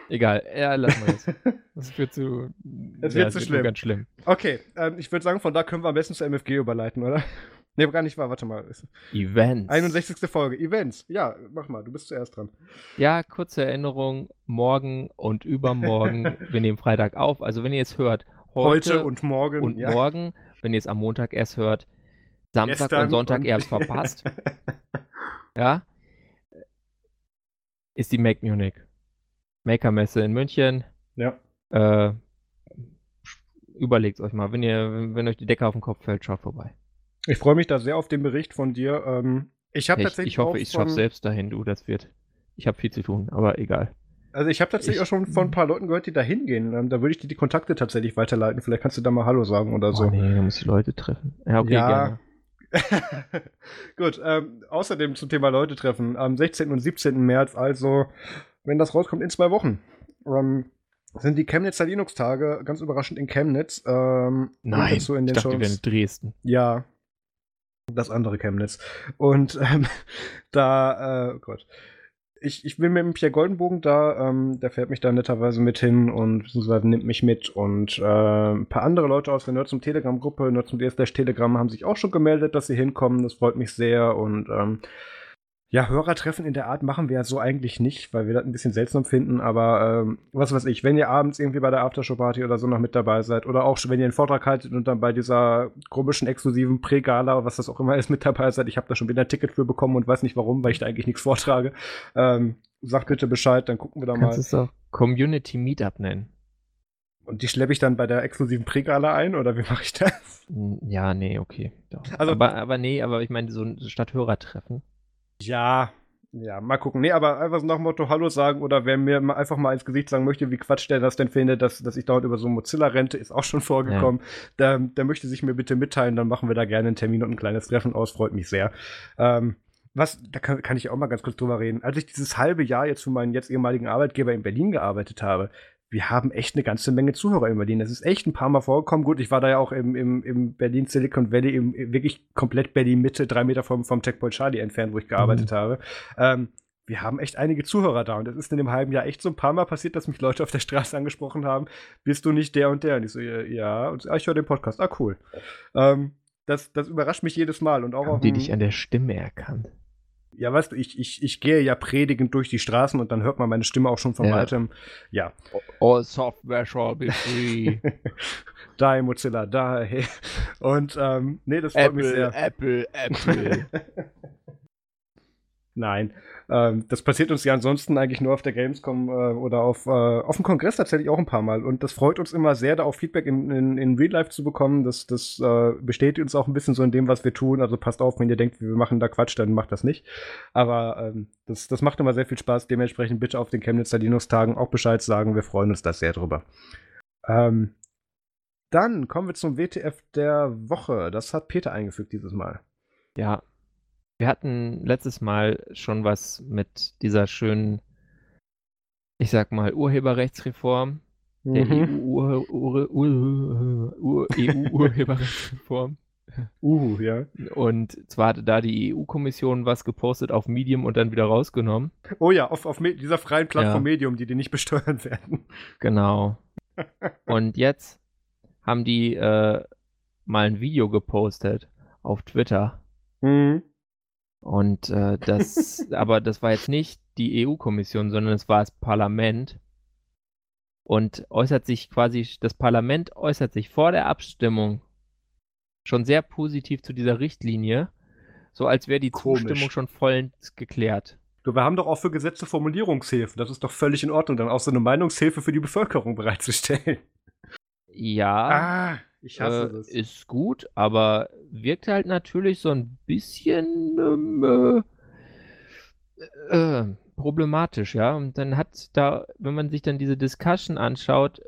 Egal, ja, lass mal das. Das wird zu, das ja, wird zu schlimm. ganz schlimm. Okay, ähm, ich würde sagen, von da können wir am besten zur MFG überleiten, oder? Nee, gar nicht wahr, warte mal. Events. 61. Folge, Events. Ja, mach mal, du bist zuerst dran. Ja, kurze Erinnerung, morgen und übermorgen, wir nehmen Freitag auf, also wenn ihr es hört, heute, Heute und morgen. und ja. morgen, wenn ihr es am Montag erst hört, Samstag Gestern und Sonntag, und- ihr habt verpasst, ja, ist die Make Munich. Maker-Messe in München. ja. Äh, überlegt euch mal, wenn ihr, wenn, euch die Decke auf den Kopf fällt, schaut vorbei. Ich freue mich da sehr auf den Bericht von dir. Ähm, ich habe Ich, tatsächlich ich hoffe, auch ich schaffe selbst dahin, du, das wird. Ich habe viel zu tun, aber egal. Also ich habe tatsächlich Ich- auch schon von ein paar Leuten gehört, die da hingehen. Ähm, da würde ich dir die Kontakte tatsächlich weiterleiten. Vielleicht kannst du da mal Hallo sagen oder so. Oh nee, da muss ich Leute treffen. Ja, okay, Ja. gerne. Gut, ähm, außerdem zum Thema Leute treffen. Am 16. und 17. März, also, wenn das rauskommt, in zwei Wochen, ähm, sind die Chemnitzer Linux-Tage ganz überraschend in Chemnitz. Ähm, Nein, dazu in ich den dachte, die wären in Dresden. Ja. Das andere Chemnitz. Und ähm, da, äh, oh Gott. Ich, ich bin mit dem Pierre Goldenbogen da, ähm, der fährt mich da netterweise mit hin und beziehungsweise nimmt mich mit und äh, ein paar andere Leute aus der Nerds zum Telegram-Gruppe, Nerds zum DS Telegram haben sich auch schon gemeldet, dass sie hinkommen. Das freut mich sehr und ähm, ja, Hörertreffen in der Art machen wir ja so eigentlich nicht, weil wir das ein bisschen seltsam finden, aber ähm, was weiß ich, wenn ihr abends irgendwie bei der Aftershow-Party oder so noch mit dabei seid oder auch schon, wenn ihr einen Vortrag haltet und dann bei dieser komischen, exklusiven Pre-Gala, was das auch immer ist, mit dabei seid, ich habe da schon wieder ein Ticket für bekommen und weiß nicht warum, weil ich da eigentlich nichts vortrage, ähm, sagt bitte Bescheid, dann gucken wir da Kannst mal. es auch Community Meetup nennen. Und die schleppe ich dann bei der exklusiven Pre-Gala ein oder wie mache ich das? Ja, nee, okay. Doch. Also- aber, aber nee, aber ich meine, so ein Stadthörertreffen. Ja, ja, mal gucken. Nee, aber einfach so nach dem Motto Hallo sagen oder wer mir mal einfach mal ins Gesicht sagen möchte, wie Quatsch der das denn findet, dass, dass ich dauernd über so Mozilla rente, ist auch schon vorgekommen. Der, der möchte sich mir bitte mitteilen, dann machen wir da gerne einen Termin und ein kleines Treffen aus, freut mich sehr. Ähm, was, da kann, kann ich auch mal ganz kurz drüber reden. Als ich dieses halbe Jahr jetzt für meinen jetzt ehemaligen Arbeitgeber in Berlin gearbeitet habe, wir haben echt eine ganze Menge Zuhörer in Berlin. Das ist echt ein paar Mal vorgekommen. Gut, ich war da ja auch im, im, im Berlin Silicon Valley, im, wirklich komplett Berlin Mitte, drei Meter vom, vom Checkpoint Charlie entfernt, wo ich gearbeitet habe. Ähm, wir haben echt einige Zuhörer da und es ist in dem halben Jahr echt so ein paar Mal passiert, dass mich Leute auf der Straße angesprochen haben, bist du nicht der und der? Und ich so, ja, und so, ah, ich höre den Podcast, ah, cool. Ähm, das, das überrascht mich jedes Mal und auch Haben auf die dich an der Stimme erkannt? Ja, weißt du, ich, ich, ich gehe ja predigend durch die Straßen und dann hört man meine Stimme auch schon von Ja. weitem. Ja. All software shall be free. Die Mozilla, die. Und ähm, nee, das freut mich Apple, sehr. Apple, Apple. Nein. Ähm, das passiert uns ja ansonsten eigentlich nur auf der Gamescom äh, oder auf, äh, auf dem Kongress tatsächlich auch ein paar Mal. Und das freut uns immer sehr, da auch Feedback in, in, in Real Life zu bekommen. Das, das äh, bestätigt uns auch ein bisschen so in dem, was wir tun. Also passt auf, wenn ihr denkt, wir machen da Quatsch, dann macht das nicht. Aber ähm, das, das macht immer sehr viel Spaß. Dementsprechend bitte auf den Chemnitzer Linux-Tagen auch Bescheid sagen. Wir freuen uns da sehr drüber. Ähm, dann kommen wir zum WTF der Woche. Das hat Peter eingefügt dieses Mal. Ja. Wir hatten letztes Mal schon was mit dieser schönen, ich sag mal, Urheberrechtsreform. Der E Mhm. EU-Urheberrechtsreform. Uh, ja. Und zwar hatte da die EU-Kommission was gepostet auf Medium und dann wieder rausgenommen. Oh ja, auf, auf dieser freien Plattform Ja. Medium, die die nicht besteuern werden. Genau. Und jetzt haben die äh, mal ein Video gepostet auf Twitter. Mhm. Und äh, das, aber das war jetzt nicht die EU-Kommission, sondern es war das Parlament. Und äußert sich quasi, das Parlament äußert sich vor der Abstimmung schon sehr positiv zu dieser Richtlinie, so als wäre die Komisch. Zustimmung schon vollends geklärt. Du, wir haben doch auch für Gesetze Formulierungshilfe. Das ist doch völlig in Ordnung, dann auch so eine Meinungshilfe für die Bevölkerung bereitzustellen. Ja, Ah, ich hasse äh, das. ist gut, aber wirkt halt natürlich so ein bisschen ähm, äh, äh, problematisch, ja. Und dann hat da, wenn man sich dann diese Discussion anschaut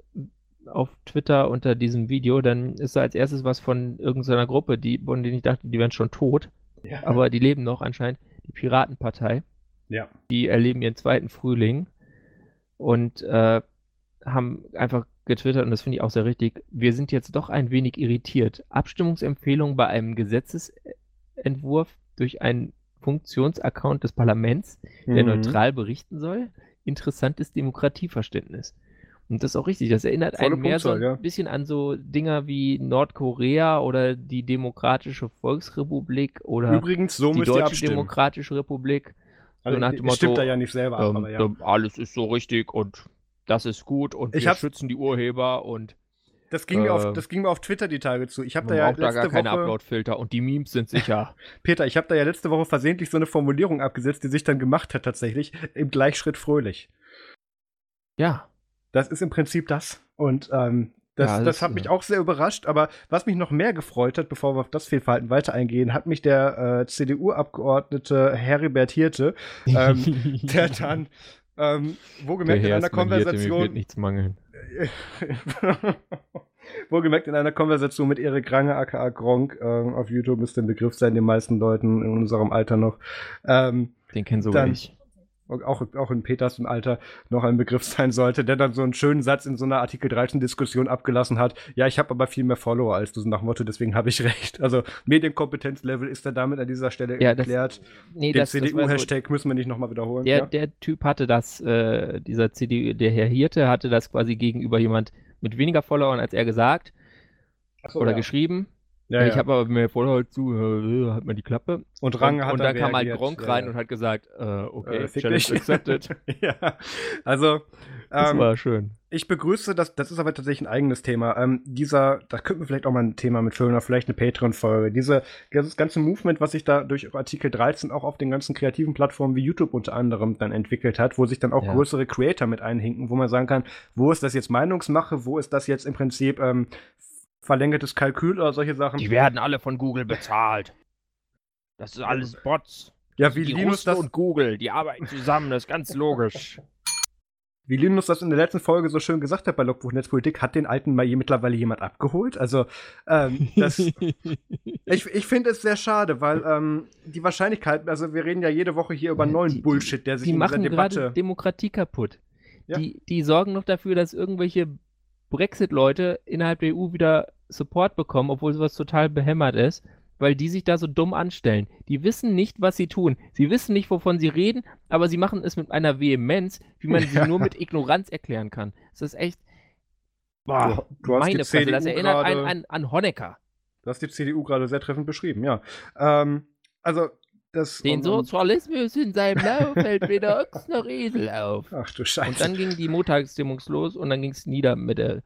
auf Twitter unter diesem Video, dann ist da als erstes was von irgendeiner Gruppe, die, von denen ich dachte, die wären schon tot, ja. aber die leben noch anscheinend, die Piratenpartei. ja. Die erleben ihren zweiten Frühling und äh, haben einfach getwittert, und das finde ich auch sehr richtig, wir sind jetzt doch ein wenig irritiert. Abstimmungsempfehlung bei einem Gesetzesentwurf durch einen Funktionsaccount des Parlaments, der Mhm. neutral berichten soll. Interessantes Demokratieverständnis. Und das ist auch richtig. Das erinnert Volle einen mehr so ein Punktzahl, ja. bisschen an so Dinger wie Nordkorea oder die Demokratische Volksrepublik oder Übrigens, so die Deutsche. Demokratische Republik. Also, nach dem es stimmt Motto, da ja nicht selber Ähm, aber ja. ähm, alles ist so richtig und das ist gut und Ich wir schützen die Urheber und Das ging, mir auf, äh, das ging mir auf Twitter die Tage zu. Ich habe da ja auch da letzte gar keine Upload-Filter und die Memes sind sicher. Peter, ich habe da ja letzte Woche versehentlich so eine Formulierung abgesetzt, die sich dann gemacht hat tatsächlich, im Gleichschritt fröhlich. ja. Das ist im Prinzip das. Und ähm, das, Ja, das, das, hat äh, mich auch sehr überrascht, aber was mich noch mehr gefreut hat, bevor wir auf das Fehlverhalten weiter eingehen, hat mich der äh, CDU-Abgeordnete Heribert Hirte, ähm, der dann ähm, wohlgemerkt in einer Mir wird Konversation nichts mangeln. Wohlgemerkt in einer Konversation mit Erik Range, aka Gronk, ähm, auf YouTube müsste ein Begriff sein, den meisten Leuten in unserem Alter noch. Ähm, Den kennen sogar Dann- ich. Auch, auch in Peters Alter noch ein Begriff sein sollte, der dann so einen schönen Satz in so einer Artikel 13 Diskussion abgelassen hat. Ja, ich habe aber viel mehr Follower als du, so nach dem Motto, deswegen habe ich recht. Also Medienkompetenzlevel ist da damit an dieser Stelle Ja, erklärt. Nee, Den war so, CDU-Hashtag müssen wir nicht nochmal wiederholen. der, ja? der Typ hatte das, äh, dieser CDU, der Herr Hirte hatte das quasi gegenüber jemand mit weniger Followern als er gesagt so, oder ja. geschrieben. Ja, ich ja. habe aber mehr Follower zu, äh, halt mal die Klappe. Und Range und, hat und dann dann kam halt. Gronk rein ja. und hat gesagt, äh, okay, Äh, Challenge dich. accepted. ja, also Das ähm, war schön. Ich begrüße das, das ist aber tatsächlich ein eigenes Thema. Ähm, dieser, da könnten wir vielleicht auch mal ein Thema mitfüllen oder vielleicht eine Patreon-Folge. Diese, dieses ganze Movement, was sich da durch Artikel 13 auch auf den ganzen kreativen Plattformen wie YouTube unter anderem dann entwickelt hat, wo sich dann auch Ja. größere Creator mit einhinken, wo man sagen kann, wo ist das jetzt Meinungsmache, wo ist das jetzt im Prinzip ähm, verlängertes Kalkül oder solche Sachen. Die werden alle von Google bezahlt. Das ist alles Bots. ja, wie die Linus, Russen das, und Google, die arbeiten zusammen, das ist ganz logisch. wie Linus das in der letzten Folge so schön gesagt hat bei Logbuch Netzpolitik, hat den alten mal mittlerweile jemand abgeholt. Also, ähm, das, Ich, ich finde es sehr schade, weil ähm, die Wahrscheinlichkeit, also wir reden ja jede Woche hier über neuen die- Bullshit, der sich die in dieser machen gerade Debatte. Demokratie kaputt. Ja. Die, die sorgen noch dafür, dass irgendwelche Brexit-Leute innerhalb der EU wieder Support bekommen, obwohl sowas total behämmert ist, weil die sich da so dumm anstellen. Die wissen nicht, was sie tun. Sie wissen nicht, wovon sie reden, aber sie machen es mit einer Vehemenz, wie man sie nur mit Ignoranz erklären kann. Das ist echt. Boah, Du- du meine Fresse, das erinnert einen an, an Honecker. Du hast die CDU gerade sehr treffend beschrieben, ja. Ähm, also, das. Den Sozialismus in seinem Lauf hält weder Ochs noch Esel auf. Ach du Scheiße. Und dann ging die Montagsstimmung los und dann ging es nieder mit der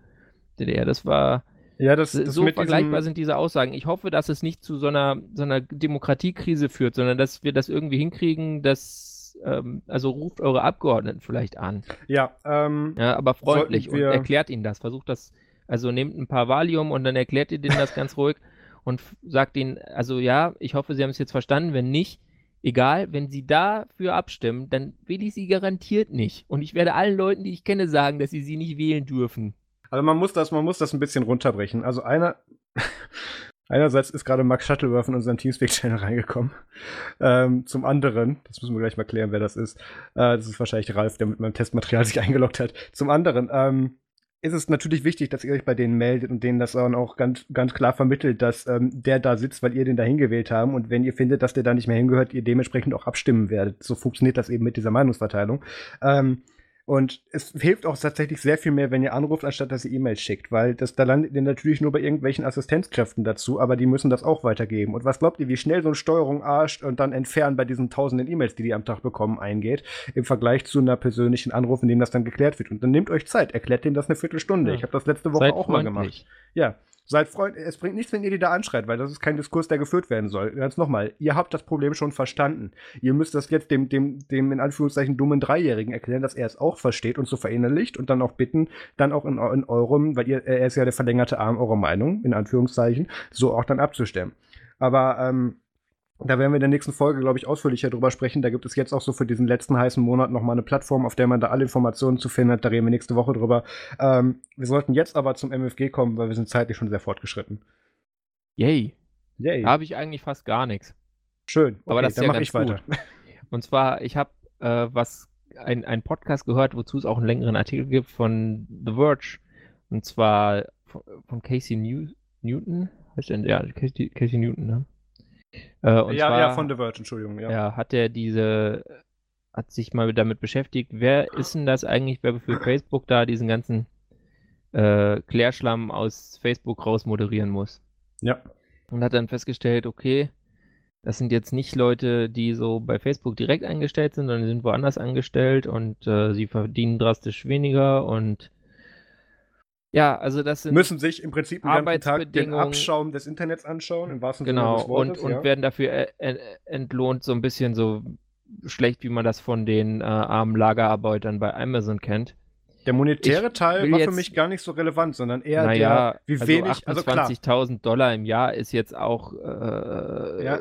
DDR. Das war ja, das, das so vergleichbar sind diese Aussagen. Ich hoffe, dass es nicht zu so einer, so einer Demokratiekrise führt, sondern dass wir das irgendwie hinkriegen, dass ähm, also ruft eure Abgeordneten vielleicht an. Ja, ähm, Ja, aber freundlich und erklärt ihnen das. Versucht das, also nehmt ein paar Valium und dann erklärt ihr denen das ganz ruhig und sagt ihnen, also ja, ich hoffe, sie haben es jetzt verstanden. Wenn nicht, egal, wenn sie dafür abstimmen, dann wähle ich sie garantiert nicht. Und ich werde allen Leuten, die ich kenne, sagen, dass sie sie nicht wählen dürfen. also man muss das, man muss das ein bisschen runterbrechen. Also einer. Einerseits ist gerade Max Shuttleworth in unseren Teamspeak-Channel reingekommen. Ähm, zum anderen, das müssen wir gleich mal klären, wer das ist. Äh, das ist wahrscheinlich Ralf, der mit meinem Testmaterial sich eingeloggt hat. Zum anderen, ähm, ist es natürlich wichtig, dass ihr euch bei denen meldet und denen das dann auch ganz, ganz klar vermittelt, dass ähm, der da sitzt, weil ihr den da hingewählt haben und wenn ihr findet, dass der da nicht mehr hingehört, ihr dementsprechend auch abstimmen werdet. So funktioniert das eben mit dieser Meinungsverteilung. Ähm, und es hilft auch tatsächlich sehr viel mehr, wenn ihr anruft, anstatt dass ihr E-Mails schickt, weil das, da landet ihr natürlich nur bei irgendwelchen Assistenzkräften dazu, aber die müssen das auch weitergeben. Und was glaubt ihr, wie schnell so eine Steuerung arscht und dann entfernen bei diesen tausenden E-Mails, die die am Tag bekommen, eingeht, im Vergleich zu einer persönlichen Anruf, in dem das dann geklärt wird. Und dann nehmt euch Zeit, erklärt denen das eine Viertelstunde. Ja. Ich habe das letzte Woche Seid auch mal gemacht. Ja. Seid Freund, es bringt nichts, wenn ihr die da anschreit, weil das ist kein Diskurs, der geführt werden soll. Ganz nochmal, ihr habt das Problem schon verstanden. Ihr müsst das jetzt dem, dem, dem in Anführungszeichen dummen Dreijährigen erklären, dass er es auch versteht und so verinnerlicht und dann auch bitten, dann auch in, in eurem, weil ihr, er ist ja der verlängerte Arm eurer Meinung, in Anführungszeichen, so auch dann abzustimmen. Aber ähm, da werden wir in der nächsten Folge, glaube ich, ausführlicher drüber sprechen. Da gibt es jetzt auch so für diesen letzten heißen Monat nochmal eine Plattform, auf der man da alle Informationen zu finden hat. Da reden wir nächste Woche drüber. Ähm, wir sollten jetzt aber zum MFG kommen, weil wir sind zeitlich schon sehr fortgeschritten. Yay. Yay. Da habe ich eigentlich fast gar nichts. Schön. Aber das dann ja mache ich weiter. Und zwar, ich habe äh, was ein, ein Podcast gehört, wozu es auch einen längeren Artikel gibt von The Verge. Und zwar von, von Casey New Newton. Heißt der, ja, Casey, Casey Newton, ne? Äh, und ja, zwar, ja, von The Verge, Entschuldigung. Ja. ja, hat er diese, hat sich mal damit beschäftigt, wer ist denn das eigentlich, wer für Facebook da diesen ganzen äh, Klärschlamm aus Facebook raus moderieren muss. Ja. Und hat dann festgestellt, okay, das sind jetzt nicht Leute, die so bei Facebook direkt eingestellt sind, sondern die sind woanders angestellt und äh, sie verdienen drastisch weniger und ja, also das sind müssen sich im Prinzip den ganzen Tag den Abschaum des Internets anschauen, im wahrsten genau, Sinne des Wortes. Und, ja. und werden dafür äh, entlohnt so ein bisschen so schlecht, wie man das von den äh, armen Lagerarbeitern bei Amazon kennt. Der monetäre ich Teil war für mich gar nicht so relevant, sondern eher naja, der, wie also wenig, also 28.000 Dollar im Jahr ist jetzt auch äh, ja.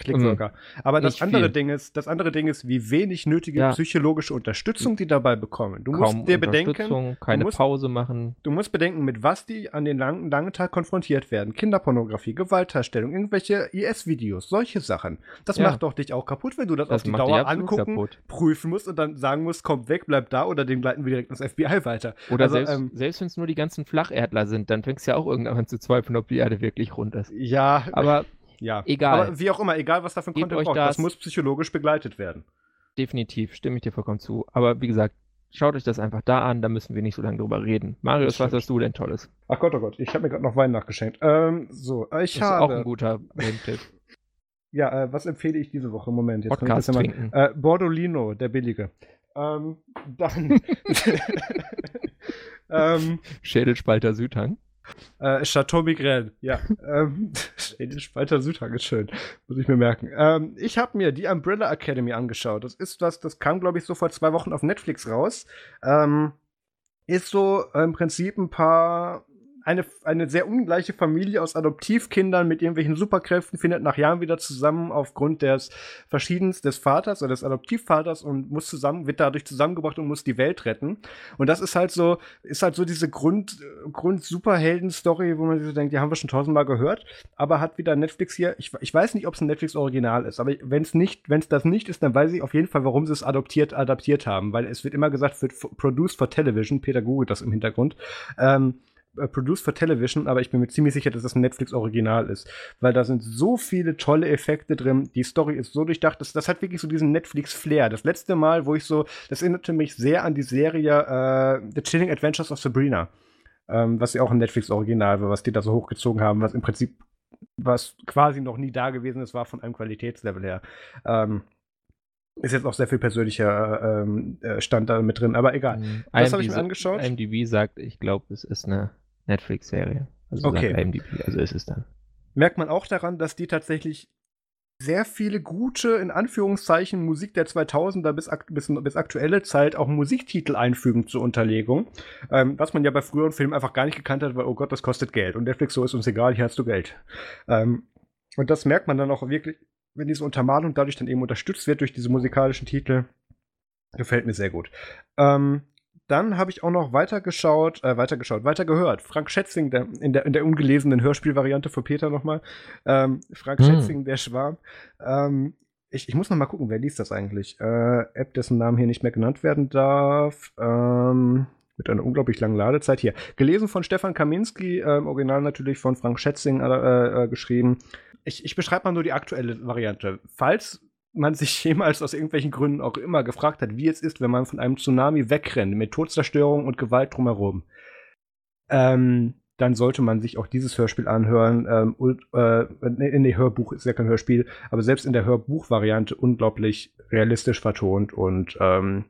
Klingt mhm. Aber das andere viel. Ding ist, das andere Ding ist, wie wenig nötige ja. psychologische Unterstützung die dabei bekommen. Du Kaum musst dir bedenken, keine musst, Pause machen. Du musst bedenken, mit was die an den langen, langen Tag konfrontiert werden. Kinderpornografie, Gewaltdarstellung, irgendwelche IS-Videos, solche Sachen. Das ja. macht doch dich auch kaputt, wenn du das, das auf die Dauer angucken, kaputt. prüfen musst und dann sagen musst, komm weg, bleib da oder den gleiten wir direkt ins FBI weiter. Oder also, selbst, ähm, selbst wenn es nur die ganzen Flacherdler sind, dann fängst du ja auch irgendwann an zu zweifeln, ob die Erde wirklich rund ist. Ja, aber ja, egal. Aber wie auch immer, egal was da für ein Content braucht, das. das muss psychologisch begleitet werden. Definitiv, stimme ich dir vollkommen zu. Aber wie gesagt, schaut euch das einfach da an, da müssen wir nicht so lange drüber reden. Marius, was hast du denn Tolles? Ach Gott, oh Gott, ich habe mir gerade noch Wein nachgeschenkt. Ähm, so, ich das habe. Ist auch ein guter Tipp. ja, äh, was empfehle ich diese Woche? Moment, jetzt Podcast ich trinken. Mal, äh, Bordolino, der billige. Ähm, dann. ähm, Schädelspalter Südhang. Äh, Chateau Migraine, ja. ähm, Spalter Südhang ist schön, muss ich mir merken. Ähm, ich habe mir die Umbrella Academy angeschaut. Das ist was, das kam, glaube ich, so vor zwei Wochen auf Netflix raus. Ähm, ist so im Prinzip ein paar eine, eine sehr ungleiche Familie aus Adoptivkindern mit irgendwelchen Superkräften findet nach Jahren wieder zusammen aufgrund des Verschiedens des Vaters oder des Adoptivvaters und muss zusammen, wird dadurch zusammengebracht und muss die Welt retten. Und das ist halt so, ist halt so diese Grund, Grund Superhelden-Story, wo man sich so denkt, die haben wir schon tausendmal gehört, aber hat wieder Netflix hier, ich, ich weiß nicht, ob es ein Netflix-Original ist, aber wenn es nicht, wenn es das nicht ist, dann weiß ich auf jeden Fall, warum sie es adoptiert, adaptiert haben, weil es wird immer gesagt, wird produced for television, googelt das im Hintergrund, ähm, äh, produced for Television, aber ich bin mir ziemlich sicher, dass das ein Netflix-Original ist. Weil da sind so viele tolle Effekte drin. Die Story ist so durchdacht. Das, das hat wirklich so diesen Netflix-Flair. Das letzte Mal, wo ich so, das erinnerte mich sehr an die Serie äh, The Chilling Adventures of Sabrina. Ähm, was ja auch ein Netflix-Original war, was die da so hochgezogen haben, was im Prinzip, was quasi noch nie da gewesen ist, war von einem Qualitätslevel her. Ähm, ist jetzt auch sehr viel persönlicher ähm, äh, Stand da mit drin, aber egal. Mhm. Das habe ich mir angeschaut. IMDb sagt, ich glaube, es ist eine Netflix-Serie. Also okay. IMDb, also ist es dann. Merkt man auch daran, dass die tatsächlich sehr viele gute, in Anführungszeichen, Musik der 2000er bis, bis, bis aktuelle Zeit auch Musiktitel einfügen zur Unterlegung. Ähm, was man ja bei früheren Filmen einfach gar nicht gekannt hat, weil, oh Gott, das kostet Geld. Und Netflix so ist uns egal, hier hast du Geld. Ähm, und das merkt man dann auch wirklich, wenn diese Untermalung dadurch dann eben unterstützt wird durch diese musikalischen Titel. Gefällt mir sehr gut. Ähm, dann habe ich auch noch weitergeschaut, äh, weitergeschaut, weitergehört. Frank Schätzing, der, in, der, in der ungelesenen Hörspielvariante für Peter nochmal. Ähm, Frank hm. Schätzing, der Schwarm. Ähm, ich, ich, muss noch mal gucken, wer liest das eigentlich? Äh, App, dessen Namen hier nicht mehr genannt werden darf. Ähm, mit einer unglaublich langen Ladezeit hier. Gelesen von Stefan Kaminski, äh, im Original natürlich von Frank Schätzing äh, äh, geschrieben. Ich, ich beschreibe mal nur die aktuelle Variante. Falls man sich jemals aus irgendwelchen Gründen auch immer gefragt hat, wie es ist, wenn man von einem Tsunami wegrennt, mit Todzerstörung und Gewalt drumherum, ähm, dann sollte man sich auch dieses Hörspiel anhören. Ähm, und, äh, in der Hörbuch ist ja kein Hörspiel, aber selbst in der Hörbuchvariante unglaublich realistisch vertont und ähm,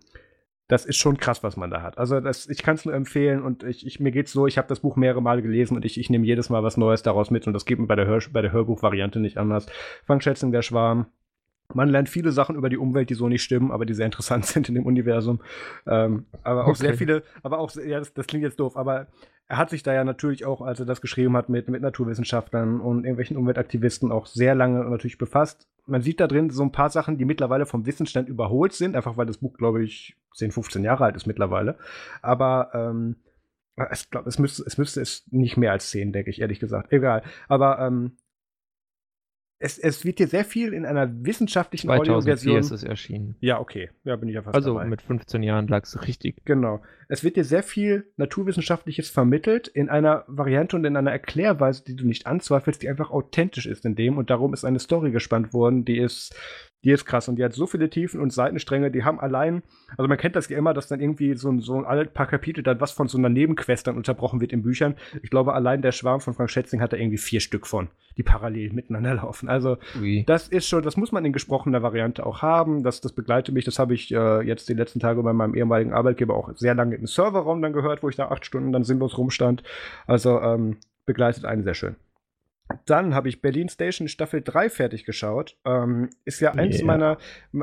das ist schon krass, was man da hat. Also das, ich kann es nur empfehlen und ich, ich, mir geht's so, ich habe das Buch mehrere Male gelesen und ich, ich nehme jedes Mal was Neues daraus mit und das geht mir bei der, Hör, bei der Hörbuchvariante nicht anders. Frank Schätzing, der Schwarm, man lernt viele Sachen über die Umwelt, die so nicht stimmen, aber die sehr interessant sind in dem Universum. Ähm, aber auch okay. sehr viele, aber auch, ja, das, das, klingt jetzt doof, aber er hat sich da ja natürlich auch, als er das geschrieben hat, mit, mit Naturwissenschaftlern und irgendwelchen Umweltaktivisten auch sehr lange natürlich befasst. Man sieht da drin so ein paar Sachen, die mittlerweile vom Wissensstand überholt sind, einfach weil das Buch, glaube ich, 10, 15 Jahre alt ist mittlerweile. Aber ähm, es, glaub, es, müsste, es müsste es nicht mehr als 10, denke ich, ehrlich gesagt. Egal. Aber ähm, es, es wird dir sehr viel in einer wissenschaftlichen 2004 Audioversion. ist es erschienen. Ja, okay. Ja, bin ich ja fast Also dabei. mit 15 Jahren lagst du richtig. Genau. Es wird dir sehr viel Naturwissenschaftliches vermittelt in einer Variante und in einer Erklärweise, die du nicht anzweifelst, die einfach authentisch ist in dem. Und darum ist eine Story gespannt worden, die ist Die ist krass und die hat so viele Tiefen und Seitenstränge, die haben allein, also man kennt das ja immer, dass dann irgendwie so, so alle paar Kapitel dann was von so einer Nebenquest dann unterbrochen wird in Büchern. Ich glaube, allein der Schwarm von Frank Schätzing hat da irgendwie vier Stück von, die parallel miteinander laufen. Also Ui. das ist schon, das muss man in gesprochener Variante auch haben. Das, das begleitet mich, das habe ich äh, jetzt die letzten Tage bei meinem ehemaligen Arbeitgeber auch sehr lange im Serverraum dann gehört, wo ich da acht Stunden dann sinnlos rumstand. Also ähm, begleitet einen sehr schön. Dann habe ich Berlin Station Staffel 3 fertig geschaut. Ähm, ist ja eins yeah. meiner.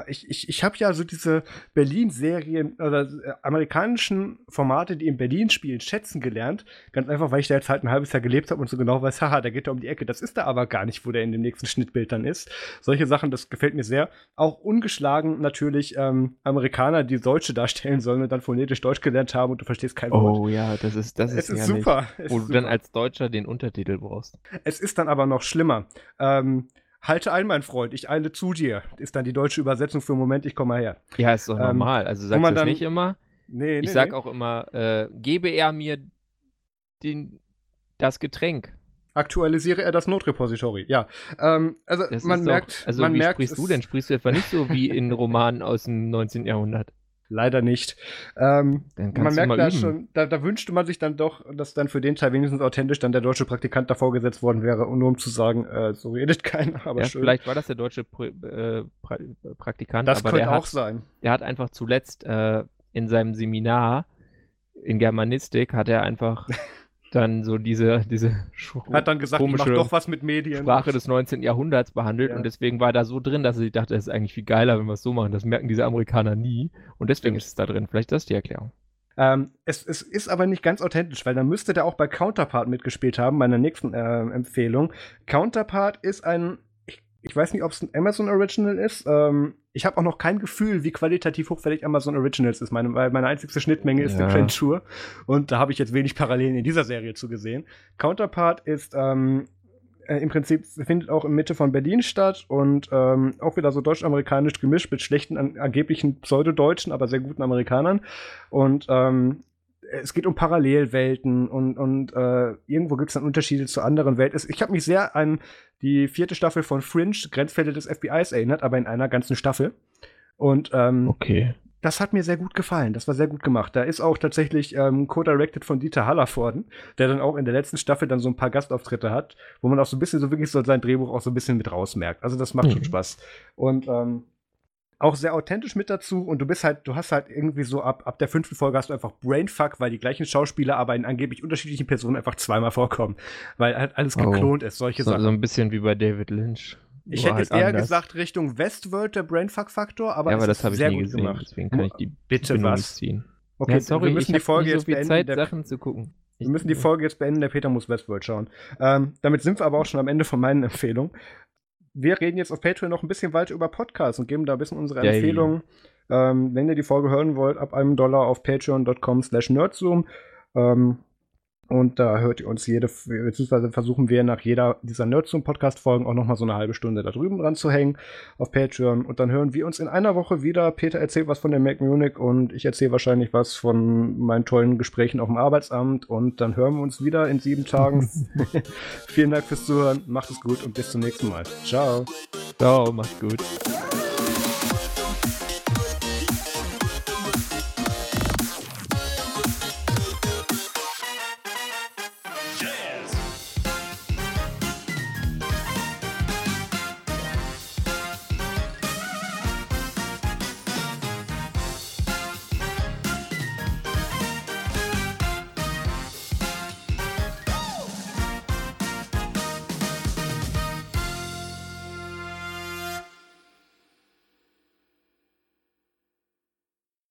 Ich, ich, ich habe ja so diese Berlin-Serien oder äh, amerikanischen Formate, die in Berlin spielen, schätzen gelernt. Ganz einfach, weil ich da jetzt halt ein halbes Jahr gelebt habe und so genau weiß, haha, da geht er um die Ecke. Das ist da aber gar nicht, wo der in dem nächsten Schnittbild dann ist. Solche Sachen, das gefällt mir sehr. Auch ungeschlagen natürlich ähm, Amerikaner, die Deutsche darstellen sollen und dann phonetisch Deutsch gelernt haben und du verstehst kein Wort. Oh ja, das ist, das ist, es ist super. Es wo du super. dann als Deutscher den Untertitel brauchst. Es ist dann aber noch schlimmer. Ähm, Halte ein, mein Freund, ich eile zu dir. Ist dann die deutsche Übersetzung für Moment, ich komme mal her. Ja, ist doch ähm, normal. Also sagst du das nicht immer? Nee, nee Ich sag nee. auch immer, äh, gebe er mir den, das Getränk. Aktualisiere er das Notrepository. Ja, ähm, also das man merkt, doch, also man wie merkt, sprichst du denn? Sprichst du etwa nicht so wie in Romanen aus dem 19. Jahrhundert? Leider nicht. Ähm, man merkt da schon, da, da, wünschte man sich dann doch, dass dann für den Teil wenigstens authentisch dann der deutsche Praktikant davor gesetzt worden wäre, nur um zu sagen, äh, so redet keiner, aber ja, schön. Vielleicht war das der deutsche Pr äh, pra Praktikant, das könnte auch hat, sein. Der hat einfach zuletzt äh, in seinem Seminar in Germanistik hat er einfach dann so diese, diese Hat dann gesagt, komische doch was mit Medien. Sprache des 19. Jahrhunderts behandelt ja. und deswegen war da so drin, dass ich dachte, es ist eigentlich viel geiler, wenn wir es so machen. Das merken diese Amerikaner nie und deswegen Stimmt. ist es da drin. Vielleicht das ist die Erklärung. Ähm, es, es, ist aber nicht ganz authentisch, weil dann müsste der auch bei Counterpart mitgespielt haben, meiner nächsten äh, Empfehlung. Counterpart ist ein ich weiß nicht, ob es ein Amazon Original ist. Ähm, ich habe auch noch kein Gefühl, wie qualitativ hochwertig Amazon Originals ist, meine, weil meine einzigste Schnittmenge ist ja. der Tour. Und da habe ich jetzt wenig Parallelen in dieser Serie zu gesehen. Counterpart ist ähm, äh, im Prinzip findet auch in Mitte von Berlin statt und ähm, auch wieder so deutsch-amerikanisch gemischt mit schlechten, an, angeblichen Pseudodeutschen, aber sehr guten Amerikanern. Und ähm, es geht um Parallelwelten und, und äh, irgendwo gibt es dann Unterschiede zu anderen Welten. Ich habe mich sehr an die vierte Staffel von Fringe, Grenzfälle des FBIs, erinnert, aber in einer ganzen Staffel. Und ähm, okay. das hat mir sehr gut gefallen. Das war sehr gut gemacht. Da ist auch tatsächlich ähm, co-directed von Dieter Hallervorden, der dann auch in der letzten Staffel dann so ein paar Gastauftritte hat, wo man auch so ein bisschen so wirklich so sein Drehbuch auch so ein bisschen mit rausmerkt. Also das macht mhm. schon Spaß. Und ähm, auch sehr authentisch mit dazu und du bist halt, du hast halt irgendwie so ab, ab der fünften Folge hast du einfach Brainfuck, weil die gleichen Schauspieler aber in angeblich unterschiedlichen Personen einfach zweimal vorkommen, weil halt alles oh. geklont ist, solche so, Sachen. So ein bisschen wie bei David Lynch. Ich hätte halt jetzt eher anders. gesagt Richtung Westworld der Brainfuck-Faktor, aber, ja, aber das habe ich nie gesehen, gemacht. deswegen kann ich die Bitte Bindung was? ziehen. Okay, ja, sorry, wir müssen die Folge jetzt so beenden. Zeit, Sachen zu gucken. Wir müssen die Folge jetzt beenden, der Peter muss Westworld schauen. Ähm, damit sind wir aber auch schon am Ende von meinen Empfehlungen wir reden jetzt auf Patreon noch ein bisschen weiter über Podcasts und geben da ein bisschen unsere Yay. Empfehlungen. Ähm, wenn ihr die Folge hören wollt, ab einem Dollar auf patreon.com slash nerdzoom. Ähm, und da hört ihr uns jede, beziehungsweise versuchen wir nach jeder dieser Nerdzoom-Podcast-Folgen auch nochmal so eine halbe Stunde da drüben dran zu hängen auf Patreon. Und dann hören wir uns in einer Woche wieder. Peter erzählt was von der Mac Munich und ich erzähle wahrscheinlich was von meinen tollen Gesprächen auf dem Arbeitsamt. Und dann hören wir uns wieder in sieben Tagen. Vielen Dank fürs Zuhören. Macht es gut und bis zum nächsten Mal. Ciao. Ciao, macht's gut.